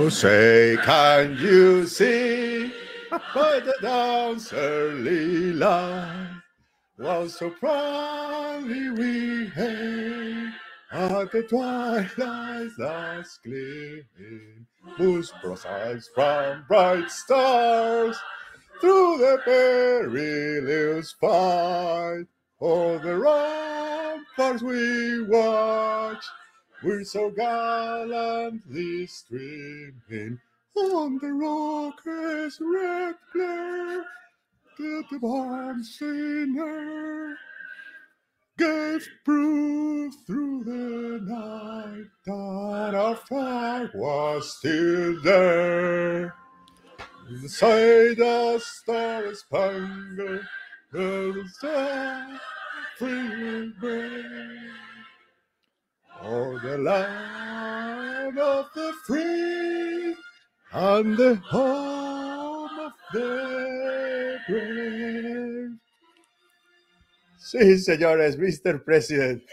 Oh, say, can you see by the dancer Lila? Was so proudly we hailed at the twilight's last gleaming, whose process from bright stars through the perilous fight. All the ramparts we watch, we're so gallantly streaming on the rocket's red glare. The born sinner gave proof through the night that our flag was still there. Inside the star spangled the star free brave. Oh, the land of the free and the home of the brave. Sí, señores, Mr. President.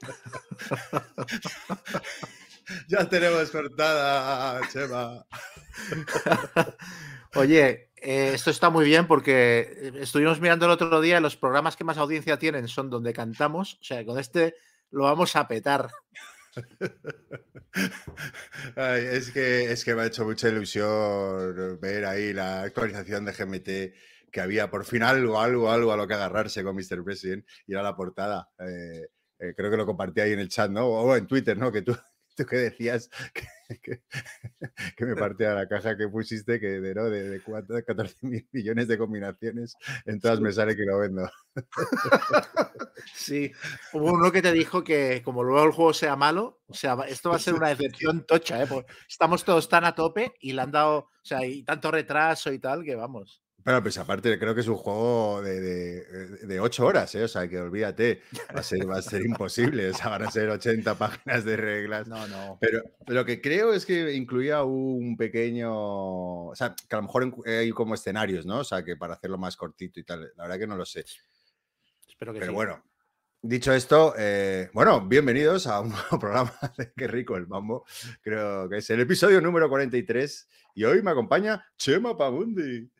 ya tenemos cortada, Chema. Oye, eh, esto está muy bien porque eh, estuvimos mirando el otro día los programas que más audiencia tienen son donde cantamos. O sea, con este lo vamos a petar. Es, que, es que me ha hecho mucha ilusión ver ahí la actualización de GMT que había por fin algo, algo, algo a lo que agarrarse con Mr. President y era la portada. Eh, eh, creo que lo compartí ahí en el chat, ¿no? O en Twitter, ¿no? Que tú, tú que decías que, que, que me partía la caja que pusiste, que de, ¿no? de, de 4, 14 mil millones de combinaciones, en todas me sale que lo vendo. Sí, hubo uno que te dijo que como luego el juego sea malo, o sea, esto va a ser una decepción tocha, ¿eh? Porque estamos todos tan a tope y le han dado, o sea, y tanto retraso y tal, que vamos. Pero pues aparte creo que es un juego de, de, de 8 horas, ¿eh? o sea que olvídate, va a, ser, va a ser imposible, o sea, van a ser 80 páginas de reglas. No, no. Pero lo que creo es que incluía un pequeño, o sea, que a lo mejor hay como escenarios, ¿no? O sea, que para hacerlo más cortito y tal, la verdad que no lo sé. Espero que Pero sí. bueno, dicho esto, eh, bueno, bienvenidos a un nuevo programa de Qué rico el mambo. Creo que es el episodio número 43 y hoy me acompaña Chema Pagundi.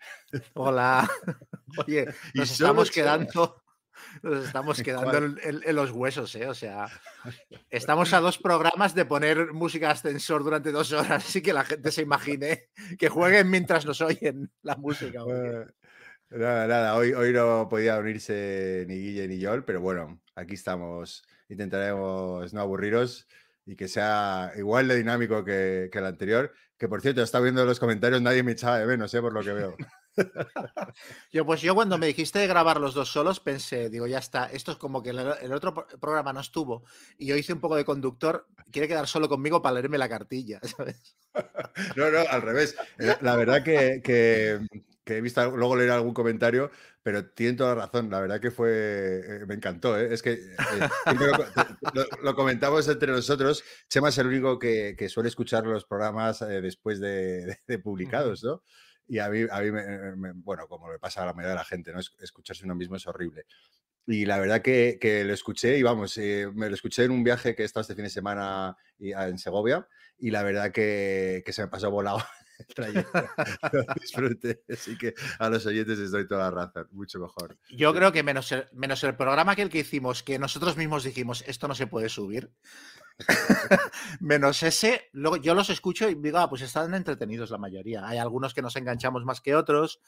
Hola. Oye, Y nos solo estamos quedando, nos estamos quedando en, en- en los huesos, ¿eh? O sea, estamos a dos programas de poner música ascensor durante dos horas, así que la gente se imagine que jueguen mientras nos oyen la música. Nada, nada, hoy, hoy no podía unirse ni Guille ni Yol, pero bueno, aquí estamos. Intentaremos no aburriros y que sea igual de dinámico que, que el anterior. Que por cierto, está viendo los comentarios, nadie me echaba de menos, ¿eh? por lo que veo. Yo, pues yo cuando me dijiste de grabar los dos solos pensé, digo, ya está, esto es como que el, el otro pro- programa no estuvo y yo hice un poco de conductor, quiere quedar solo conmigo para leerme la cartilla, ¿sabes? No, no, al revés. La, la verdad que, que- que he visto luego leer algún comentario, pero tienen toda la razón. La verdad que fue. eh, me encantó. ¿eh? Es que eh, siempre lo, lo- comentamos entre nosotros. Chema es el único que, que suele escuchar los programas eh, después de, de- de publicados, ¿no? Y a mí, a mí me- me- bueno, como le pasa a la mayoría de la gente, ¿no? Es- escucharse uno mismo es horrible. Y la verdad que, que lo escuché, y vamos, eh, me lo escuché en un viaje que he estado este fin de semana y- en Segovia, y la verdad que, que se me pasó volado el trayecto. Lo disfruté, así que a los oyentes les doy toda la razón, mucho mejor. Yo Sí. creo que menos el, menos el programa que el que hicimos, que nosotros mismos dijimos, esto no se puede subir, menos ese, luego yo los escucho y digo, ah, pues están entretenidos la mayoría. Hay algunos que nos enganchamos más que otros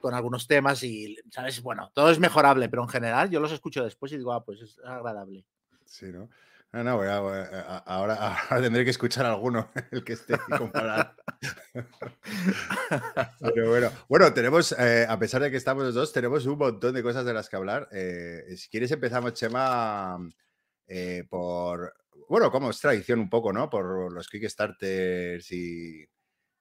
con algunos temas y, ¿sabes? Bueno, todo es mejorable, pero en general yo los escucho después y digo, ah, pues es agradable. Sí, ¿no? No, no, voy a- voy a- a- ahora, ahora tendré que escuchar alguno, el que esté y comparar. Pero bueno, bueno, tenemos, eh, a pesar de que estamos los dos, tenemos un montón de cosas de las que hablar. Eh, si quieres empezamos, Chema, eh, por, bueno, como es tradición un poco, ¿no? Por los Kickstarters y,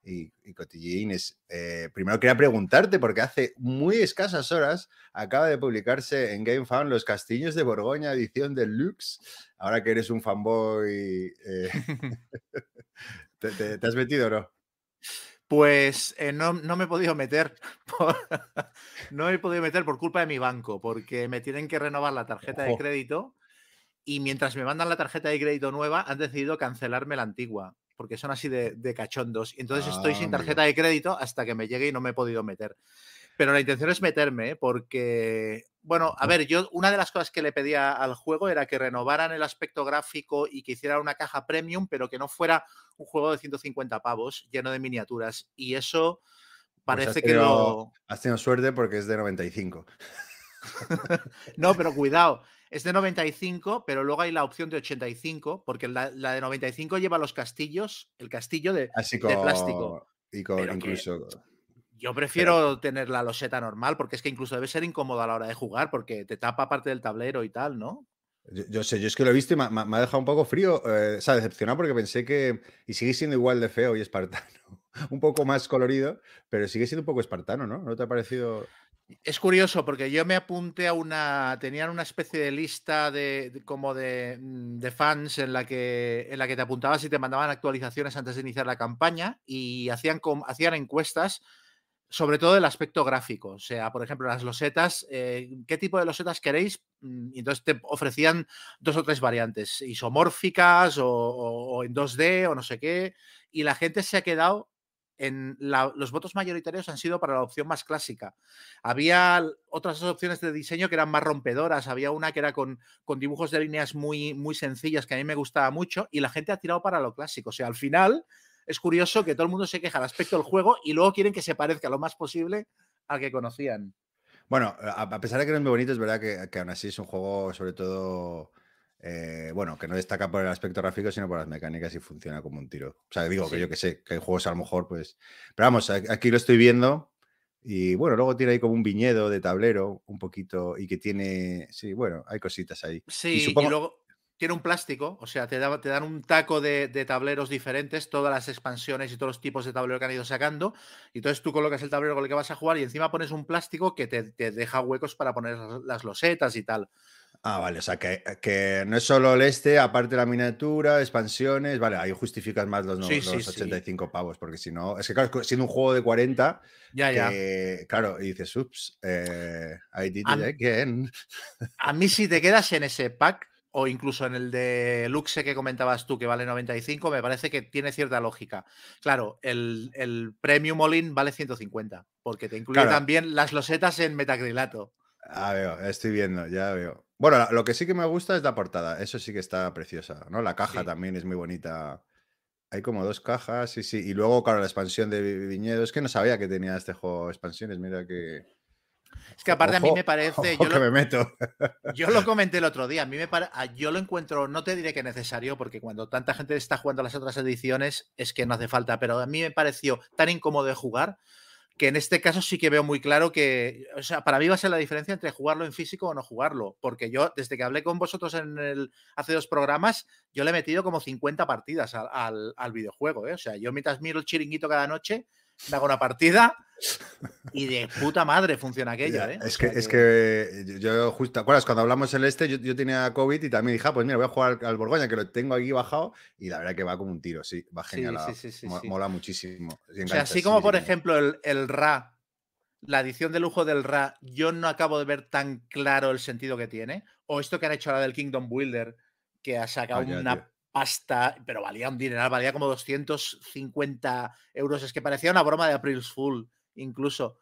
y, y cotillines. Eh, primero quería preguntarte, porque hace muy escasas horas acaba de publicarse en GameFound Los Castillos de Borgoña, edición deluxe. Ahora que eres un fanboy, eh, ¿te, te, te has metido o no? Pues eh, no, no me he podido meter. por- no me he podido meter por culpa de mi banco, porque me tienen que renovar la tarjeta de crédito y mientras me mandan la tarjeta de crédito nueva han decidido cancelarme la antigua. Porque son así de, de cachondos. Y entonces estoy Ah, sin tarjeta de crédito hasta que me llegue y no me he podido meter. Pero la intención es meterme, ¿eh? porque, bueno, a ver, yo una de las cosas que le pedía al juego era que renovaran el aspecto gráfico y que hicieran una caja premium, pero que no fuera un juego de 150 pavos lleno de miniaturas. Y eso Pues parece que lo... Has tenido suerte porque es de 95. No, pero cuidado, es de 95, pero luego hay la opción de 85, porque la, la de 95 lleva los castillos, el castillo de... Así De con. plástico. Y con incluso. Yo prefiero tener la loseta normal, porque es que incluso debe ser incómodo a la hora de jugar, porque te tapa parte del tablero y tal, ¿no? Yo, yo sé, yo es que lo he visto y me ha dejado un poco frío. eh, o sea, decepcionado porque pensé que. Y sigue siendo igual de feo y espartano. un poco más colorido, pero sigue siendo un poco espartano, ¿no? ¿No te ha parecido.? Es curioso porque yo me apunté a una. Tenían una especie de lista de, como de, mm, de fans en la que en la que te apuntabas y te mandaban actualizaciones antes de iniciar la campaña y hacían, hacían encuestas sobre todo el aspecto gráfico. O sea, por ejemplo, las losetas, eh, ¿qué tipo de losetas queréis? Mm, Y entonces te ofrecían dos o tres variantes, isomórficas o, o- o en 2D o no sé qué. Y la gente se ha quedado en la- los votos mayoritarios han sido para la opción más clásica. Había otras opciones de diseño que eran más rompedoras. Había una que era con, dibujos de líneas muy, muy sencillas que a mí me gustaba mucho y la gente ha tirado para lo clásico. O sea, al final es curioso que todo el mundo se queja al aspecto del juego y luego quieren que se parezca lo más posible al que conocían. Bueno, a, pesar de que no es muy bonito, es verdad que aún así es un juego, sobre todo. Eh, bueno, que no destaca por el aspecto gráfico, sino por las mecánicas y funciona como un tiro. O sea, digo que yo que sé, que hay juegos a lo mejor, pues. Pero vamos, aquí lo estoy viendo. Y bueno, luego tiene ahí como un viñedo de tablero, un poquito, y que tiene. Sí, bueno, hay cositas ahí. Sí, y, supongo- luego tiene un plástico, o sea, te, da- te dan un taco de, de tableros diferentes, todas las expansiones y todos los tipos de tablero que han ido sacando. Y entonces tú colocas el tablero con el que vas a jugar y encima pones un plástico que te, te deja huecos para poner las losetas y tal. Ah, vale, o sea, que, que no es solo el este, aparte la miniatura, expansiones, vale, ahí justificas más los, Sí, los sí. 85 pavos, porque si no, es que claro, siendo un juego de 40, Ya, ya. claro, y dices, ups, eh, I did A it again. A mí si te quedas en ese pack o incluso en el de Luxe que comentabas tú que vale 95, me parece que tiene cierta lógica. Claro, el, el Premium All-in vale 150, porque te incluye Claro. también las losetas en metacrilato. Ah, veo, estoy viendo, ya veo. Bueno, lo que sí que me gusta es la portada, eso sí que está preciosa, ¿no? La caja Sí. también es muy bonita. Hay como dos cajas, sí, sí. Y luego, claro, la expansión de Vi- Viñedo. Es que no sabía que tenía este juego expansiones, mira que... Es que aparte a mí me parece, yo que lo, me meto. yo lo comenté el otro día, a mí me pare- a- yo lo encuentro, no te diré que necesario, porque cuando tanta gente está jugando a las otras ediciones es que no hace falta, pero a mí me pareció tan incómodo de jugar que en este caso sí que veo muy claro que, o sea, para mí va a ser la diferencia entre jugarlo en físico o no jugarlo, porque yo desde que hablé con vosotros en el, hace dos programas, yo le he metido como 50 partidas al, al- al videojuego, ¿eh? o sea, yo mientras miro el chiringuito cada noche, me hago una partida y de puta madre funciona aquello, Ya, ¿eh? Es que, sea es que yo- yo justo, ¿te acuerdas? Cuando hablamos el este, yo, yo tenía COVID y también dije, ah, pues mira, voy a jugar al, al Borgoña, que lo tengo aquí bajado, y la verdad que va como un tiro, sí, va genial, sí, sí, sí, mo- sí. mola muchísimo. O sea, así sí, como por ejemplo el, el RA, la edición de lujo del RA, yo no acabo de ver tan claro el sentido que tiene. O esto que han hecho ahora del Kingdom Builder, que ha sacado ya, una tío. pasta, pero valía un dineral, valía como 250 euros. Es que parecía una broma de April's Fool, incluso.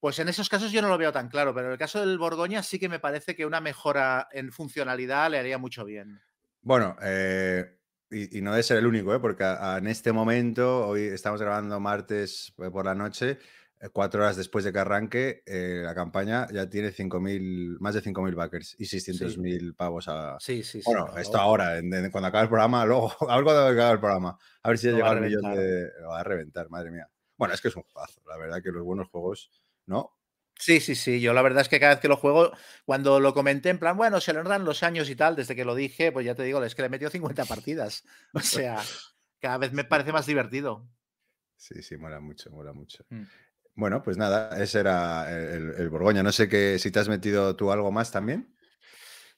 Pues en esos casos yo no lo veo tan claro, pero en el caso del Borgoña sí que me parece que una mejora en funcionalidad le haría mucho bien. Bueno, eh, y, y no debe ser el único, ¿eh? porque a- a- en este momento, hoy estamos grabando martes eh, por la noche, eh, cuatro horas después de que arranque, eh, la campaña ya tiene 5.000, más de 5.000 backers y 600.000 pavos a... Sí, sí, sí. Bueno, esto ahora, en- en- cuando acabe el programa, luego, a ver cuando acabe el programa, a ver si ya llega al millón de... Lo va a reventar, madre mía. Bueno, es que es un juegazo, la verdad que los buenos juegos, ¿no? Sí, sí, sí. Yo la verdad es que cada vez que lo juego, cuando lo comenté en plan, bueno, se le dan los años y tal, desde que lo dije, pues ya te digo, es que le he metido 50 partidas. O sea, cada vez me parece más divertido. Sí, sí, mola mucho, mola mucho. Mm. Bueno, pues nada, ese era el, el Borgoña. No sé qué, si te has metido tú algo más también.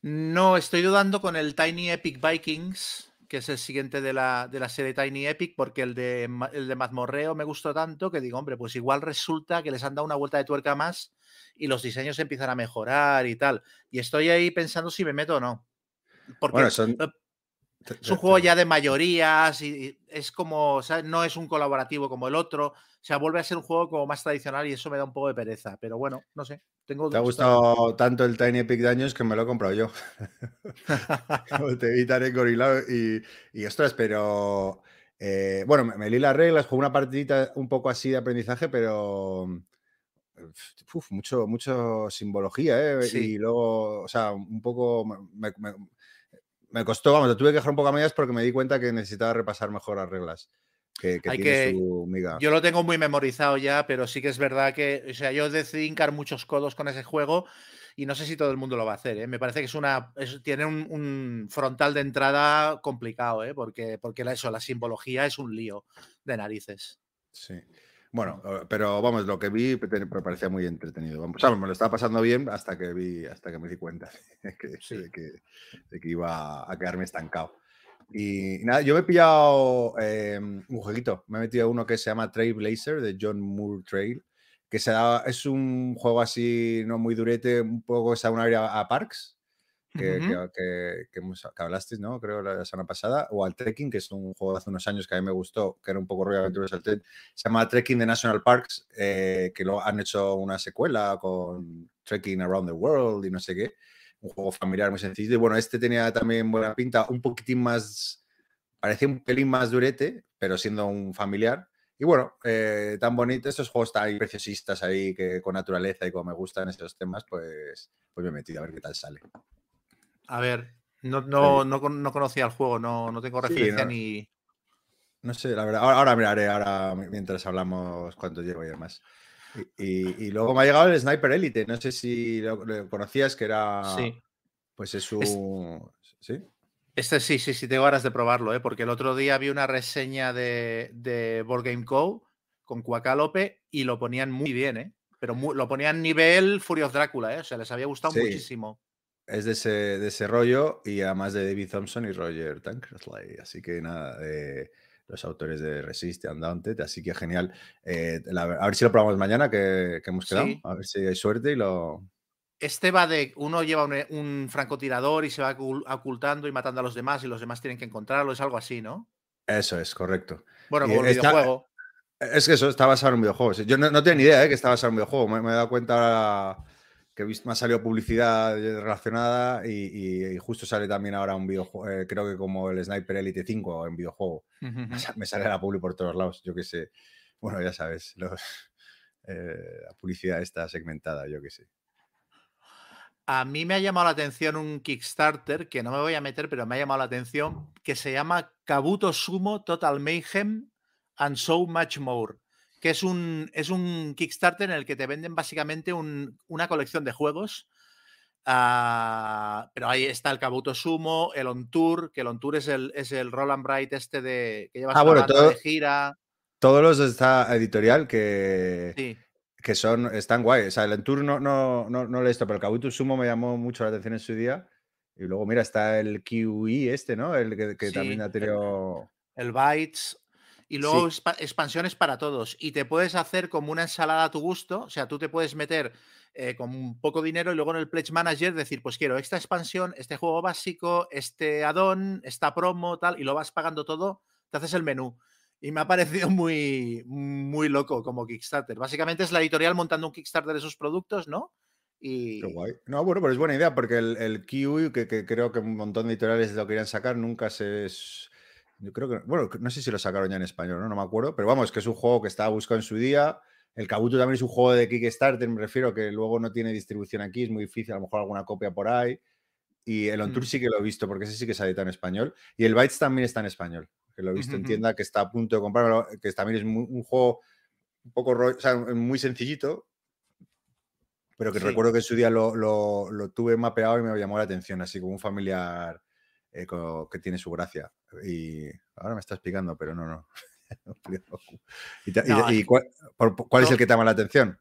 No, estoy dudando con el Tiny Epic Vikings, que es el siguiente de la, de la serie Tiny Epic, porque el de, el de Mazmorreo me gustó tanto que digo, hombre, pues igual resulta que les han dado una vuelta de tuerca más y los diseños empiezan a mejorar y tal. Y estoy ahí pensando si me meto o no. Porque Bueno, son. eh, Es un juego ya de mayorías y es como, no es un colaborativo como el otro. O sea, vuelve a ser un juego como más tradicional y eso me da un poco de pereza. Pero bueno, no sé. Tengo Te ha gustado tanto el Tiny Epic Daños que me lo he comprado yo. te vi tan engorilado y, y ostras, pero eh, bueno, me, me, las reglas, jugué una partidita un poco así de aprendizaje, pero mucho, mucho simbología, ¿eh? Y luego, o sea, un poco me, costó, vamos, lo tuve que dejar un poco a medias porque me di cuenta que necesitaba repasar mejor las reglas. Que, Hay que, Yo lo tengo muy memorizado ya, pero sí que es verdad que, o sea, yo decidí hincar muchos codos con ese juego y no sé si todo el mundo lo va a hacer. ¿eh? Me parece que es una, tiene un, frontal de entrada complicado, ¿eh? porque, porque eso, la simbología es un lío de narices. Sí. Bueno, pero vamos, lo que vi me parecía muy entretenido. Vamos, me lo estaba pasando bien hasta que vi, hasta que me di cuenta de que, iba a quedarme estancado. Y, nada, yo me he pillado em, un jueguito. Me he metido uno que se llama Trailblazer de John Moore Trail, que se es un juego así, no muy durete, un poco que se da una área a Parks, que, que, hablaste, ¿no? Creo la semana pasada, o al Trekking, que es un juego de hace unos años que a mí me gustó, que era un poco rollo aventuras al. Se llama Trekking de National Parks, eh, que lo han hecho una secuela con Trekking Around the World y no sé qué. Un juego familiar muy sencillo. Y bueno, este tenía también buena pinta, un poquitín más, parecía un pelín más durete, pero siendo un familiar. Y bueno, eh, tan bonito, estos juegos tan preciosistas ahí, que con naturaleza y como me gustan esos temas, pues, pues me he metido a ver qué tal sale. A ver, no, no, no, conocía el juego, no, no tengo referencia ni. No sé, la verdad. Ahora, miraré, ahora mientras hablamos cuánto llevo y demás. Y, luego me ha llegado el Sniper Elite. No sé si lo, conocías, que era. Sí. Pues es un. ¿Sí? Este sí, sí, sí, tengo ganas de probarlo, ¿eh? porque el otro día vi una reseña de, de Board Game Co. con Cuacalope y lo ponían muy bien, ¿eh? Pero lo ponían nivel Fury Drácula, ¿eh? O sea, les había gustado muchísimo es de ese, de ese rollo y además de David Thompson y Roger Tankersley. Así que nada, los autores de Resist y Undaunted. Así que genial. Eh, a ver si lo probamos mañana, que, hemos quedado. A ver si hay suerte y lo. Este va de. Uno lleva un, francotirador y se va ocultando y matando a los demás y los demás tienen que encontrarlo. Es algo así, ¿no? Eso es, correcto. Bueno, como un videojuego. Es que eso está basado en un videojuego. Yo no, tenía ni idea de ¿eh? que estaba basado en un videojuego. Me, me he dado cuenta que me ha salido publicidad relacionada y, justo sale también ahora un videojuego, eh, creo que como el Sniper Elite 5 en videojuego. Me sale la publi por todos lados, yo qué sé. Bueno, ya sabes, eh, la publicidad está segmentada, yo qué sé. A mí me ha llamado la atención un Kickstarter, que no me voy a meter, pero me ha llamado la atención, que se llama Kabuto Sumo Total Mayhem and So Much More que es un, es un Kickstarter en el que te venden básicamente una colección de juegos. Ah, pero ahí está el Kabuto Sumo, el On Tour, que el On Tour es el, es el Roland Bright este de que lleva ah, bueno, de gira. Todos los de esta editorial que, que son, están guay. O sea, el On Tour no, no, no, no lo he visto, pero el Kabuto Sumo me llamó mucho la atención en su día. Y luego, mira, está el QE este, ¿no? El que, también ha tenido. El, el Bytes y luego expansiones para todos. Y te puedes hacer como una ensalada a tu gusto. O sea, tú te puedes meter eh, con poco dinero y luego en el Pledge Manager decir, pues quiero esta expansión, este juego básico, este add-on, esta promo, tal, y lo vas pagando todo, te haces el menú. Y me ha parecido muy, muy loco como Kickstarter. Básicamente es la editorial montando un Kickstarter de sus productos, ¿no? Y... Qué guay. No, bueno, pero es buena idea porque el, el Kiwi, que, que, creo que un montón de editoriales lo querían sacar, nunca se yo creo que, bueno, no sé si lo sacaron ya en español, ¿no? No me acuerdo, pero vamos, que es un juego que estaba buscado en su día. El Kabuto también es un juego de Kickstarter, me refiero, que luego no tiene distribución aquí, es muy difícil, a lo mejor alguna copia por ahí. Y el On Tour mm. sí que lo he visto, porque ese sí que se edita en español. Y el Bytes también está en español, que lo he visto en tienda, que está a punto de comprarlo, que también es un juego un poco, o sea, muy sencillito, pero que recuerdo que en su día lo, lo, lo, tuve mapeado y me llamó la atención, así como un familiar eh, que tiene su gracia. Y ahora me estás explicando, pero no, no. ¿Y, cuál, es el que te llama la atención?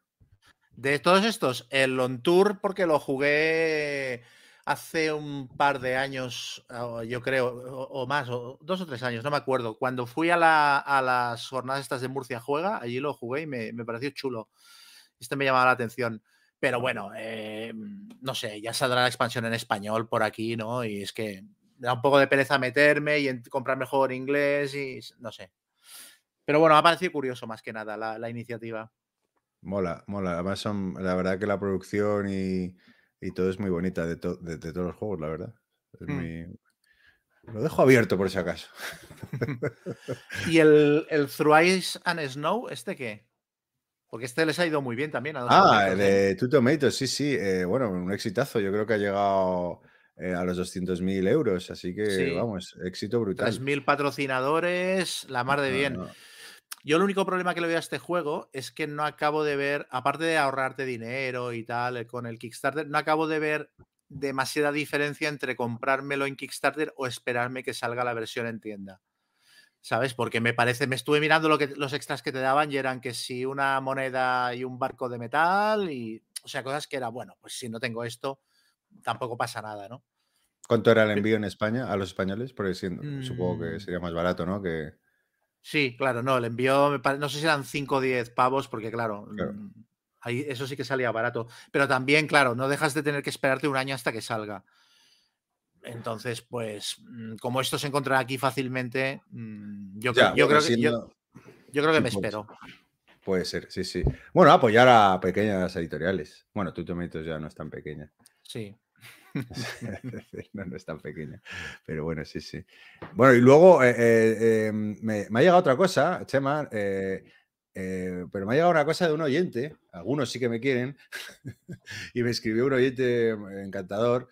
De todos estos, el On Tour, porque lo jugué hace un par de años, yo creo, o, más, o dos o tres años, no me acuerdo. Cuando fui a, las jornadas estas de Murcia Juega, allí lo jugué y me, pareció chulo. Este me llamaba la atención. Pero bueno, eh, no sé, ya saldrá la expansión en español por aquí, ¿no? Y es que me da un poco de pereza meterme y comprar mejor inglés y no sé. Pero bueno, me ha parecido curioso más que nada la, iniciativa. Mola, mola. Además, son, la verdad que la producción y, todo es muy bonita de, todos los juegos, la verdad. Mm. Lo dejo abierto por si acaso. ¿Y el, el Through Ice and Snow, este qué? Porque este les ha ido muy bien también. A ah, de ¿eh? Two Tomatoes, sí, sí. Eh, bueno, un exitazo. Yo creo que ha llegado eh, a los 200.000 euros. Así que, vamos, éxito brutal. 3.000 patrocinadores, la mar de bien. Yo el único problema que le veo a este juego es que no acabo de ver, aparte de ahorrarte dinero y tal con el Kickstarter, no acabo de ver demasiada diferencia entre comprármelo en Kickstarter o esperarme que salga la versión en tienda. ¿Sabes? Porque me parece, me estuve mirando lo que, los extras que te daban y eran que si una moneda y un barco de metal y, o sea, cosas que era, bueno, pues si no tengo esto, tampoco pasa nada, ¿no? ¿Cuánto era el envío en España a los españoles? Porque supongo que mm. sería más barato, ¿no? Que... Sí, claro, no, el envío, no sé si eran 5 o 10 pavos, porque claro, mm, Ahí, eso sí que salía barato. Pero también, claro, no dejas de tener que esperarte un año hasta que salga. Entonces, pues, mm, como esto se encontrará aquí fácilmente, mm, yo, creo, que, yo, creo que me espero. Puede ser, sí, sí. Bueno, apoyar a pequeñas editoriales. Bueno, tú Tomatos ya no es tan pequeña. Sí. no, no es tan pequeña. Pero bueno, sí, sí. Bueno, y luego eh, eh, em, me, ha llegado otra cosa, Chema, eh, pero me ha llegado una cosa de un oyente, algunos sí que me quieren, y me escribió un oyente encantador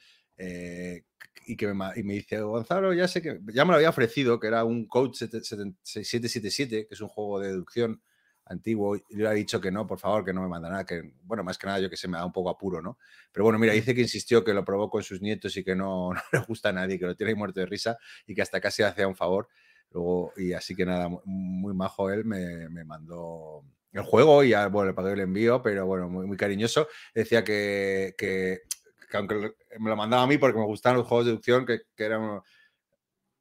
y que me, y me, dice, Gonzalo, ya sé que, ya me lo había ofrecido, que era un Coach 777, que es un juego de deducción antiguo, y le ha dicho que no, por favor, que no me manda nada, que, bueno, más que nada yo que se me da un poco apuro, ¿no? Pero bueno, mira, dice que insistió que lo probó con sus nietos y que no, le gusta a nadie, que lo tiene ahí muerto de risa y que hasta casi hacía un favor. Luego, y así que nada, muy majo él, me, me mandó el juego y ya, bueno, le pagué el envío, pero bueno, muy, muy cariñoso. Decía que, que aunque me lo mandaba a mí porque me gustaban los juegos de deducción, que, que eran...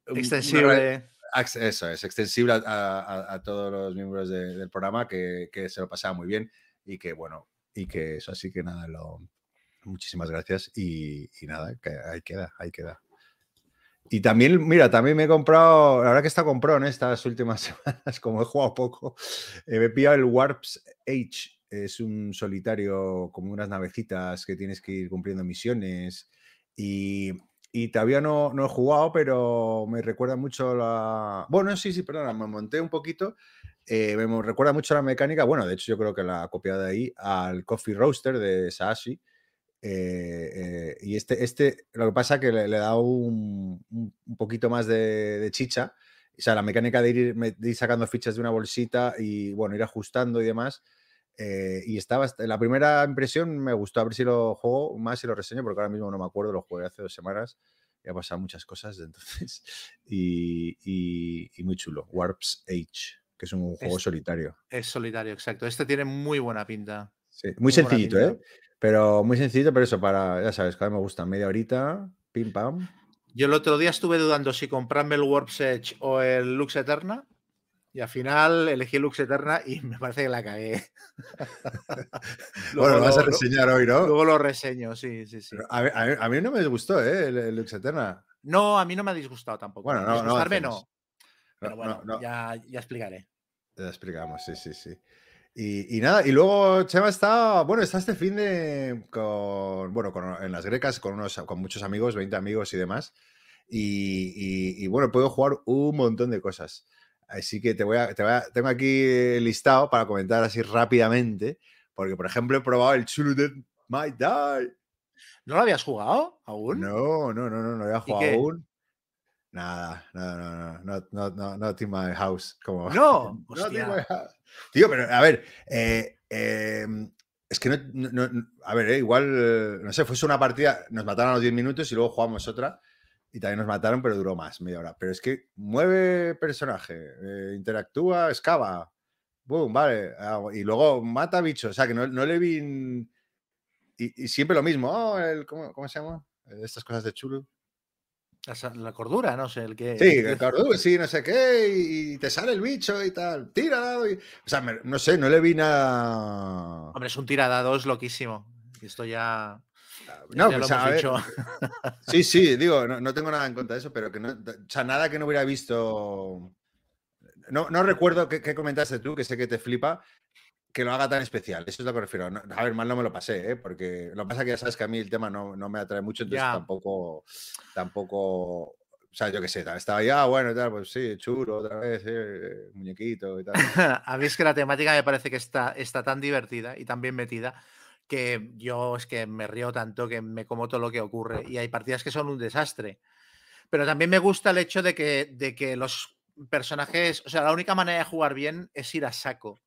Extensible. Eso es, extensible a, todos los miembros del programa, que, se lo pasaba muy bien y que, bueno, y que eso, así que nada, lo, muchísimas gracias y, nada, que ahí queda, ahí queda. Y también, mira, también me he comprado, la verdad que está comprado en estas últimas semanas, como he jugado poco, eh, me he pillado el Warps Age es un solitario como unas navecitas que tienes que ir cumpliendo misiones y, todavía no, no, he jugado, pero me recuerda mucho la... Bueno, sí, sí, perdona, me monté un poquito. Eh, me recuerda mucho la mecánica, bueno, de hecho yo creo que la ha copiado de ahí, al Coffee Roaster de Saashi. Eh, eh, y este, este, lo que pasa es que le, da un, un, poquito más de, de, chicha. O sea, la mecánica de ir, de ir sacando fichas de una bolsita y, bueno, ir ajustando y demás eh, y estaba, la primera impresión me gustó, a ver si lo juego más y lo reseño, porque ahora mismo no me acuerdo, lo jugué hace dos semanas y ha pasado muchas cosas entonces. Y, y, muy chulo, Warps Age, que es un juego solitario. Es solitario, exacto. Este tiene muy buena pinta. muy, sencillito, ¿eh? Pero muy sencillito, pero eso para, ya sabes, cada vez me gusta media horita, pim pam. Yo el otro día estuve dudando si comprarme el Warps Edge o el Lux Eterna. Y al final elegí Lux Eterna y me parece que la cagué. bueno, lo vas a reseñar hoy, ¿no? Luego lo reseño, sí, sí, sí. A mí, no me disgustó, ¿eh? El, Lux Eterna. No, a mí no me ha disgustado tampoco. Bueno, no, no. no. Pero bueno, ya, ya, explicaré. Ya explicamos, sí, sí, sí. Y, nada, y luego Chema está, bueno, está este fin de, con, bueno, con, en las grecas con, unos, con muchos amigos, 20 amigos y demás. Y, y, bueno, puedo jugar un montón de cosas. Así que te voy a, te voy a, tengo aquí listado para comentar así rápidamente, porque por ejemplo he probado el Children Might Die. ¿No lo habías jugado aún? No, no, no, no, no había jugado aún. Nada, no, no, no, no, no, not in my house. Como, no, hostia. Tío, pero a ver, eh, em, es que no, no, a ver, eh, igual, no sé, fuese una partida, nos mataron a los 10 minutos y luego jugamos otra y también nos mataron, pero duró más, media hora. Pero es que mueve personaje, eh, interactúa, excava. Boom, vale. Y luego mata bichos. O sea, que no, le vi. Y, siempre lo mismo. Oh, el, ¿cómo, se llama? Estas cosas de chulo. La, cordura, no sé, el que. Sí, el cordura, sí, no sé qué, y, te sale el bicho y tal. Tira O sea, no sé, no le vi nada. Hombre, es un tiradados loquísimo. Esto ya. No, pues, a ver, sí, sí, digo, no, tengo nada en contra de eso, pero que no, o sea, nada que no hubiera visto. No, no recuerdo qué, comentaste tú, que sé que te flipa, que lo haga tan especial. Eso es lo que refiero. a ver, mal no me lo pasé, ¿eh? porque lo que pasa es que ya sabes que a mí el tema no, me atrae mucho, entonces tampoco, tampoco o sea, yo qué sé, estaba ya, bueno, y tal, pues sí, churo, otra vez, eh, muñequito y tal. a mí es que la temática me parece que está, está tan divertida y tan bien metida que yo es que me río tanto que me como todo lo que ocurre y hay partidas que son un desastre. Pero también me gusta el hecho de que, de que los personajes, o sea, la única manera de jugar bien es ir a saco.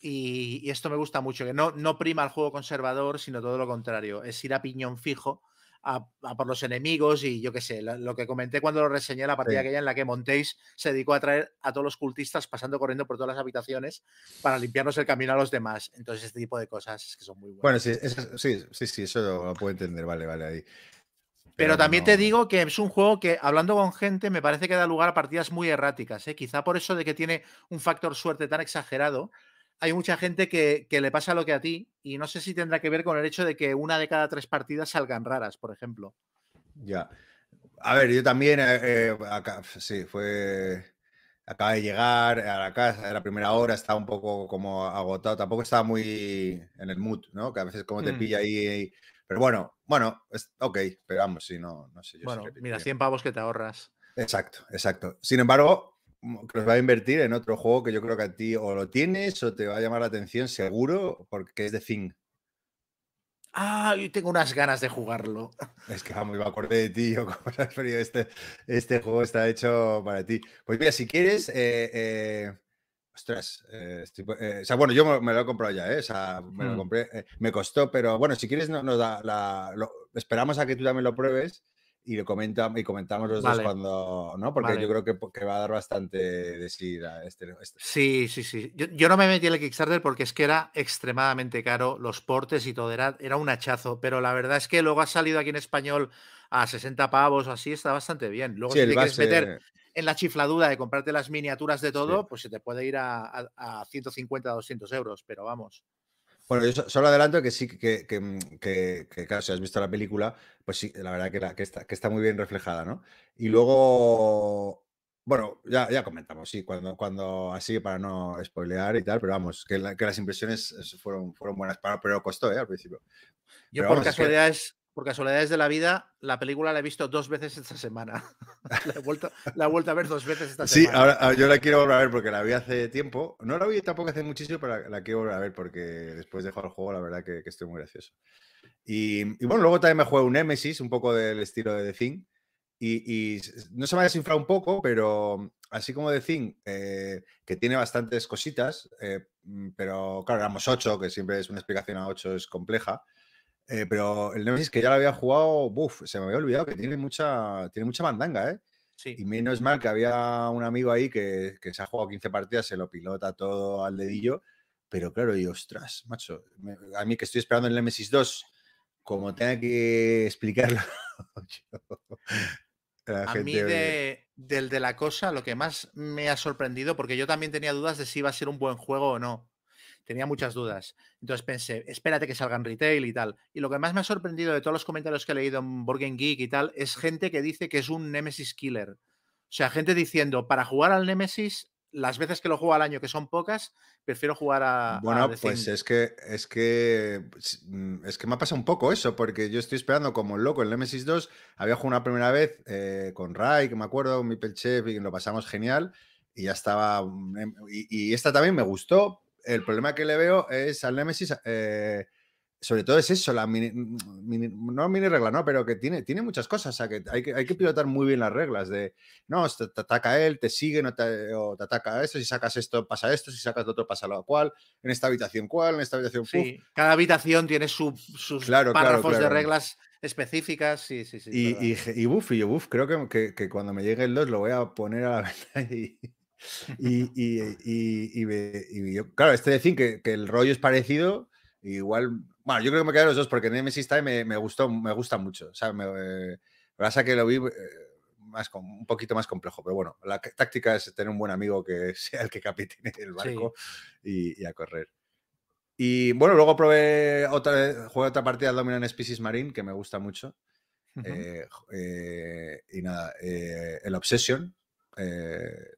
Y, esto me gusta mucho, que no, no prima el juego conservador, sino todo lo contrario, es ir a piñón fijo a, por los enemigos y yo qué sé, lo, que comenté cuando lo reseñé, la partida aquella en la que Montéis se dedicó a traer a todos los cultistas pasando corriendo por todas las habitaciones para limpiarnos el camino a los demás. Entonces, este tipo de cosas es que son muy buenas. Bueno, sí, sí, sí, sí, eso lo puedo entender, vale, vale, ahí. Pero, también te digo que es un juego que, hablando con gente, me parece que da lugar a partidas muy erráticas. ¿eh? Quizá por eso de que tiene un factor suerte tan exagerado, hay mucha gente que, le pasa lo que a ti y no sé si tendrá que ver con el hecho de que una de cada tres partidas salgan raras, por ejemplo. Ya. A ver, yo también, eh, eh, acá, sí, fue... Acaba de llegar a la casa, a la primera hora, estaba un poco como agotado, tampoco estaba muy en el mood, ¿no? Que a veces como te mm. pilla ahí, Pero bueno, bueno, ok, pero vamos, si no, no sé. bueno, mira, 100 pavos que te ahorras. Exacto, exacto. Sin embargo, que os va a invertir en otro juego que yo creo que a ti o lo tienes o te va a llamar la atención seguro porque es de Thing. Ah, yo tengo unas ganas de jugarlo. Es que vamos, me acordé de ti, yo como este, este juego está hecho para ti. Pues mira, si quieres, eh, eh, ostras, eh, o sea, bueno, yo me lo he comprado ya, o sea, me lo mm. compré, me costó, pero bueno, si quieres nos da la, esperamos a que tú también lo pruebes y lo comenta, y comentamos los dos cuando, ¿no? Porque yo creo que, que, va a dar bastante de sí este, este, Sí, sí, sí. Yo, no me metí en el Kickstarter porque es que era extremadamente caro, los portes y todo, era, era un hachazo, pero la verdad es que luego ha salido aquí en español a 60 pavos o así, está bastante bien. Luego si te quieres meter en la chifladura de comprarte las miniaturas de todo, pues se te puede ir a, a, a 150, 200 euros, pero vamos. Bueno, yo solo adelanto que sí, que, que, que, claro, si has visto la película, pues sí, la verdad que, la, está, que está muy bien reflejada, ¿no? Y luego, bueno, ya, ya comentamos, sí, cuando, cuando así, para no spoilear y tal, pero vamos, que, las impresiones fueron, fueron buenas, pero costó, ¿eh? Al principio. Yo por casualidad es por casualidades de la vida, la película la he visto dos veces esta semana. la, he vuelto, la he vuelto a ver dos veces esta semana. Sí, ahora yo la quiero volver a ver porque la vi hace tiempo. No la vi tampoco hace muchísimo, pero la, quiero volver a ver porque después de jugar el juego, la verdad que, estoy muy gracioso. Y, bueno, luego también me juego un Nemesis, un poco del estilo de The Thing. Y, no se me ha desinflado un poco, pero así como The Thing, eh, que tiene bastantes cositas, eh, pero claro, éramos ocho, que siempre es una explicación a ocho, es compleja. Eh, pero el Nemesis que ya lo había jugado, buf, se me había olvidado que tiene mucha, tiene mucha mandanga, ¿eh? Sí. Y menos mal que había un amigo ahí que, que, se ha jugado 15 partidas, se lo pilota todo al dedillo. Pero claro, y ostras, macho, a mí que estoy esperando el Nemesis 2, como tenga que explicarlo. a mí de, del de la cosa, lo que más me ha sorprendido, porque yo también tenía dudas de si iba a ser un buen juego o no tenía muchas dudas. Entonces pensé, espérate que salga en retail y tal. Y lo que más me ha sorprendido de todos los comentarios que he leído en Board Geek y tal, es gente que dice que es un Nemesis Killer. O sea, gente diciendo, para jugar al Nemesis, las veces que lo juego al año, que son pocas, prefiero jugar a. Bueno, pues es que, es que mm, es que me ha pasado un poco eso, porque yo estoy esperando como loco el Nemesis 2. Había jugado una primera vez eh, con Rai, que me acuerdo, mi Chef, y lo pasamos genial. Y ya estaba. Mm, y, esta también me gustó, el problema que le veo es al Nemesis, eh, sobre todo es eso, la mini, no mini regla, no, pero que tiene, tiene muchas cosas, o sea, que hay, que hay que pilotar muy bien las reglas de, no, te, ataca él, te sigue, no te, o te ataca esto, si sacas esto pasa esto, si sacas lo otro pasa lo cual, en esta habitación cual, en esta habitación sí, cada habitación tiene sus párrafos de reglas específicas, sí, sí, sí. Y, y, y, buff, y yo buff, creo que, que, que, cuando me llegue el 2 lo voy a poner a la venta y, y, y, yo, claro, este decir que, que, el rollo es parecido, igual, bueno, yo creo que me quedan los dos porque Nemesis Time me, me gustó, me gusta mucho, o sea, me, eh, pasa que lo vi eh, más, un poquito más complejo, pero bueno, la táctica es tener un buen amigo que sea el que capitine el barco y, a correr. Y bueno, luego probé otra, jugué otra partida de Dominant Species Marine que me gusta mucho. Eh, eh, y nada, eh, el Obsession,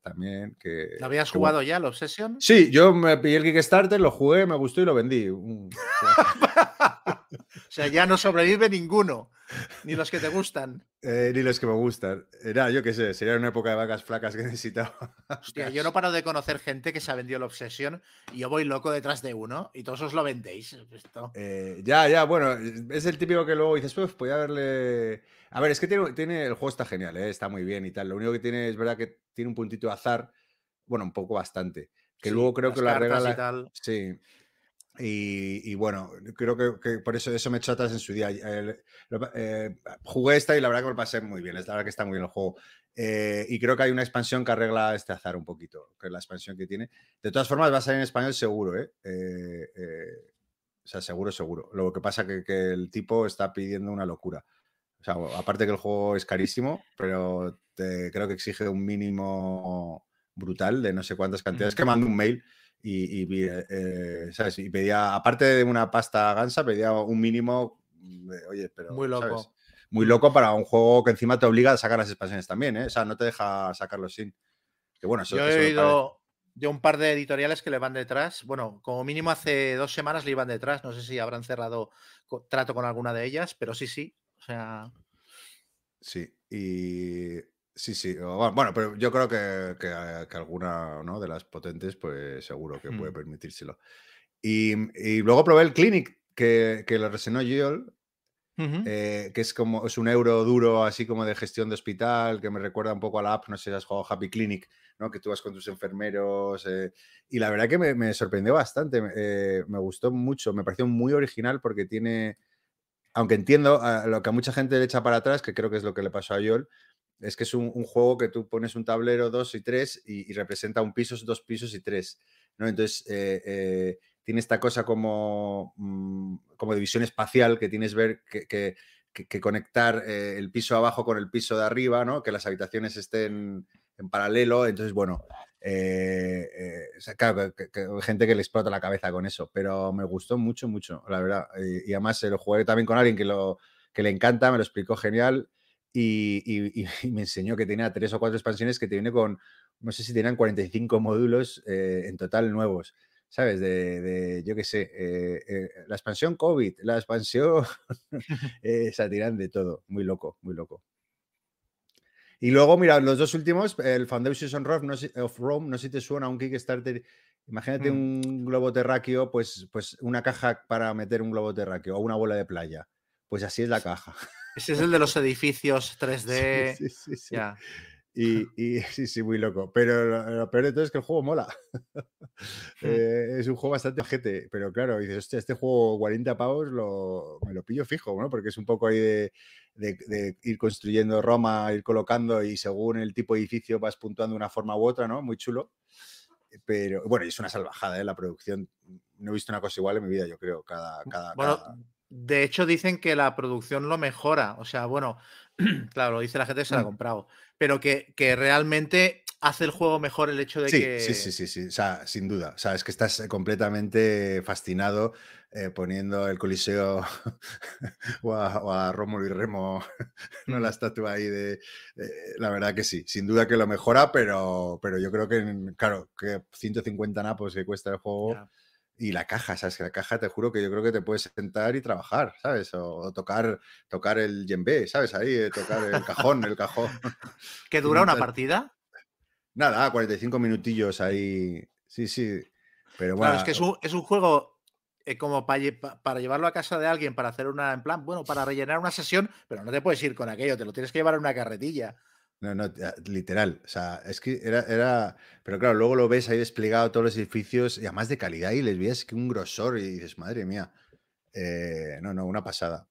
también. Que, ¿Lo habías jugado ya, el Obsession? Sí, yo me pillé el Kickstarter, lo jugué, me gustó y lo vendí. o sea, ya no sobrevive ninguno. Ni los que te gustan. Eh, ni los que me gustan. Era, yo qué sé, sería una época de vacas flacas que necesitaba. Hostia, yo no paro de conocer gente que se ha vendido la obsesión y yo voy loco detrás de uno y todos os lo vendéis. Eh, ya, ya, bueno, es el típico que luego dices, pues voy a verle. A ver, es que tiene, tiene el juego está genial, ¿eh? está muy bien y tal. Lo único que tiene es verdad que tiene un puntito de azar, bueno, un poco bastante. Que luego creo que la regla. Sí, y, bueno, creo que, por eso eso me echó atrás en su día. Eh, jugué esta y la verdad que me pasé muy bien. La verdad que está muy bien el juego. Eh, y creo que hay una expansión que arregla este azar un poquito, que es la expansión que tiene. De todas formas, va a salir en español seguro, ¿eh? o sea, seguro, seguro. Lo que pasa es que, el tipo está pidiendo una locura. O sea, aparte que el juego es carísimo, pero creo que exige un mínimo brutal de no sé cuántas cantidades. Que mando un mail y, eh, ¿sabes? y pedía, aparte de una pasta gansa, pedía un mínimo, oye, pero... Muy loco. Muy loco para un juego que encima te obliga a sacar las expansiones también, ¿eh? O sea, no te deja sacarlo sin. Que bueno, Yo he oído de un par de editoriales que le van detrás. Bueno, como mínimo hace dos semanas le iban detrás. No sé si habrán cerrado trato con alguna de ellas, pero sí, sí. O sea. Sí, y Sí, sí. Bueno, pero yo creo que, que, alguna ¿no? de las potentes, pues seguro que puede mm. permitírselo. Y, y, luego probé el Clinic, que, que lo resenó Giol, eh, que es como es un euro duro, así como de gestión de hospital, que me recuerda un poco a la app, no sé si has jugado Happy Clinic, ¿no? que tú vas con tus enfermeros. Eh, y la verdad que me, me sorprendió bastante, eh, me gustó mucho, me pareció muy original porque tiene, aunque entiendo lo que a mucha gente le echa para atrás, que creo que es lo que le pasó a Yol, es que es un, juego que tú pones un tablero, dos y tres, y, representa un piso, dos pisos y tres. ¿no? Entonces, eh, eh, tiene esta cosa como, mm, como división espacial que tienes ver que, que, conectar eh, el piso abajo con el piso de arriba, ¿no? que las habitaciones estén en paralelo. Entonces, bueno, claro, hay gente que le explota la cabeza con eso, pero me gustó mucho, mucho, la verdad. Y, y además lo jugué también con alguien que, lo, que le encanta, me lo explicó genial y, me enseñó que tenía tres o cuatro expansiones que te viene con, no sé si tenían 45 módulos eh, en total nuevos, ¿sabes? De, yo qué sé, eh, eh, la expansión COVID, la expansión, se tiran de todo, muy loco, muy loco. Y luego, mira, los dos últimos, el Foundation of Rome, no sé si te suena un Kickstarter. Imagínate mm. un globo terráqueo, pues, pues una caja para meter un globo terráqueo o una bola de playa. Pues así es la caja. Ese es el de los edificios 3D. Sí, sí, sí. Y, sí, sí, muy loco. Pero lo, peor de todo es que el juego mola. Hmm. Eh, es un juego bastante ojete. Pero claro, dices, hostia, este juego 40 pavos lo, me lo pillo fijo, ¿no? Porque es un poco ahí de, ir construyendo Roma, ir colocando y según el tipo de edificio vas puntuando de una forma u otra, ¿no? Muy chulo. Pero bueno, es una salvajada, ¿eh? La producción. No he visto una cosa igual en mi vida, yo creo. Cada, cada, cada de hecho, dicen que la producción lo mejora. O sea, bueno, claro, lo dice la gente que se la ha mm. comprado. Pero que, realmente hace el juego mejor el hecho de que. Sí, sí, sí, sí. O sea, sin duda. O sea, es que estás completamente fascinado eh, poniendo el coliseo o, a, Rómulo y Remo, no la mm. estatua ahí de, La verdad que sí, sin duda que lo mejora, pero, pero yo creo que, claro, que 150 napos que cuesta el juego. Y la caja, ¿sabes? Que la caja te juro que yo creo que te puedes sentar y trabajar, ¿sabes? O, tocar, tocar el yembe, ¿sabes? Ahí, eh, tocar el cajón, el cajón. ¿Que dura una partida? Nada, 45 minutillos ahí. Sí, sí. Pero bueno. Claro, es que es un, es un juego eh, como para, para, llevarlo a casa de alguien, para hacer una, en plan, bueno, para rellenar una sesión, pero no te puedes ir con aquello, te lo tienes que llevar en una carretilla. No, no, literal. O sea, es que era, era. Pero claro, luego lo ves ahí desplegado todos los edificios y además de calidad y les ves que un grosor y dices, madre mía. Eh, no, no, una pasada.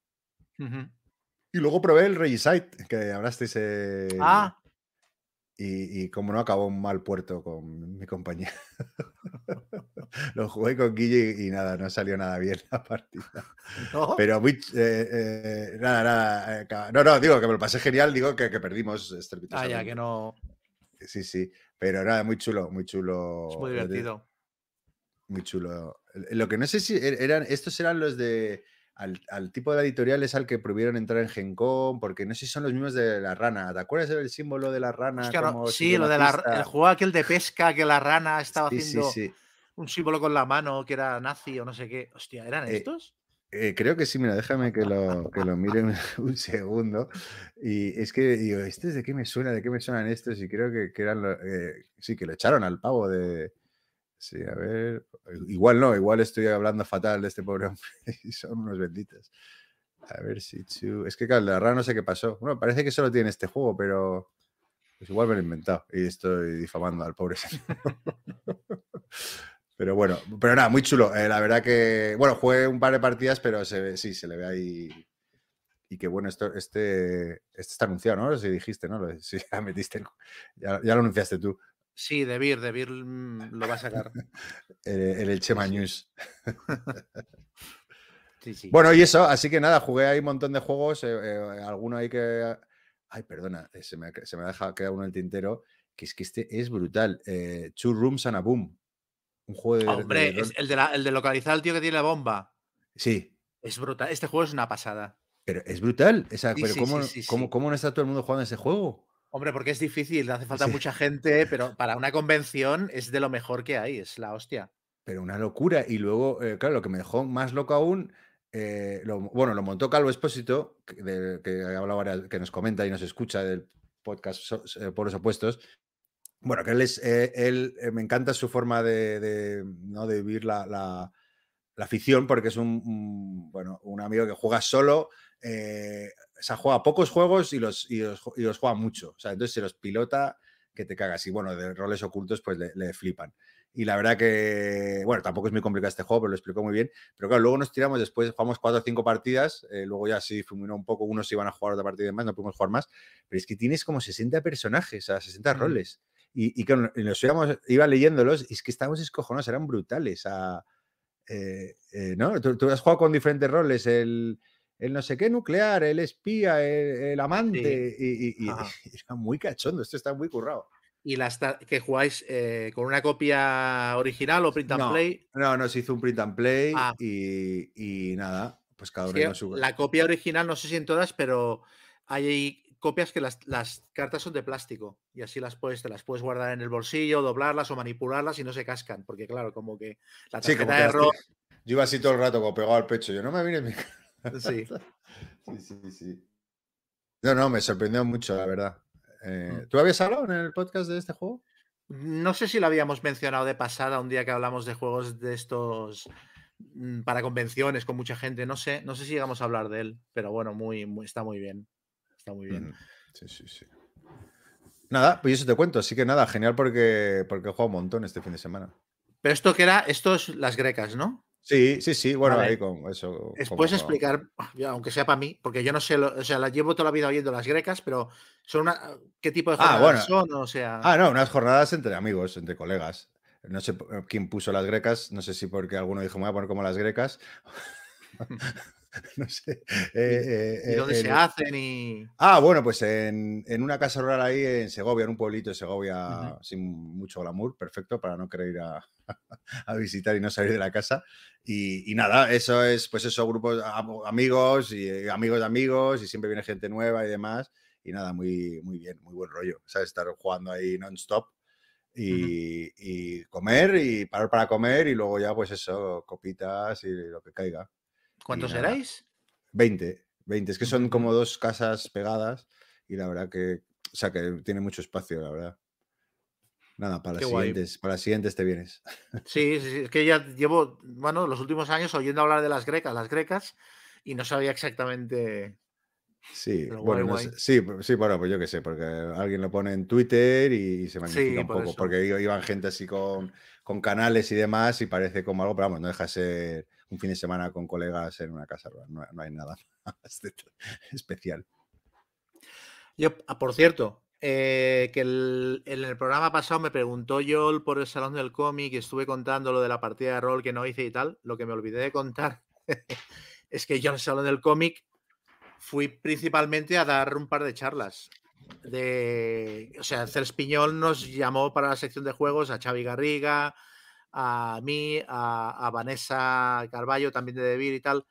Y luego probé el Regicide, que hablasteis. Ah, y, como no acabó un mal puerto con mi compañía. Lo jugué con Guille y, nada, no salió nada bien la partida. Pero muy, eh, eh, nada, nada. Eh, no, no, digo que me lo pasé genial, digo que, que perdimos Ah, ya, que no. Sí, sí. Pero nada, muy chulo, muy chulo. Es muy divertido. Muy chulo. Lo que no sé si er, eran, estos eran los de. Al, tipo de la editorial es al que prohibieron entrar en Gencom, porque no sé si son los mismos de la rana. ¿Te acuerdas del símbolo de la rana? sí, lo de la, el juego aquel de pesca que la rana estaba haciendo un símbolo con la mano que era nazi o no sé qué. Hostia, ¿eran eh, estos? Eh, creo que sí, mira, déjame que lo, que lo mire un, segundo. Y es que digo, ¿este es de qué me suena? ¿De qué me suenan estos? Y creo que, eran, eh, sí, que lo echaron al pavo de, Sí, a ver. Igual no, igual estoy hablando fatal de este pobre hombre y son unos benditos. A ver si. Es que, claro, la rara no sé qué pasó. Bueno, parece que solo tiene este juego, pero. Pues igual me lo he inventado y estoy difamando al pobre señor. pero bueno, pero nada, muy chulo. Eh, la verdad que. Bueno, jugué un par de partidas, pero se ve, sí, se le ve ahí. Y que bueno, esto, este, este está anunciado, ¿no? Si dijiste, ¿no? Si ya metiste. ya lo anunciaste tú. Sí, De Beer, De Beer mm, lo va a sacar. el, el Chema News. sí, sí. Bueno, y eso, así que nada, jugué ahí un montón de juegos, eh, eh, alguno ahí que... Ay, perdona, eh, se me, se me ha dejado quedar uno en el tintero, que es que este es brutal. Two Rooms and a Boom. Un juego de... Hombre, es el, de el de localizar al tío que tiene la bomba. Sí. Es brutal. Este juego es una pasada. Pero es brutal. pero ¿cómo, ¿cómo, ¿cómo, no está todo el mundo jugando ese juego? Hombre, porque es difícil, hace falta mucha gente, pero para una convención es de lo mejor que hay, es la hostia. Pero una locura. Y luego, eh, claro, lo que me dejó más loco aún, eh, bueno, lo montó Calvo Espósito, que, que, que nos comenta y nos escucha del podcast eh, Por los Opuestos. Bueno, que él es, él me encanta su forma de, ¿no? de vivir la, la, afición, porque es un, bueno, un amigo que juega solo, sea, juega pocos juegos y los, y los, juega mucho. O sea, entonces se los pilota que te cagas. Y bueno, de roles ocultos, pues le, flipan. Y la verdad que, bueno, tampoco es muy complicado este juego, pero lo explicó muy bien. Pero claro, luego nos tiramos, después jugamos cuatro o cinco partidas, eh, luego ya sí fuminó un poco, unos iban a jugar otra partida y demás, no pudimos jugar más. Pero es que tienes como 60 personajes, o sea, 60 roles. Y, y nos íbamos, iba leyéndolos y es que estábamos escojonados, eran brutales. Eh, eh, ¿no? ¿Tú, tú, has jugado con diferentes roles, el, el no sé qué nuclear, el espía, el, amante, y, está muy cachondo, esto está muy currado. ¿Y las que jugáis eh, con una copia original o print and play? No, no, se hizo un print and play ah. y, nada, pues cada uno sube. La copia original, no sé si en todas, pero hay copias que las, cartas son de plástico y así las puedes, te las puedes guardar en el bolsillo, doblarlas o manipularlas y no se cascan, porque claro, como que la tarjeta de error... Yo iba así todo el rato como pegado al pecho, yo no me vine mi Sí. sí, sí, sí. No, no, me sorprendió mucho, la verdad. Eh, mm. ¿Tú habías hablado en el podcast de este juego? No sé si lo habíamos mencionado de pasada un día que hablamos de juegos de estos mm, para convenciones con mucha gente. No sé, no sé si llegamos a hablar de él, pero bueno, muy, está muy bien. Está muy bien. Sí, sí, sí. Nada, pues eso te cuento. Así que nada, genial porque, porque he jugado un montón este fin de semana. Pero esto que era, esto es las grecas, ¿no? Sí, sí, sí, bueno, ahí con eso. ¿Puedes explicar, aunque sea para mí, porque yo no sé, o sea, las llevo toda la vida oyendo las grecas, pero son una, ¿qué tipo de ah, jornadas son? O sea... Ah, no, unas jornadas entre amigos, entre colegas. No sé quién puso las grecas, no sé si porque alguno dijo, me voy a poner como las grecas. no sé. ¿Y eh, eh, dónde se hacen? Y... Ah, bueno, pues en, una casa rural ahí en Segovia, en un pueblito de Segovia sin mucho glamour, perfecto para no querer ir a, a visitar y no salir de la casa. Y, nada, eso es, pues eso, grupos, amigos y amigos de amigos, y siempre viene gente nueva y demás. Y nada, muy, muy bien, muy buen rollo. ¿Sabes? Estar jugando ahí non-stop y, y, comer y parar para comer y luego ya, pues eso, copitas y lo que caiga. ¿Cuántos erais? 20, 20. Es que son como dos casas pegadas y la verdad que, o sea, que tiene mucho espacio, la verdad. Nada, para las, siguientes, para las siguientes te vienes. Sí, sí, es que ya llevo, bueno, los últimos años oyendo hablar de las grecas, las grecas, y no sabía exactamente. Sí, bueno, sí, sí, bueno, pues yo qué sé, porque alguien lo pone en Twitter y se magnifica un poco, porque iban gente así con, con, canales y demás y parece como algo, pero vamos, no deja de ser un fin de semana con colegas en una casa, no, no hay nada especial. Yo, ah, por cierto, eh, que en el programa pasado me preguntó Joel por el Salón del Cómic y estuve contando lo de la partida de rol que no hice y tal. Lo que me olvidé de contar es que yo el Salón del Cómic fui principalmente a dar un par de charlas. De, o sea, Cels Piñol nos llamó para la sección de juegos a Xavi Garriga, a mí, a, Vanessa Carballo, también de Debir y tal,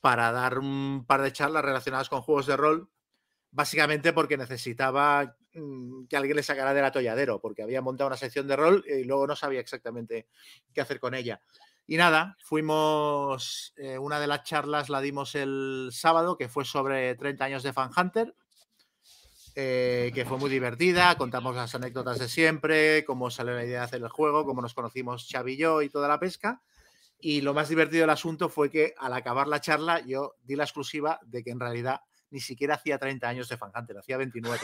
para dar un par de charlas relacionadas con juegos de rol, básicamente porque necesitaba mm, que alguien le sacara del atolladero, porque había montado una sección de rol y luego no sabía exactamente qué hacer con ella. Y nada, fuimos, eh, una de las charlas la dimos el sábado, que fue sobre 30 años de Fan Hunter, eh, que fue muy divertida, contamos las anécdotas de siempre, cómo salió la idea de hacer el juego, cómo nos conocimos Xavi y yo y toda la pesca. Y lo más divertido del asunto fue que al acabar la charla yo di la exclusiva de que en realidad ni siquiera hacía 30 años de Fan Hunter, hacía 29.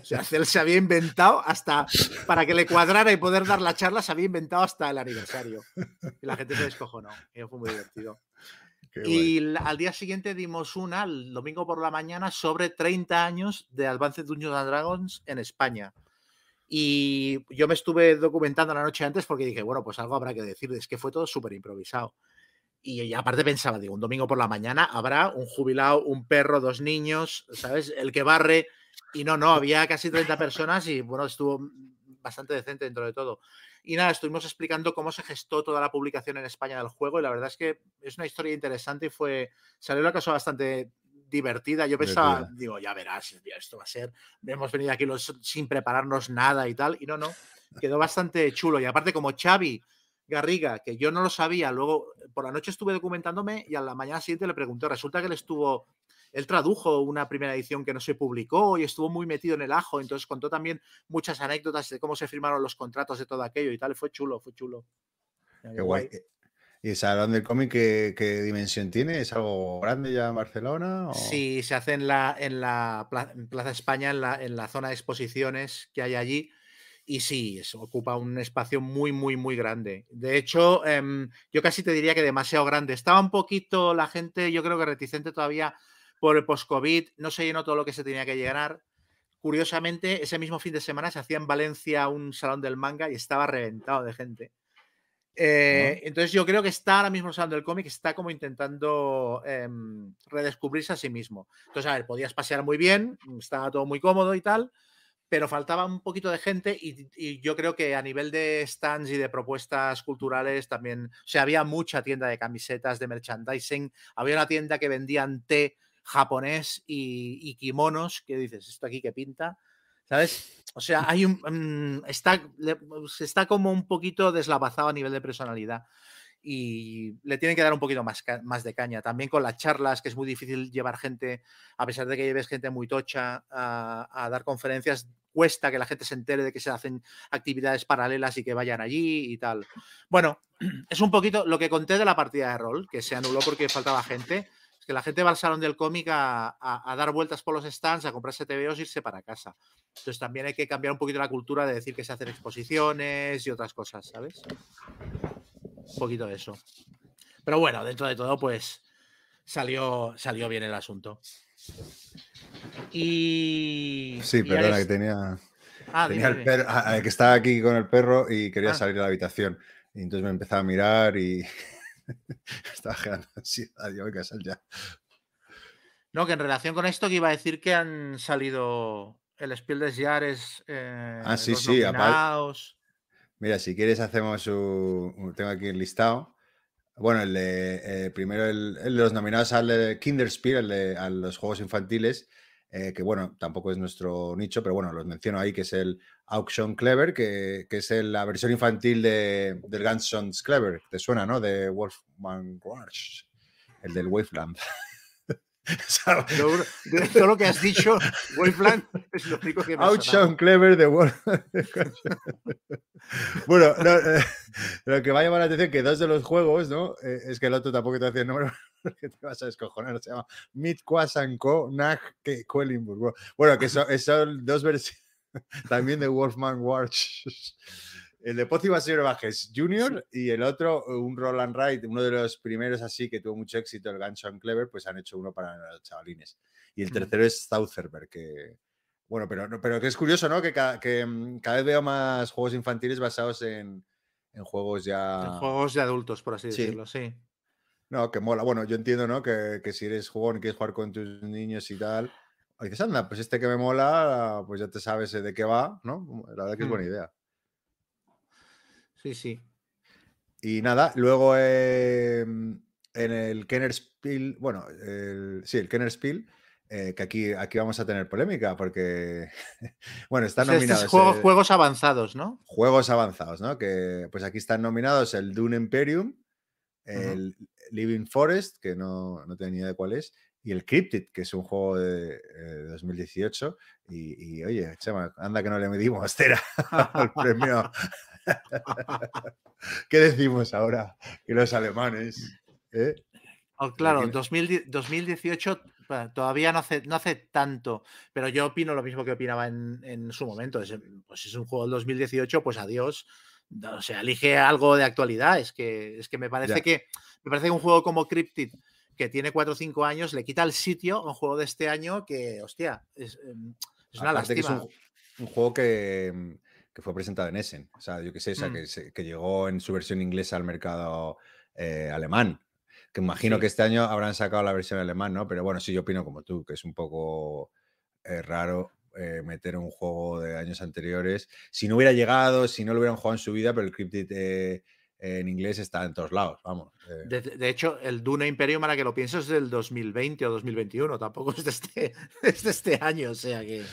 O sea, él se había inventado hasta, para que le cuadrara y poder dar la charla, se había inventado hasta el aniversario. Y la gente se descojonó. Y fue muy divertido. Y al día siguiente dimos una, el domingo por la mañana, sobre 30 años de Advanced Dungeons and Dragons en España. Y yo me estuve documentando la noche antes porque dije, bueno, pues algo habrá que decir. Es que fue todo súper improvisado. Y, aparte pensaba, digo, un domingo por la mañana habrá un jubilado, un perro, dos niños, ¿sabes? El que barre. Y no, no, había casi 30 personas y bueno, estuvo bastante decente dentro de todo. Y nada, estuvimos explicando cómo se gestó toda la publicación en España del juego y la verdad es que es una historia interesante y fue, salió una cosa bastante divertida. Yo pensaba, digo, ya verás, esto va a ser, hemos venido aquí los, sin prepararnos nada y tal, y no, no, quedó bastante chulo. Y aparte como Xavi Garriga, que yo no lo sabía, luego por la noche estuve documentándome y a la mañana siguiente le pregunté, resulta que él estuvo, él tradujo una primera edición que no se publicó y estuvo muy metido en el ajo, entonces contó también muchas anécdotas de cómo se firmaron los contratos de todo aquello y tal, fue chulo, fue chulo. Qué guay. ¿Y el Salón del Cómic ¿qué, dimensión tiene? ¿Es algo grande ya en Barcelona? Sí, se hace en la, en la Plaza España, en la, en la zona de exposiciones que hay allí y sí, ocupa un espacio muy, muy, muy grande. De hecho, em, yo casi te diría que demasiado grande. Estaba un poquito la gente, yo creo que reticente todavía por el post-COVID, no se llenó todo lo que se tenía que llenar. Curiosamente, ese mismo fin de semana se hacía en Valencia un salón del manga y estaba reventado de gente. Eh, entonces yo creo que está ahora mismo el salón del cómic, está como intentando em, redescubrirse a sí mismo. Entonces, a ver, podías pasear muy bien, estaba todo muy cómodo y tal, pero faltaba un poquito de gente y, yo creo que a nivel de stands y de propuestas culturales también, o sea, había mucha tienda de camisetas, de merchandising, había una tienda que vendían té japonés y, kimonos, que dices, esto aquí que pinta, ¿sabes? O sea, hay un, mm, está, está como un poquito deslavazado a nivel de personalidad y le tienen que dar un poquito más, más de caña. También con las charlas, que es muy difícil llevar gente, a pesar de que lleves gente muy tocha a, dar conferencias, cuesta que la gente se entere de que se hacen actividades paralelas y que vayan allí y tal. Bueno, es un poquito lo que conté de la partida de rol, que se anuló porque faltaba gente. Que la gente va al salón del cómic a, a, dar vueltas por los stands, a comprarse TVOs y irse para casa. Entonces también hay que cambiar un poquito la cultura de decir que se hacen exposiciones y otras cosas, ¿sabes? un poquito de eso. Pero bueno, dentro de todo, pues salió, salió bien el asunto. Y. Sí, perdona, que tenía. Ah, tenía el perro, que estaba aquí con el perro y quería ah. salir de la habitación. Y entonces me empezaba a mirar y. estaba generando ansiedad. Yo voy a salir ya. No, que en relación con esto que iba a decir que han salido el Spiel des Jahres. Eh, ah, sí, sí, Mira, si quieres hacemos un... Tengo aquí el listado. Bueno, el de, eh, primero el, de los nominados al de Kinderspiel, el de a los juegos infantiles, eh, que bueno, tampoco es nuestro nicho, pero bueno, los menciono ahí, que es el Auction Clever, que, es la versión infantil de, del Gunsons Clever. ¿Te suena, no? De Wolfman Rush, el del Waveland. de todo lo que has dicho, Wolfland es lo único que me Out Clever de Wolf. bueno, eh, lo que va a llamar la atención que dos de los juegos, ¿no? Eh, es que el otro tampoco te hace el nombre que te vas a descojonar. Se llama Co, Nag que Bueno, que son, son dos versiones también de Wolfman Watch. El de Pozi Basilio Bajes Junior y el otro, un Roland Wright, uno de los primeros así que tuvo mucho éxito, el Guns Clever, pues han hecho uno para los chavalines. Y el tercero es Stautherberg, que, bueno, pero, pero que es curioso, ¿no? Que, que mm, cada vez veo más juegos infantiles basados en, en juegos ya... En juegos de adultos, por así decirlo, sí. No, que mola. Bueno, yo entiendo, ¿no? Que, que si eres jugón y quieres jugar con tus niños y tal, dices, anda, pues este que me mola, pues ya te sabes de qué va, ¿no? La verdad que es buena mm. idea. Sí, sí. y nada, luego em, en el Kenner Spiel, bueno, sí, el Kenner Spiel, eh, que aquí, aquí vamos a tener polémica porque, bueno, están pues nominados. juegos, juegos avanzados, ¿no? Juegos avanzados, ¿no? Que pues aquí están nominados el Dune Imperium, el Living Forest, que no, no tengo ni idea de cuál es, y el Cryptid, que es un juego de, 2018. Eh, y, oye, Chema, anda que no le medimos cera al premio. ¿Qué decimos ahora? Que los alemanes. ¿eh? Oh, claro, 2018 todavía no hace, no hace tanto, pero yo opino lo mismo que opinaba en, su momento. Es, pues es un juego del 2018, pues adiós. O sea, elige algo de actualidad. Es que, es que me parece que me parece que un juego como Cryptid que tiene 4 o 5 años, le quita el sitio a un juego de este año que, hostia, es, em, una lástima. es un, juego que, fue presentado en Essen. O sea, yo qué sé, mm. que, llegó en su versión inglesa al mercado eh, alemán. Que imagino que este año habrán sacado la versión alemán, ¿no? Pero bueno, sí, yo opino como tú, que es un poco eh, raro eh, meter un juego de años anteriores. Si no hubiera llegado, si no lo hubieran jugado en su vida, pero el Cryptid en inglés está en todos lados, vamos. Eh. De, hecho, el Dune Imperium, para que lo pienses, es del 2020 o 2021, tampoco es de este, este año, o sea que...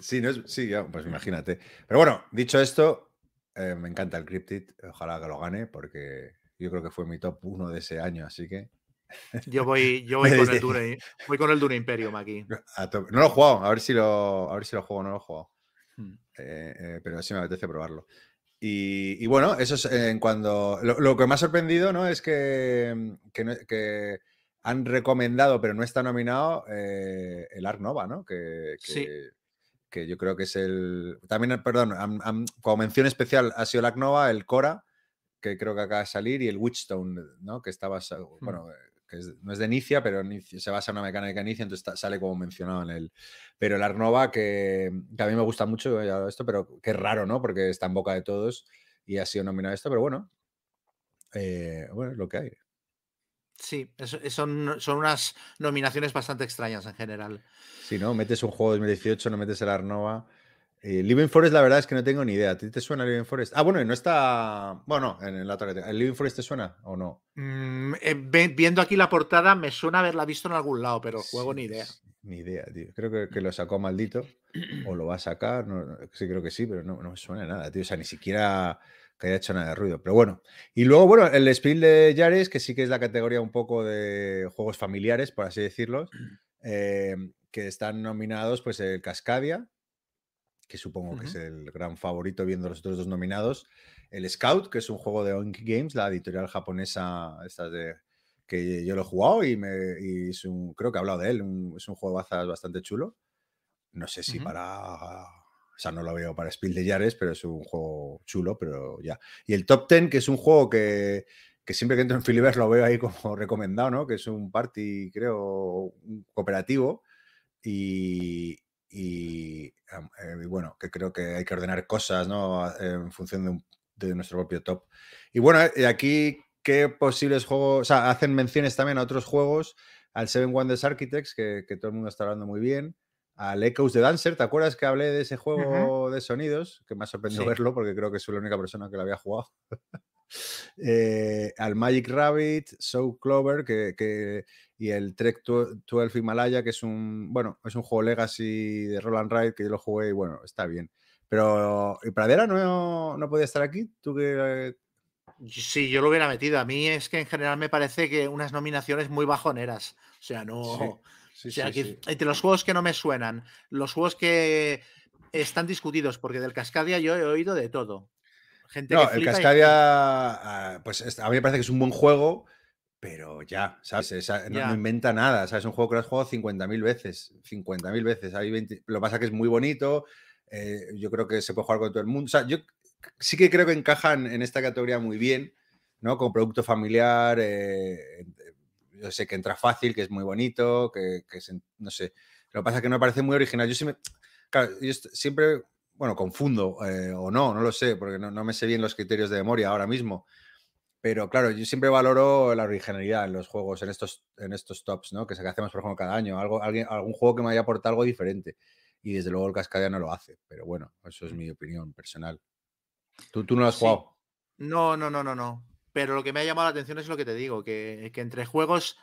Sí, no es, sí, pues imagínate. Pero bueno, dicho esto, eh, me encanta el Cryptid, ojalá que lo gane, porque yo creo que fue mi top 1 de ese año, así que... Yo voy, yo voy, con, el Dune, voy con el Dune Imperium aquí. No lo he jugado, a ver si lo, a ver si lo juego, no lo he jugado. Hmm. Eh, pero sí me apetece probarlo. Y, bueno, eso es en cuando. Lo, que me ha sorprendido, ¿no? Es que, que, han recomendado, pero no está nominado, eh, el Ark Nova, ¿no? Que, que, yo creo que es el. También, perdón, como mención especial ha sido el Ark Nova, el Cora, que creo que acaba de salir, y el Witchstone, ¿no? Que estaba. No es de Inicia, pero se basa en una mecánica Inicia, entonces sale como mencionado en el. Pero el Arnova, que, que, a mí me gusta mucho esto, pero que es raro, ¿no? Porque está en boca de todos y ha sido nominado esto, pero bueno, eh, bueno, es lo que hay. Sí, son, son unas nominaciones bastante extrañas en general. Si no, metes un juego de 2018, no metes el Arnova. Eh, Living Forest, la verdad es que no tengo ni idea. ¿A ti te suena Living Forest? Ah, bueno, no está. Bueno, en la otra ¿El Living Forest te suena o no? Mm, eh, viendo aquí la portada, me suena haberla visto en algún lado, pero juego ni idea. Ni idea, tío. Creo que, lo sacó maldito. O lo va a sacar. sí, creo que sí, pero no, no me suena nada, tío. O sea, ni siquiera que haya hecho nada de ruido. Pero bueno. Y luego, bueno, el Spiel de Yares, que sí que es la categoría un poco de juegos familiares, por así decirlo. Eh, que están nominados, pues el Cascadia, que supongo que es el gran favorito viendo los otros dos nominados. El Scout, que es un juego de Oink Games, la editorial japonesa esta de, que yo lo he jugado y, me, es un, creo que he hablado de él, es un juego bastante chulo. No sé si para... O sea, no lo veo para Spiel de Yares, pero es un juego chulo, pero ya. Y el Top Ten, que es un juego que, que siempre que entro en Philippines lo veo ahí como recomendado, ¿no? Que es un party, creo, un cooperativo. Y, eh, y, bueno, que creo que hay que ordenar cosas ¿no? en función de, nuestro propio top. Y bueno, eh, aquí, ¿qué posibles juegos? O sea, hacen menciones también a otros juegos, al Seven Wonders Architects, que, todo el mundo está hablando muy bien, al Echoes de Dancer, ¿te acuerdas que hablé de ese juego de sonidos? Que me ha sorprendido verlo porque creo que soy la única persona que lo había jugado. Eh, al Magic Rabbit, So Clover, que, y el Trek 12 Himalaya, que es un, bueno, es un juego legacy de Roland Ride que yo lo jugué y bueno, está bien. Pero, ¿y Pradera no, no podía estar aquí? ¿Tú que Sí, yo lo hubiera metido. A mí es que en general me parece que unas nominaciones muy bajoneras. O sea, no. entre los juegos que no me suenan, los juegos que están discutidos, porque del Cascadia yo he oído de todo no, el Cascadia, ah, pues a mí me parece que es un buen juego, pero ya, ¿sabes? no, inventa nada, ¿sabes? Es un juego que lo has jugado 50.000 veces, 50.000 veces. Hay lo que pasa es que es muy bonito, eh, yo creo que se puede jugar con todo el mundo. O sea, yo sí que creo que encajan en esta categoría muy bien, ¿no? Como producto familiar, eh, yo sé que entra fácil, que es muy bonito, que, no sé. Lo que pasa es que no me parece muy original. Yo siempre, claro, yo siempre bueno, confundo eh, o no, no lo sé, porque no, me sé bien los criterios de memoria ahora mismo. Pero claro, yo siempre valoro la originalidad en los juegos, en estos, en estos tops, ¿no? Que, que hacemos, por ejemplo, cada año. Algo, alguien, algún juego que me haya aportado algo diferente. Y desde luego el Cascadia no lo hace. Pero bueno, eso es mi opinión personal. ¿Tú, tú no lo has jugado? No, no, no, no, no. pero lo que me ha llamado la atención es lo que te digo, que, entre juegos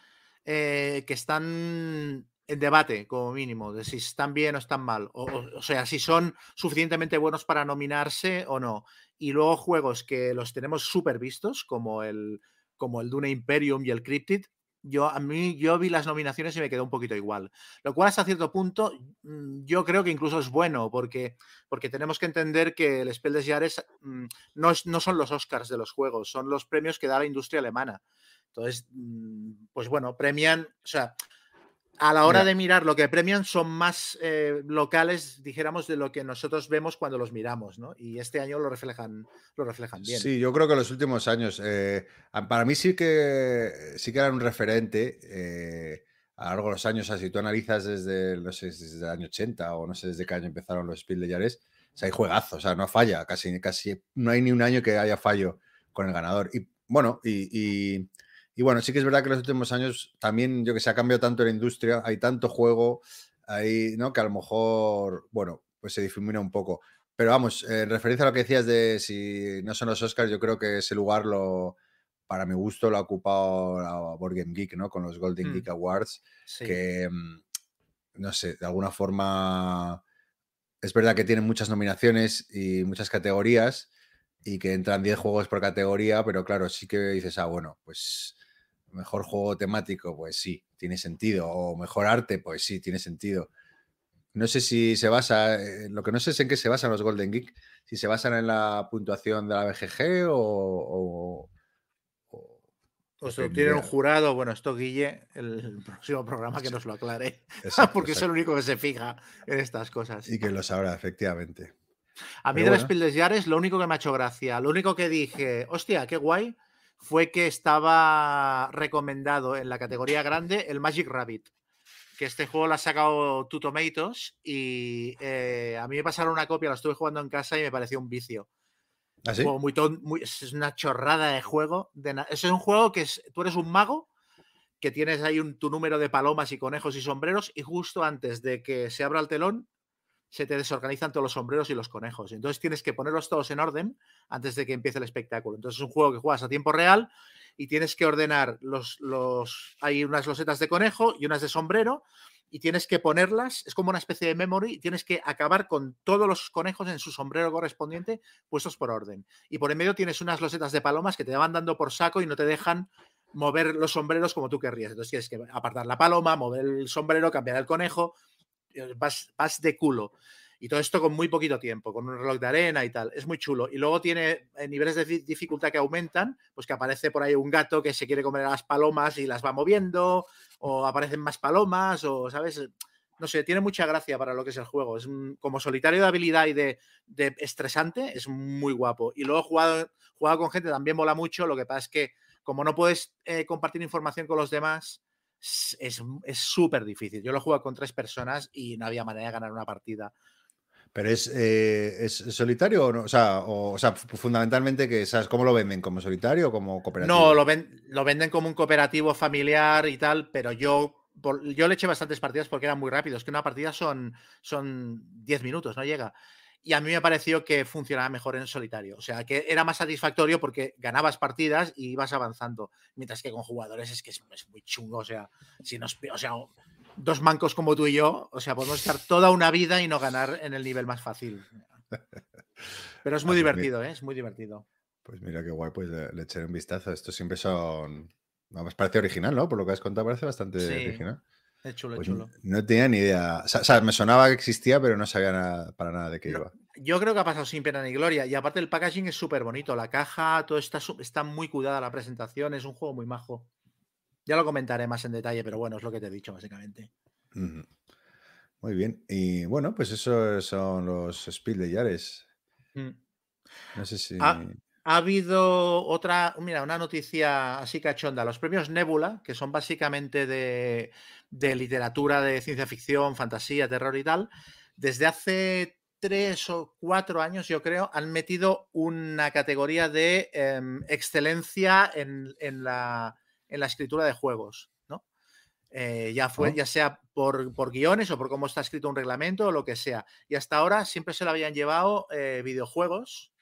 eh, que están en debate, como mínimo, de si están bien o están mal, o, o, sea, si son suficientemente buenos para nominarse o no, y luego juegos que los tenemos súper vistos, como el, como el Dune Imperium y el Cryptid, yo a mí yo vi las nominaciones y me quedó un poquito igual. Lo cual hasta cierto punto mm, yo creo que incluso es bueno porque, porque tenemos que entender que el Spell des Jahres mm, no, es, no son los Oscars de los juegos, son los premios que da la industria alemana. Entonces, mm, pues bueno, premian, o sea, a la hora de mirar lo que premian son más eh, locales, dijéramos, de lo que nosotros vemos cuando los miramos, ¿no? Y este año lo reflejan, lo reflejan bien. Sí, yo creo que en los últimos años, eh, para mí sí que sí que eran un referente eh, a lo largo de los años. si tú analizas desde, no sé, desde el año 80 o no sé desde qué año empezaron los Spiel de Yares, o sea, hay juegazos, o sea, no falla, casi, casi no hay ni un año que haya fallo con el ganador. Y bueno, y y bueno, sí que es verdad que en los últimos años también, yo que sé, ha cambiado tanto la industria, hay tanto juego ahí, ¿no? Que a lo mejor, bueno, pues se difumina un poco. Pero vamos, en referencia a lo que decías de si no son los Oscars, yo creo que ese lugar lo, para mi gusto, lo ha ocupado la Board Game Geek, ¿no? Con los Golden mm. Geek Awards, que, mm, no sé, de alguna forma es verdad que tienen muchas nominaciones y muchas categorías y que entran 10 juegos por categoría, pero claro, sí que dices, ah, bueno, pues Mejor juego temático, pues sí, tiene sentido. O mejor arte, pues sí, tiene sentido. No sé si se basa, lo que no sé es en qué se basan los Golden Geek, si se basan en la puntuación de la BGG o... o, o se tiene un jurado, bueno, esto Guille, el próximo programa que nos lo aclare, porque es el único que se fija en estas cosas. Y que lo sabrá, efectivamente. A mí de las Spiel des lo único que me ha hecho gracia, lo único que dije, hostia, qué guay, fue que estaba recomendado en la categoría grande el Magic Rabbit. Que este juego lo ha sacado Two Tomatoes y eh, a mí me pasaron una copia, lo estuve jugando en casa y me pareció un vicio. ¿Ah, muy, es una chorrada de juego. De es un juego que es, tú eres un mago que tienes ahí un, tu número de palomas y conejos y sombreros y justo antes de que se abra el telón se te desorganizan todos los sombreros y los conejos. Entonces tienes que ponerlos todos en orden antes de que empiece el espectáculo. Entonces es un juego que juegas a tiempo real y tienes que ordenar los, los... Hay unas losetas de conejo y unas de sombrero y tienes que ponerlas, es como una especie de memory, y tienes que acabar con todos los conejos en su sombrero correspondiente puestos por orden. Y por en medio tienes unas losetas de palomas que te van dando por saco y no te dejan mover los sombreros como tú querrías. Entonces tienes que apartar la paloma, mover el sombrero, cambiar el conejo, eh, vas, de culo. Y todo esto con muy poquito tiempo, con un reloj de arena y tal. Es muy chulo. Y luego tiene eh, niveles de dificultad que aumentan, pues que aparece por ahí un gato que se quiere comer a las palomas y las va moviendo, o aparecen más palomas, o, ¿sabes? No sé, tiene mucha gracia para lo que es el juego. Es como solitario de habilidad y de, estresante, es muy guapo. Y luego jugado, jugado con gente también mola mucho. Lo que pasa es que, como no puedes eh, compartir información con los demás, es súper difícil. Yo lo juego con tres personas y no había manera de ganar una partida. Pero es, eh, ¿es solitario o no? O sea, o, sea fundamentalmente, que, ¿sabes cómo lo venden? ¿Como solitario o como cooperativo? No, lo, ven, lo venden como un cooperativo familiar y tal, pero yo, yo le eché bastantes partidas porque eran muy rápidos. Que una partida son, son 10 minutos, no llega y a mí me pareció que funcionaba mejor en solitario. O sea, que era más satisfactorio porque ganabas partidas y ibas avanzando. Mientras que con jugadores es que es, muy chungo. O sea, si nos, o sea, dos mancos como tú y yo, o sea, podemos estar toda una vida y no ganar en el nivel más fácil. Pero es muy pues divertido, ¿eh? es muy divertido. Pues mira qué guay, pues le, echaré un vistazo. Esto siempre son. Vamos, parece original, ¿no? Por lo que has contado, parece bastante original. Es chulo, es pues chulo. No tenía ni idea. O sea, me sonaba que existía, pero no sabía para nada de qué iba. Yo creo que ha pasado sin pena ni gloria. Y aparte el packaging es súper bonito. La caja, todo está, está muy cuidada la presentación. Es un juego muy majo. Ya lo comentaré más en detalle, pero bueno, es lo que te he dicho, básicamente. Muy bien. Y bueno, pues esos son los Spiel de Yares. Mm. No sé si. Ah, ha habido otra, mira, una noticia así cachonda. Los premios Nebula, que son básicamente de, literatura de ciencia ficción, fantasía, terror y tal, desde hace tres o cuatro años, yo creo, han metido una categoría de em, excelencia en, la, escritura de juegos. ¿no? Eh, ya, fue, oh. ya sea por, guiones o por cómo está escrito un reglamento o lo que sea. Y hasta ahora siempre se lo habían llevado eh, videojuegos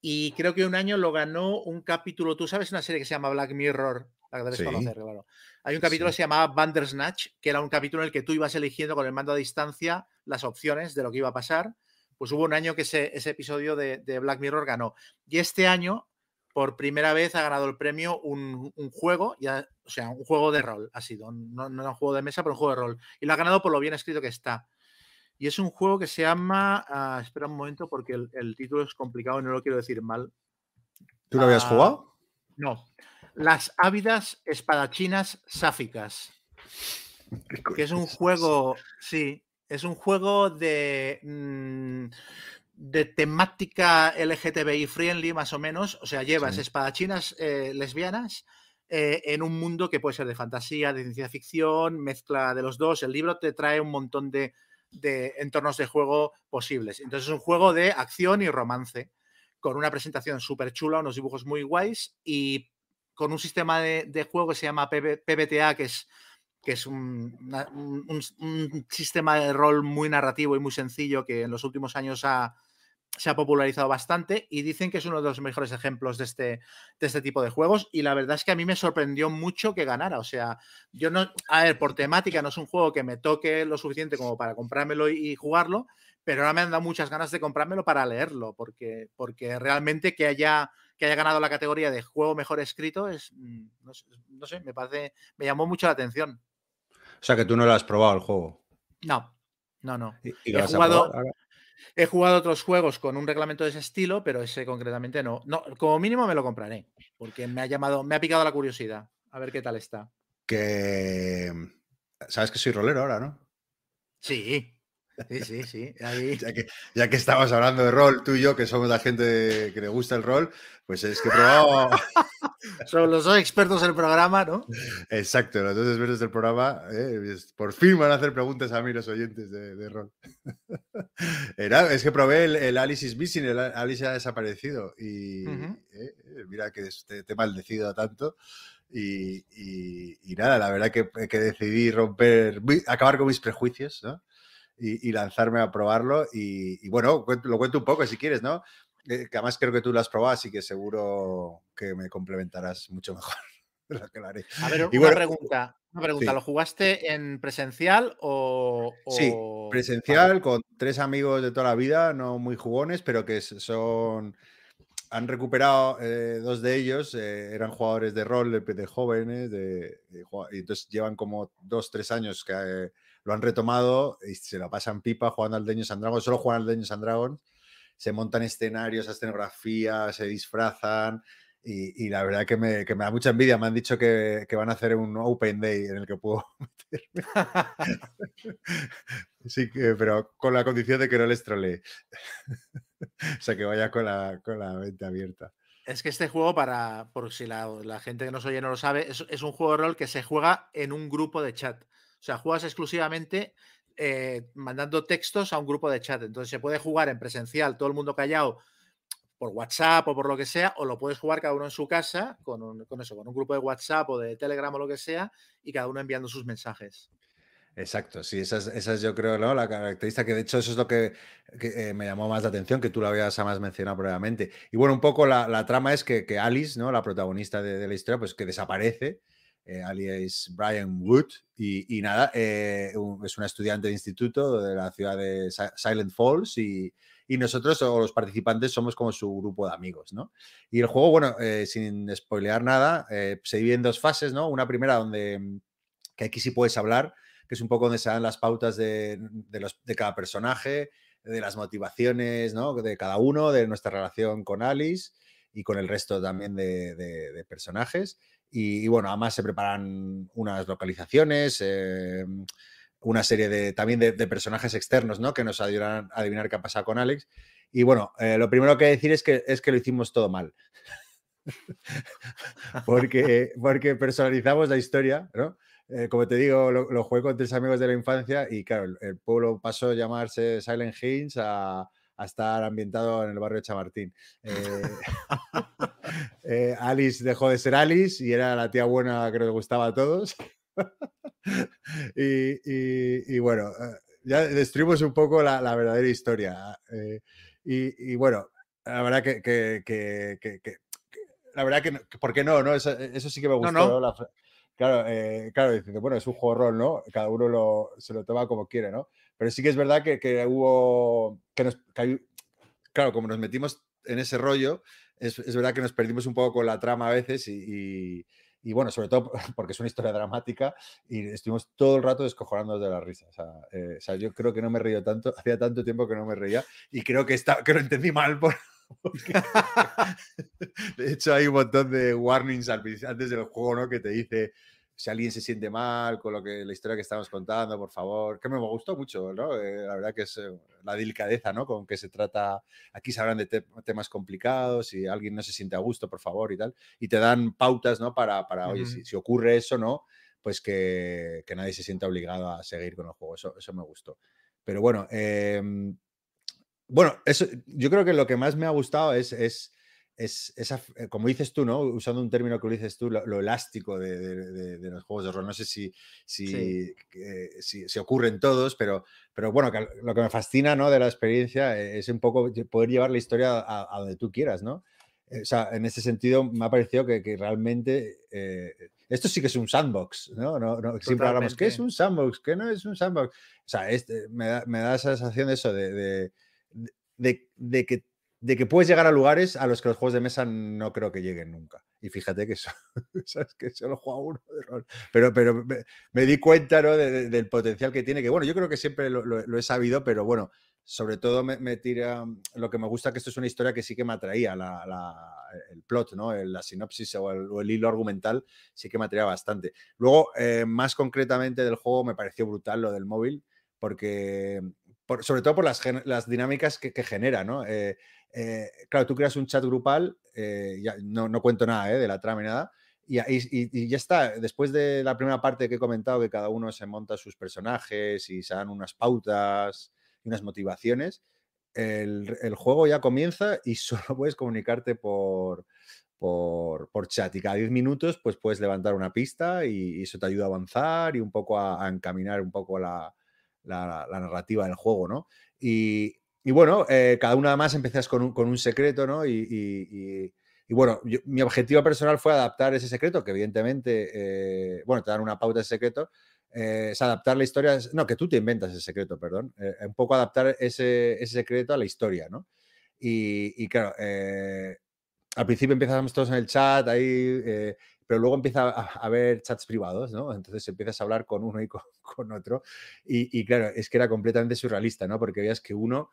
Y creo que un año lo ganó un capítulo. Tú sabes una serie que se llama Black Mirror, la que debes conocer, claro. Hay un capítulo que se llamaba Bandersnatch, que era un capítulo en el que tú ibas eligiendo con el mando a distancia las opciones de lo que iba a pasar. Pues hubo un año que ese, episodio de, Black Mirror ganó. Y este año, por primera vez, ha ganado el premio un, juego, ya, o sea, un juego de rol ha sido. No, no un juego de mesa, pero un juego de rol. Y lo ha ganado por lo bien escrito que está. Y es un juego que se llama. Ah, espera un momento porque el, título es complicado y no lo quiero decir mal. ¿Tú lo habías ah, jugado? No. Las ávidas espadachinas sáficas. Que es un juego. Sí. Es un juego de. Mm, de temática LGTBI friendly, más o menos. O sea, llevas espadachinas eh, lesbianas. Eh, en un mundo que puede ser de fantasía, de ciencia ficción, mezcla de los dos. El libro te trae un montón de, de entornos de juego posibles. Entonces es un juego de acción y romance, con una presentación súper chula, unos dibujos muy guays y con un sistema de, juego que se llama PBTA, que es, que es un, un, sistema de rol muy narrativo y muy sencillo que en los últimos años ha, se ha popularizado bastante y dicen que es uno de los mejores ejemplos de este, de este tipo de juegos. Y la verdad es que a mí me sorprendió mucho que ganara. O sea, yo no, a ver, por temática no es un juego que me toque lo suficiente como para comprármelo y, jugarlo, pero ahora me han dado muchas ganas de comprármelo para leerlo, porque, porque realmente que haya, que haya ganado la categoría de juego mejor escrito es, mm, no sé, me parece, me llamó mucho la atención. O sea que tú no lo has probado el juego. No, no, no. He jugado, He jugado otros juegos con un reglamento de ese estilo, pero ese concretamente no. No, como mínimo me lo compraré, porque me ha llamado, me ha picado la curiosidad. A ver qué tal está. Que sabes que soy rolero ahora, ¿no? Sí. Sí, sí, sí. ya, que, ya que estamos hablando de rol, tú y yo, que somos la gente que le gusta el rol, pues es que he probado. Son los dos expertos del programa, ¿no? Exacto, los dos expertos del programa. ¿eh? Por fin van a hacer preguntas a mí los oyentes de, rol. Era, es que probé el, Alice is Missing, el Alice ha desaparecido. Y eh, mira que te, he maldecido tanto. Y, nada, la verdad que, que decidí romper, acabar con mis prejuicios, ¿no? y, lanzarme a probarlo. Y, bueno, lo cuento un poco si quieres, ¿no? Eh, que además creo que tú lo has probado, así que seguro que me complementarás mucho mejor. A ver, una pregunta. Una pregunta, ¿lo jugaste en presencial o, Sí, presencial con tres amigos de toda la vida, no muy jugones, pero que son han recuperado eh, dos de ellos, eh, eran jugadores de rol de, jóvenes, de, y entonces llevan como dos, tres años que lo han retomado y se lo pasan pipa jugando al Dungeons and Dragons, solo juegan al Dungeons and Dragons, se montan escenarios, escenografía, se disfrazan y, la verdad que me, que me, da mucha envidia. Me han dicho que, que, van a hacer un Open Day en el que puedo meterme. sí, pero con la condición de que no les trolee. o sea, que vaya con la, con la mente abierta. Es que este juego, para, por si la, la gente que nos oye no lo sabe, es, es, un juego de rol que se juega en un grupo de chat. O sea, juegas exclusivamente eh, mandando textos a un grupo de chat. Entonces se puede jugar en presencial, todo el mundo callado, por WhatsApp o por lo que sea, o lo puedes jugar cada uno en su casa con, con eso, con un grupo de WhatsApp o de Telegram o lo que sea, y cada uno enviando sus mensajes. Exacto, sí, esa es, yo creo la característica que de hecho eso es lo que, eh, me llamó más la atención, que tú lo habías más mencionado previamente. Y bueno, un poco la, trama es que, Alice, ¿no? la protagonista de, la historia, pues que desaparece eh, alias Brian Wood, y, nada, eh, es una estudiante de instituto de la ciudad de Silent Falls y, nosotros o los participantes somos como su grupo de amigos, ¿no? Y el juego, bueno, eh, sin spoilear nada, se divide en dos fases, ¿no? Una primera donde, que aquí sí puedes hablar, que es un poco donde se dan las pautas de, los, de cada personaje, de las motivaciones, ¿no? De cada uno, de nuestra relación con Alice y con el resto también de personajes. Y, bueno, además se preparan unas localizaciones, eh, una serie de también de, personajes externos, ¿no? Que nos ayudarán a adivinar qué ha pasado con Alex. Y bueno, eh, lo primero que decir es que, es que lo hicimos todo mal. porque, porque personalizamos la historia, ¿no? Eh, como te digo, lo, jugué con tres amigos de la infancia y claro, el, pueblo pasó a llamarse Silent Hills a, a estar ambientado en el barrio de Chamartín. Eh, eh, Alice dejó de ser Alice y era la tía buena que nos gustaba a todos. y, bueno, eh, ya destruimos un poco la, verdadera historia. Y, bueno, la verdad que, que, que, la verdad que, ¿por qué no? no? Eso, sí que me gustó. claro, eh, claro, bueno, es un juego rol, ¿no? Cada uno lo, se lo toma como quiere, ¿no? Pero sí que es verdad que, hubo, que nos, claro, como nos metimos en ese rollo, es, es, verdad que nos perdimos un poco con la trama a veces y, y, bueno, sobre todo porque es una historia dramática y estuvimos todo el rato descojonándonos de la risa. O sea, eh, o sea, yo creo que no me río tanto, hacía tanto tiempo que no me reía y creo que, está, que lo entendí mal por, de hecho, hay un montón de warnings antes del juego, ¿no? Que te dice si alguien se siente mal con lo que la historia que estamos contando, por favor, que me gustó mucho, ¿no? Eh, la verdad que es eh, la delicadeza, ¿no? Con que se trata, aquí se hablan de temas complicados, y alguien no se siente a gusto, por favor, y tal, y te dan pautas, ¿no? Para, para oye, si, ocurre eso, ¿no? Pues que, que, nadie se sienta obligado a seguir con el juego, eso, eso me gustó. Pero bueno, eh, bueno, eso, yo creo que lo que más me ha gustado es, es, es esa, eh, como dices tú, ¿no? Usando un término que dices tú, lo, elástico de, los juegos de rol. No sé si, si, si, ocurren todos, pero, pero bueno, lo que me fascina ¿no? de la experiencia es un poco poder llevar la historia a, donde tú quieras, ¿no? Eh, o sea, en ese sentido me ha parecido que, realmente eh, esto sí que es un sandbox, ¿no? no, no siempre hablamos, ¿qué es un sandbox? ¿Qué no es un sandbox? O sea, este, me, da, me da esa sensación de eso, de de, que, de que puedes llegar a lugares a los que los juegos de mesa no creo que lleguen nunca. Y fíjate que, eso, ¿sabes? que solo juego uno de rol. Pero, pero me, di cuenta ¿no? del potencial que tiene, que bueno, yo creo que siempre lo, he sabido, pero bueno, sobre todo me, tira, lo que me gusta que esto es una historia que sí que me atraía, el plot, ¿no? la sinopsis o el, hilo argumental sí que me atraía bastante. Luego, eh, más concretamente del juego, me pareció brutal lo del móvil, porque sobre todo por las, las dinámicas que, genera, ¿no? Eh, eh, claro, tú creas un chat grupal, eh, no, cuento nada de la trama ni nada, y, y, ya está. Después de la primera parte que he comentado, que cada uno se monta sus personajes y se dan unas pautas y unas motivaciones, el, el juego ya comienza y solo puedes comunicarte por, por, chat y cada 10 minutos pues puedes levantar una pista y, eso te ayuda a avanzar y un poco a encaminar un poco la, la, narrativa del juego, ¿no? Y, bueno, eh, cada una más empiezas con un, con un secreto, ¿no? Y, bueno, mi objetivo personal fue adaptar ese secreto, que evidentemente, eh, bueno, te dan una pauta de secreto, eh, es adaptar la historia, no, que tú te inventas ese secreto, perdón, un poco adaptar ese, ese, secreto a la historia, ¿no? Y, claro, al principio empezamos todos en el chat, ahí pero luego empieza a, haber chats privados, ¿no? Entonces empiezas a hablar con uno y con, otro. Y, claro, es que era completamente surrealista, ¿no? Porque veías que uno.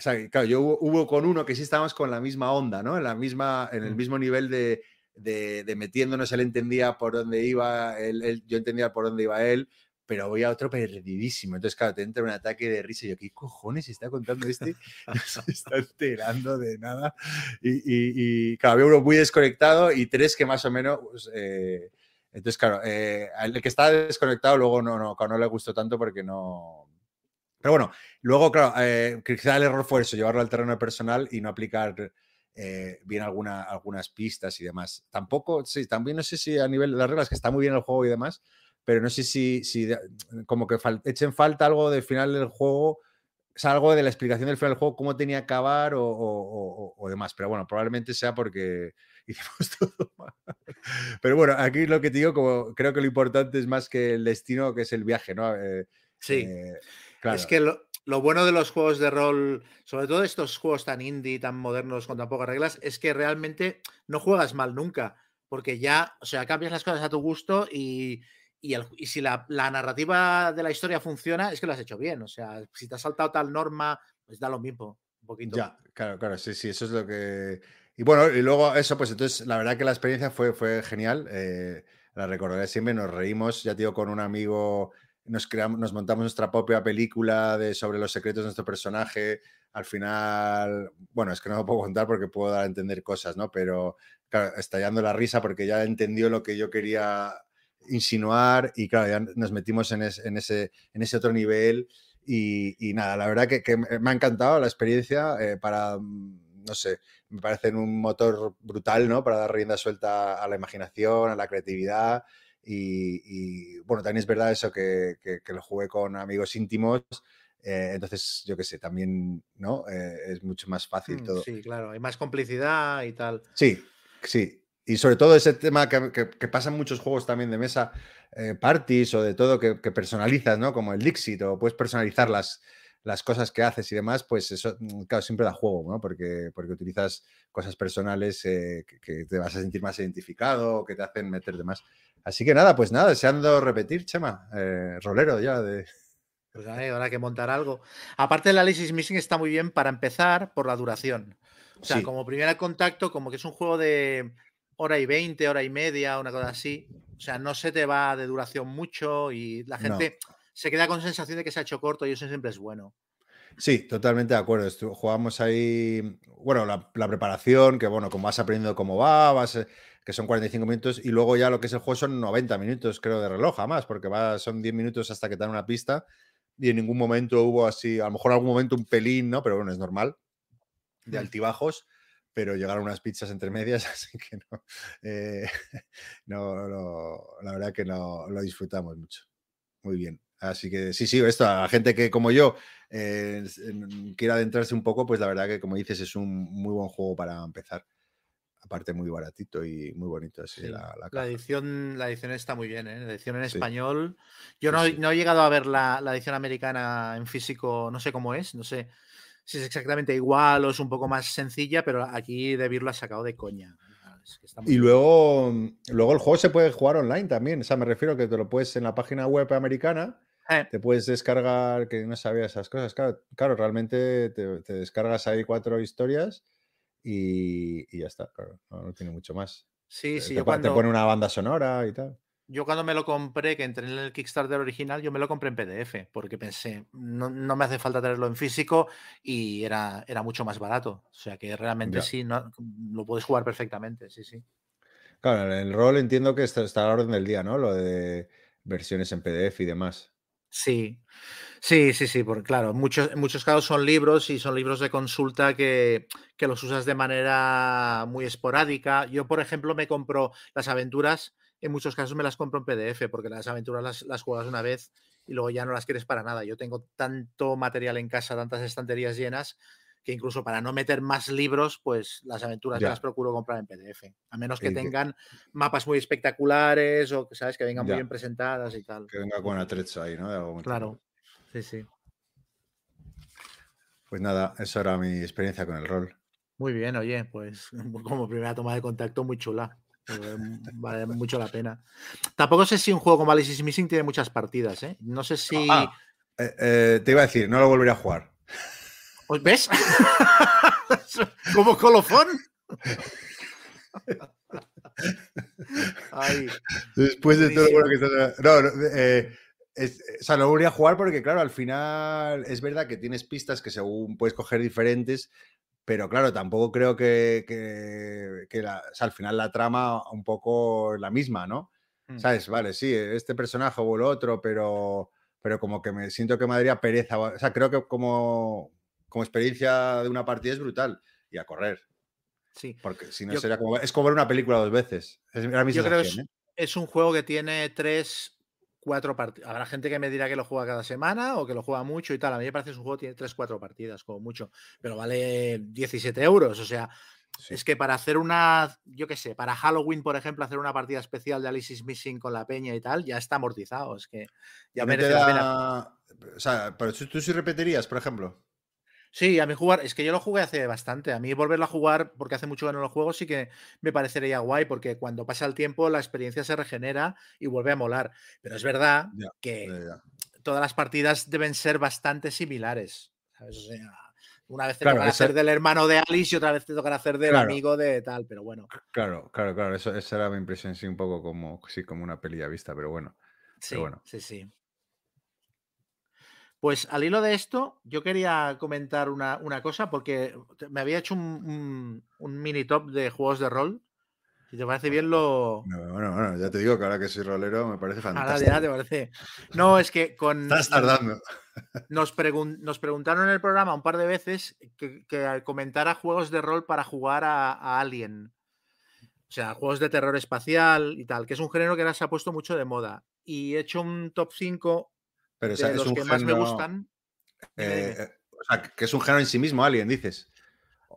O sea, claro, yo hubo, con uno que sí estábamos con la misma onda, ¿no? En, la misma, en el mismo nivel de, de, metiéndonos, él entendía por dónde iba, él, yo entendía por dónde iba él, pero voy a otro perdidísimo. Entonces, claro, te entra un ataque de risa y yo, ¿qué cojones está contando este? No se está enterando de nada. Y, claro, había uno muy desconectado y tres que más o menos... Pues, eh, entonces, claro, eh, el que está desconectado luego no, no, no le gustó tanto porque no... Pero bueno, luego, claro, eh, quizá el error fue eso, llevarlo al terreno personal y no aplicar bien alguna, algunas pistas y demás. Tampoco, sí, también no sé si a nivel de las reglas, que está muy bien el juego y demás, pero no sé si, si como que echen falta algo del final del juego, o sea, algo de la explicación del final del juego, cómo tenía que acabar o, demás. Pero bueno, probablemente sea porque hicimos todo mal. Pero bueno, aquí lo que te digo, como creo que lo importante es más que el destino, que es el viaje, ¿no? Eh, sí. Es que lo, lo, bueno de los juegos de rol, sobre todo estos juegos tan indie, tan modernos, con tan pocas reglas, es que realmente no juegas mal nunca, porque ya, o sea, cambias las cosas a tu gusto y, y, si la, narrativa de la historia funciona, es que lo has hecho bien. O sea, si te has saltado tal norma, pues da lo mismo, un poquito. Ya, claro, claro, sí, sí, eso es lo que. Y bueno, y luego eso, pues entonces la verdad que la experiencia fue, fue genial. Eh, la recordaré siempre, nos reímos, ya digo, con un amigo, nos, creamos, nos montamos nuestra propia película de, sobre los secretos de nuestro personaje. Al final, bueno, es que no lo puedo contar porque puedo dar a entender cosas, ¿no? Pero estallando la risa porque ya entendió lo que yo quería insinuar y claro, ya nos metimos en, ese, en ese otro nivel y, nada, la verdad que, me ha encantado la experiencia eh, para, mm, no sé, me parece un motor brutal, ¿no? Para dar rienda suelta a la imaginación, a la creatividad y, bueno, también es verdad eso que, que, lo jugué con amigos íntimos Eh, entonces, yo qué sé, también, ¿no? Eh, es mucho más fácil Mm, todo. Sí, claro, hay más complicidad y tal. Sí, sí. Y sobre todo ese tema que, que- que pasa en muchos juegos también de mesa, eh, parties o de todo, que, que personalizas, ¿no? Como el Dixit, o puedes personalizar las, las cosas que haces y demás, pues eso, mm, claro, siempre da juego, ¿no? Porque, porque utilizas cosas personales que, que te vas a sentir más identificado, que te hacen meter de más. Así que nada, pues nada, deseando repetir, Chema, eh, rolero ya de... Pues ahora que montar algo. Aparte, el Alice Missing está muy bien para empezar por la duración. O sea, Sí. como primer contacto, como que es un juego de hora y veinte, hora y media, una cosa así. O sea, no se te va de duración mucho y la No. gente se queda con sensación de que se ha hecho corto y eso siempre es bueno. Sí, totalmente de acuerdo. Jugamos ahí, bueno, la, la preparación, que bueno, como vas aprendiendo cómo va, vas, eh, que son 45 minutos, y luego ya lo que es el juego son 90 minutos, creo, de reloj, más, porque va, son 10 minutos hasta que te dan una pista, y en ningún momento hubo así, a lo mejor algún momento un pelín, ¿no? Pero bueno, es normal, de Mm. altibajos, pero llegaron unas pizzas entre medias, así que no, eh, no, no, la verdad que no, lo disfrutamos mucho. Muy bien. Así que sí, sí, esto a la gente que como yo eh, quiera adentrarse un poco, pues la verdad que como dices es un muy buen juego para empezar. Aparte muy baratito y muy bonito así Sí, la, la La edición, la edición está muy bien, ¿eh? La edición en Sí. español. Yo no, sí. no he llegado a ver la, la edición americana en físico, no sé cómo es, no sé si es exactamente igual o es un poco más sencilla, pero aquí De Beer lo ha sacado de coña. Es que está muy Y bien. luego, luego el juego se puede jugar online también. O sea, me refiero que te lo puedes en la página web americana, Eh, te puedes descargar, que no sabía esas cosas. Claro, claro realmente te, te descargas ahí cuatro historias y, y ya está. Claro, no, no tiene mucho más. sí, Te, sí, te yo te pone una banda sonora y tal. yo cuando me lo compré, que entré en el Kickstarter original, yo me lo compré en PDF, porque pensé, no, no me hace falta tenerlo en físico y era, era mucho más barato. O sea que realmente Ya. sí, no, lo puedes jugar perfectamente, sí, sí. Claro, el rol entiendo que está, está a la orden del día, ¿no? Lo de versiones en PDF y demás. Sí, sí, sí, sí, porque claro, muchos, en muchos casos son libros y son libros de consulta que, que los usas de manera muy esporádica. Yo, por ejemplo, me compro las aventuras, en muchos casos me las compro en PDF, porque las aventuras las, las juegas una vez y luego ya no las quieres para nada. Yo tengo tanto material en casa, tantas estanterías llenas, que incluso para no meter más libros, pues las aventuras Ya. las procuro comprar en PDF. A menos que Y que- tengan mapas muy espectaculares o que sabes que vengan muy bien presentadas y tal. Que venga con atrecho ahí, ¿no? De chulo. Claro. Sí, sí. Pues nada, eso era mi experiencia con el rol. Muy bien, oye, pues como primera toma de contacto muy chula. Vale mucho la pena. Tampoco sé si un juego como Alice is Missing tiene muchas partidas, ¿eh? No sé si. Ah, eh, eh, te iba a decir, no lo volveré a jugar. ¿Os ¿Ves? como colofón. Ay, Después de todo lo bueno que estás. No, no, eh, es- o sea, no volvería a jugar porque, claro, al final es verdad que tienes pistas que según puedes coger diferentes, pero claro, tampoco creo que, que- que la- o sea, al final la trama un poco la misma, ¿no? Mm. ¿Sabes? Vale, sí, este personaje o el otro, pero, pero como que me siento que me daría pereza. O sea, creo que como, como experiencia de una partida es brutal. Y a correr, sí. porque si no Yo- sería como. Es como ver una película dos veces. Es, era mi Yo creo es, ¿eh? es un juego que tiene tres, cuatro partidas. Habrá gente que me dirá que lo juega cada semana o que lo juega mucho y tal. A mí me parece que es un juego que tiene tres, cuatro partidas, como mucho. Pero vale 17 euros. O sea, Sí. es que para hacer una, yo qué sé, para Halloween, por ejemplo, hacer una partida especial de Alice is Missing con la peña y tal, ya está amortizado. Es que ya merece la pena. da- O sea, pero tú, tú sí repetirías, por ejemplo. Sí, a mí jugar, es que yo lo jugué hace bastante. A mí volverlo a jugar, porque hace mucho que no lo juego, sí que me parecería guay, porque cuando pasa el tiempo la experiencia se regenera y vuelve a molar. Pero es verdad Ya, que Ya, todas las partidas deben ser bastante similares. ¿sabes? O sea, una vez te Claro, tocará hacer del hermano de Alice y otra vez te tocará hacer del Claro. amigo de tal, pero bueno. Claro, claro, claro. Eso, esa era mi impresión, sí, un poco como, sí, como una peli ya vista, pero bueno. Sí, bueno. sí, sí. Pues al hilo de esto, yo quería comentar una, una cosa porque me había hecho un, un- un mini top de juegos de rol. Si te parece bien, lo. No, bueno, bueno, ya te digo que ahora que soy rolero me parece Ahora fantástico. ya te parece. No, es que con. Estás tardando. Nos, pregun- nos preguntaron en el programa un par de veces que, que comentara juegos de rol para jugar a, a Alien. O sea, juegos de terror espacial y tal, que es un género que ahora se ha puesto mucho de moda. Y he hecho un top 5 Pero o de es los un que más me género- gustan. Eh, eh, o sea, que es un género en sí mismo, Alien, dices.